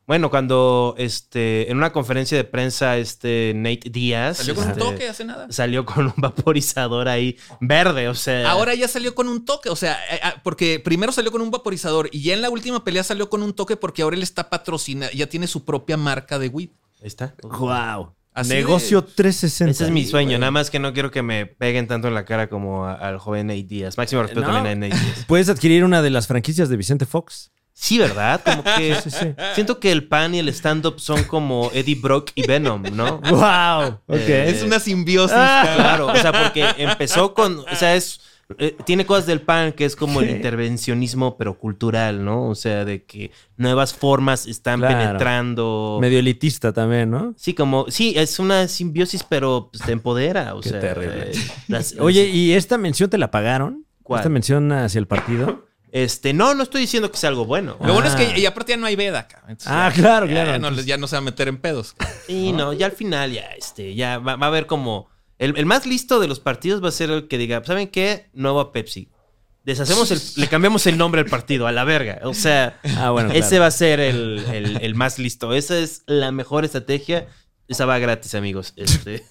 Bueno, cuando este, en una conferencia de prensa, este Nate Díaz Salió con un este, toque hace nada. salió con un vaporizador ahí verde, o sea. Ahora ya salió con un toque, o sea, eh, ah, porque primero salió con un vaporizador y ya en la última pelea salió con un toque porque ahora él está patrocinado, ya tiene su propia marca de weed. Ahí está. Wow. Así Negocio de- 360. Ese es mi sueño, nada más que no quiero que me peguen tanto en la cara como a- al joven Nate Díaz. Máximo respeto No. también a Nate Díaz. <laughs> Puedes adquirir una de las franquicias de Vicente Fox. Sí, ¿verdad? Como <laughs> que Sí, sí. siento que el pan y el stand-up son como Eddie Brock y Venom, ¿no? <laughs> Wow. Ok. Eh, Es una simbiosis. Ah. Claro, o sea, porque empezó con, o sea, es eh, tiene cosas del pan que es como el intervencionismo pero cultural, ¿no? O sea, de que nuevas formas están Claro. penetrando. Medio elitista también, ¿no? Sí, como sí, es una simbiosis pero pues, te empodera, o Qué sea, terrible. eh, las- Oye, ¿y esta mención te la pagaron? ¿Cuál? ¿Esta mención hacia el partido? Este, no, no estoy diciendo que sea algo bueno. Lo bueno es Ah. que y aparte ya no hay veda. Entonces Ah, ya- claro, ya claro. no, ya no se va a meter en pedos. <laughs> Sí, no, ya al final ya, este, ya va, va a haber como. El, el más listo de los partidos va a ser el que diga, ¿saben qué? Nuevo a Pepsi. Deshacemos el, le cambiamos el nombre al partido, a la verga. O sea, Ah, bueno. ese claro. va a ser el, el- el más listo. Esa es la mejor estrategia. Esa va gratis, amigos. Este,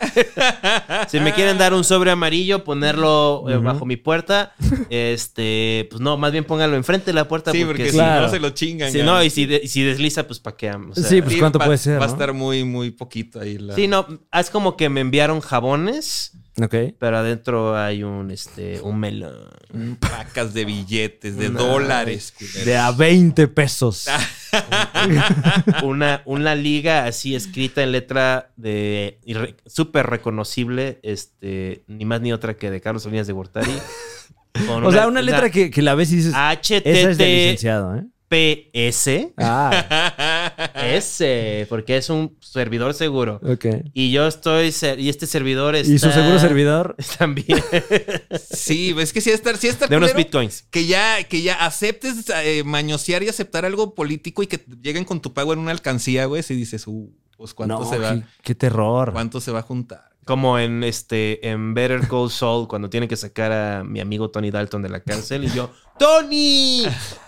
<laughs> si me quieren dar un sobre amarillo, ponerlo eh, bajo mi puerta, este, pues no, más bien pónganlo enfrente de la puerta. Sí, porque, porque si Claro. no se lo chingan. si no, y si, de- y si desliza, pues pa' qué. O sea, Sí, pues, ¿cuánto va- puede ser, Va a no? estar muy, muy poquito ahí. La... Sí, no, es como que me enviaron jabones, Ok. pero adentro hay un, este, un melón. Pacas de billetes, de dólares. De a 20 pesos. <laughs> Una, una liga así escrita en letra de súper reconocible, este, ni más ni otra que de Carlos Salinas de Gortari. <laughs> o sea, una letra que, que la ves y dices, esa es de licenciado, ¿eh? HTTPS. Ah, <laughs> S, porque es un servidor seguro. ok. Y yo estoy, y este servidor está... ¿Y su seguro servidor? <laughs> También. Sí, es que sí estar, sí estar de unos bitcoins. que ya, que ya aceptes eh, mañosear y aceptar algo político y que lleguen con tu pago en una alcancía, güey, si dices, uh, pues cuánto no, se va, qué, qué terror. cuánto se va a juntar. Como en este en Better Call Saul cuando tienen que sacar a mi amigo Tony Dalton de la cárcel y yo ¡Tony!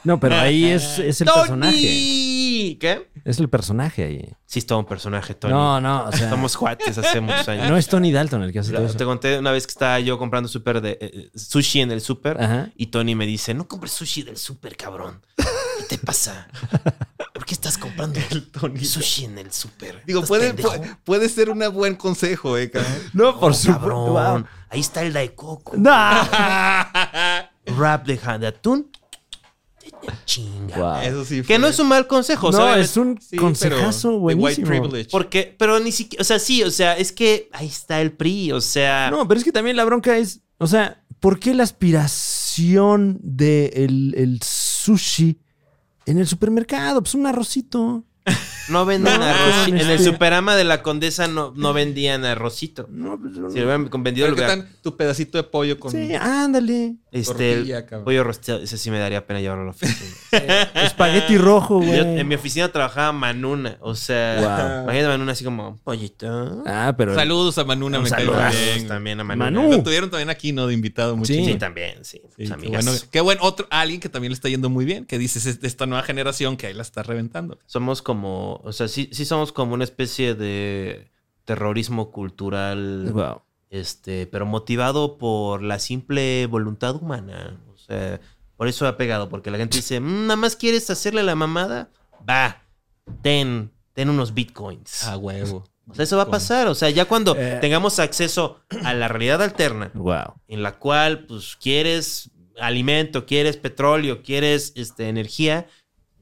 No, pero ahí es, <laughs> es el personaje. ¡Tony! ¿Qué? Es el personaje ahí. Sí, es todo un personaje, Tony. No, no, o sea, Somos cuates hace muchos años. no es Tony Dalton el que hace todo Te conté una vez que estaba yo comprando súper de eh, sushi en el súper Ajá. y Tony me dice, no compres sushi del súper, cabrón. ¿Qué te pasa? ¿Por qué estás comprando sushi en el súper? Digo, ¿Estás puede, puede, puede ser un buen consejo, eh, cabrón. No, por Oh, supuesto. cabrón. Wow. Ahí está el daikoku. No. <laughs> <laughs> Rap de, de atún. Chinga. Wow. Eso sí. Que no es un mal consejo, No, ¿sabes? es un Sí, consejazo pero de white buenísimo. privilege. Porque, pero ni siquiera, o sea, sí, o sea, es que ahí está el PRI, o sea. No, pero es que también la bronca es, o sea, ¿por qué la aspiración del el, el sushi en el supermercado? Pues un arrocito. <laughs> No venden No, arrocito. En el este- Superama de la Condesa no, no vendían arrocito. No, pues, Si lo hubieran vendido, lo ¿qué hubieran- tu pedacito de pollo con Sí, ándale. Este, tortilla, el cabrón? pollo rosteado, ese sí me daría pena llevarlo a la oficina. Espagueti rojo, Yo- güey. en mi oficina trabajaba Manuna, o sea, Wow. imagínate Manuna así como, pollito. Ah, pero. Saludos a Manuna, Un me cae bien. también a Manuna. Manu. Lo tuvieron también aquí, ¿no? De invitado mucho. Sí. Sí, también, sí. Sí, Pues, qué, amigas. bueno, qué buen otro, alguien que también le está yendo muy bien, que dices es de esta nueva generación que ahí la está reventando. Somos como, o sea, sí, sí somos como una especie de terrorismo cultural, Wow. Este, pero motivado por la simple voluntad humana. O sea, por eso ha pegado, porque la gente dice, "Mm, nada más quieres hacerle la mamada, va, ten, ten unos bitcoins. A huevo. O sea, eso va a pasar. O sea, ya cuando Eh. tengamos acceso a la realidad alterna, Wow. en la cual, pues, quieres alimento, quieres petróleo, quieres este, energía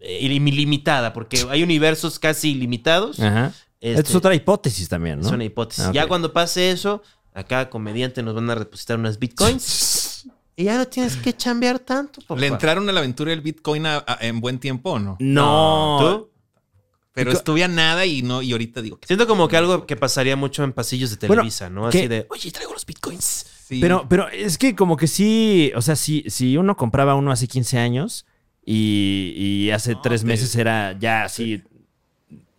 eh, ilimitada, porque hay universos casi ilimitados. Ajá. Este, es otra hipótesis también, ¿no? es una hipótesis. Ah. Ya cuando pase eso, acá comediante nos van a depositar unas bitcoins y ya no tienes que chambear tanto. papá. ¿Le entraron a la aventura del Bitcoin a- a- en buen tiempo o no? No. ¿Tú? Pero estuve a nada y no, y ahorita digo que Siento como que algo que pasaría mucho en pasillos de Bueno, Televisa, ¿no? Así de, oye, traigo los bitcoins. sí. Pero, pero es que como que sí, o sea, si, si uno compraba uno hace 15 años y, y hace No, tres te- meses era ya así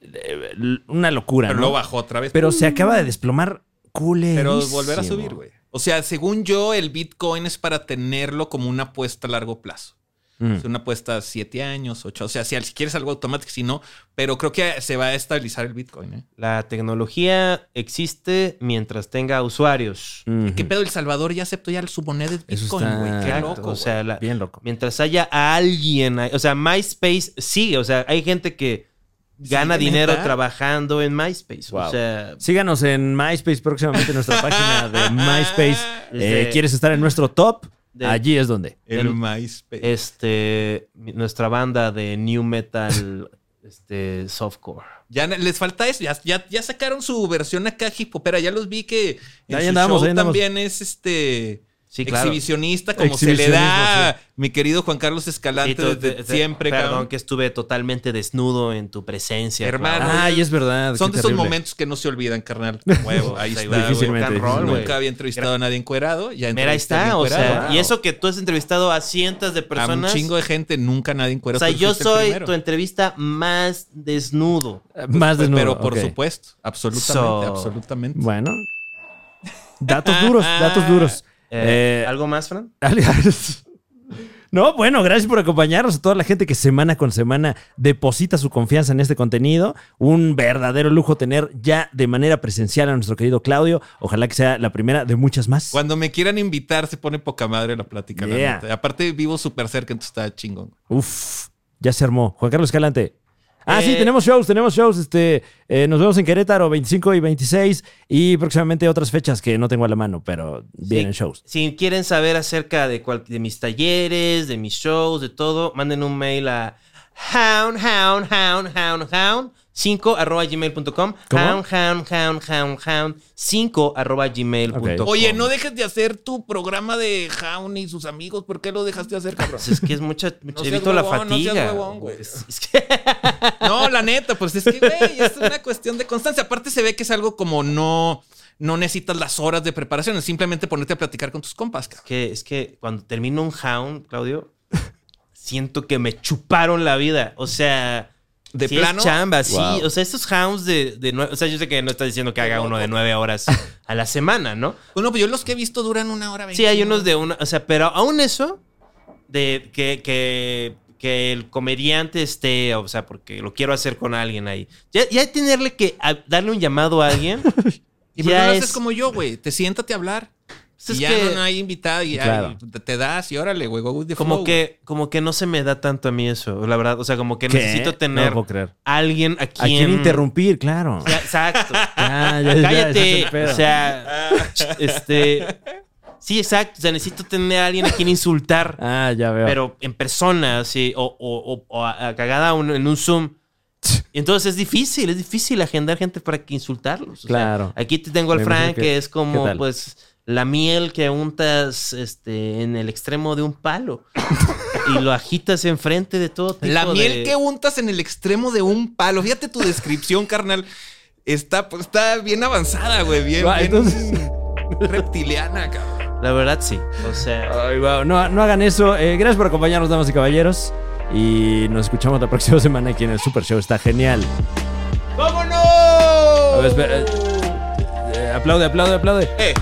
eh, una locura, Pero ¿no? lo bajó otra vez. Pero se acaba de desplomar cool. Pero volver a subir, güey. O sea, según yo, el Bitcoin es para tenerlo como una apuesta a largo plazo. Mm. Es una apuesta a siete años, ocho. O sea, si, quieres algo automático, si no. Pero creo que se va a estabilizar el Bitcoin, ¿eh? La tecnología existe mientras tenga usuarios. ¿Qué pedo? El Salvador ya aceptó ya su moneda de Bitcoin, güey. Qué loco. o sea, la- Bien loco. mientras haya alguien, o sea, MySpace sigue, o sea, hay gente que gana ¿Sí, dinero neta? trabajando en MySpace. Wow. O sea, Síganos en MySpace próximamente, nuestra página de <laughs> MySpace. Eh, Este- ¿Quieres estar en nuestro top? de- Allí es donde. El El- MySpace. este, nuestra banda de New Metal, <laughs> este, Softcore. Ya les falta eso. Ya, ya, ya sacaron su versión acá hip hopera. Ya los vi que en Ahí su andamos, show ahí andamos. también es este Sí, claro. exhibicionista, como se le da mi querido Juan Carlos Escalante tú- desde te- te- siempre, Perdón cabrón. que estuve totalmente desnudo en tu presencia. Hermano, Clau. Ay, es verdad. Son de esos momentos que no se olvidan, carnal. <laughs> Huevo, ahí está. Difícilmente, and roll. Nunca había entrevistado a nadie encuerado. Ya Mira, ahí está, o sea, y eso que tú has entrevistado a cientos de A un personas. chingo de gente, nunca nadie o encuerado. sea, tú yo soy primero. tu entrevista más desnudo. Eh, Más desnudo. Pero por supuesto, absolutamente, So- absolutamente. Bueno. Datos duros, datos duros. <laughs> Eh, Eh, ¿Algo más, Fran? No, bueno, gracias por acompañarnos a toda la gente que semana con semana deposita su confianza en este contenido. Un verdadero lujo tener ya de manera presencial a nuestro querido Claudio. Ojalá que sea la primera de muchas más. Cuando me quieran invitar, se pone poca madre la plática. la Yeah. neta. Aparte, vivo súper cerca, entonces está chingón. Uf, ya se armó. Juan Carlos Escalante. Ah, sí, Eh, tenemos shows, tenemos shows. Este, eh, nos vemos en Querétaro 25 y 26 y próximamente otras fechas que no tengo a la mano, pero vienen shows. Si quieren saber acerca de, cual- de mis talleres, de mis shows, de todo, manden un mail a hound, hound, hound, hound, hound, 5 arroba gmail.com. Hound, hound, hound, hound, hound, 5 arroba gmail.com. Ok. Oye, no dejes de hacer tu programa de Jaun y sus amigos. ¿Por qué lo dejaste de hacer, cabrón? Pues es que es mucha, mucha seas evito la huevón, no fatiga. huevón, güey. Es- es que- <laughs> No, la neta, pues es que, güey, es una cuestión de constancia. Aparte se ve que es algo como no, no necesitas las horas de preparación, es simplemente ponerte a platicar con tus compas, cabrón. que es que cuando termino un hound, Claudio, siento que me chuparon la vida. O sea, ¿De sí plano? es chamba, sí. Wow. O sea, estos hounds de, de O sea, yo sé que no estás diciendo que haga uno de nueve horas <laughs> a la semana, ¿no? Bueno, pues yo los que he visto duran una hora veinte. Sí, hay unos de una. O sea, pero aún eso, de que, que, que el comediante esté, o sea, porque lo quiero hacer con alguien ahí. Ya, ya tenerle que darle un llamado a alguien. <laughs> Y por qué ya no es- haces como yo, güey. Te siéntate a hablar. Pues ya que- no, no hay invitada y Claro. te, das y órale, güey. Como que, como que no se me da tanto a mí eso, la verdad. O sea, como que ¿Qué? necesito tener creer. alguien a ¿A quien. interrumpir? Claro. Ya, exacto. <laughs> Ya, ya, ya, ese Cállate. o sea, este. Sí, exacto. O sea, necesito tener a alguien a quien insultar. <laughs> Ah, ya veo. pero en persona, sí, o, o, o- o a- a cagada un- en un Zoom. Entonces es difícil, es difícil agendar gente para que insultarlos. O sea, Claro. aquí te tengo al Frank, que, que- es ¿qué como, pues, la miel que untas este, en el extremo de un palo <laughs> y lo agitas enfrente de todo tipo La miel de- que untas en el extremo de un palo. Fíjate tu descripción, carnal. Está, pues, está bien avanzada, güey. Bien, Ah, bien entonces- <laughs> reptiliana, cabrón. La verdad, sí. O sea, Ay, wow. no, no hagan eso. Eh, gracias por acompañarnos, damas y caballeros. Y nos escuchamos la próxima semana aquí en el Super Show. Está genial. ¡Vámonos! A ver, espera, eh, aplaude, aplaude, aplaude. Eh,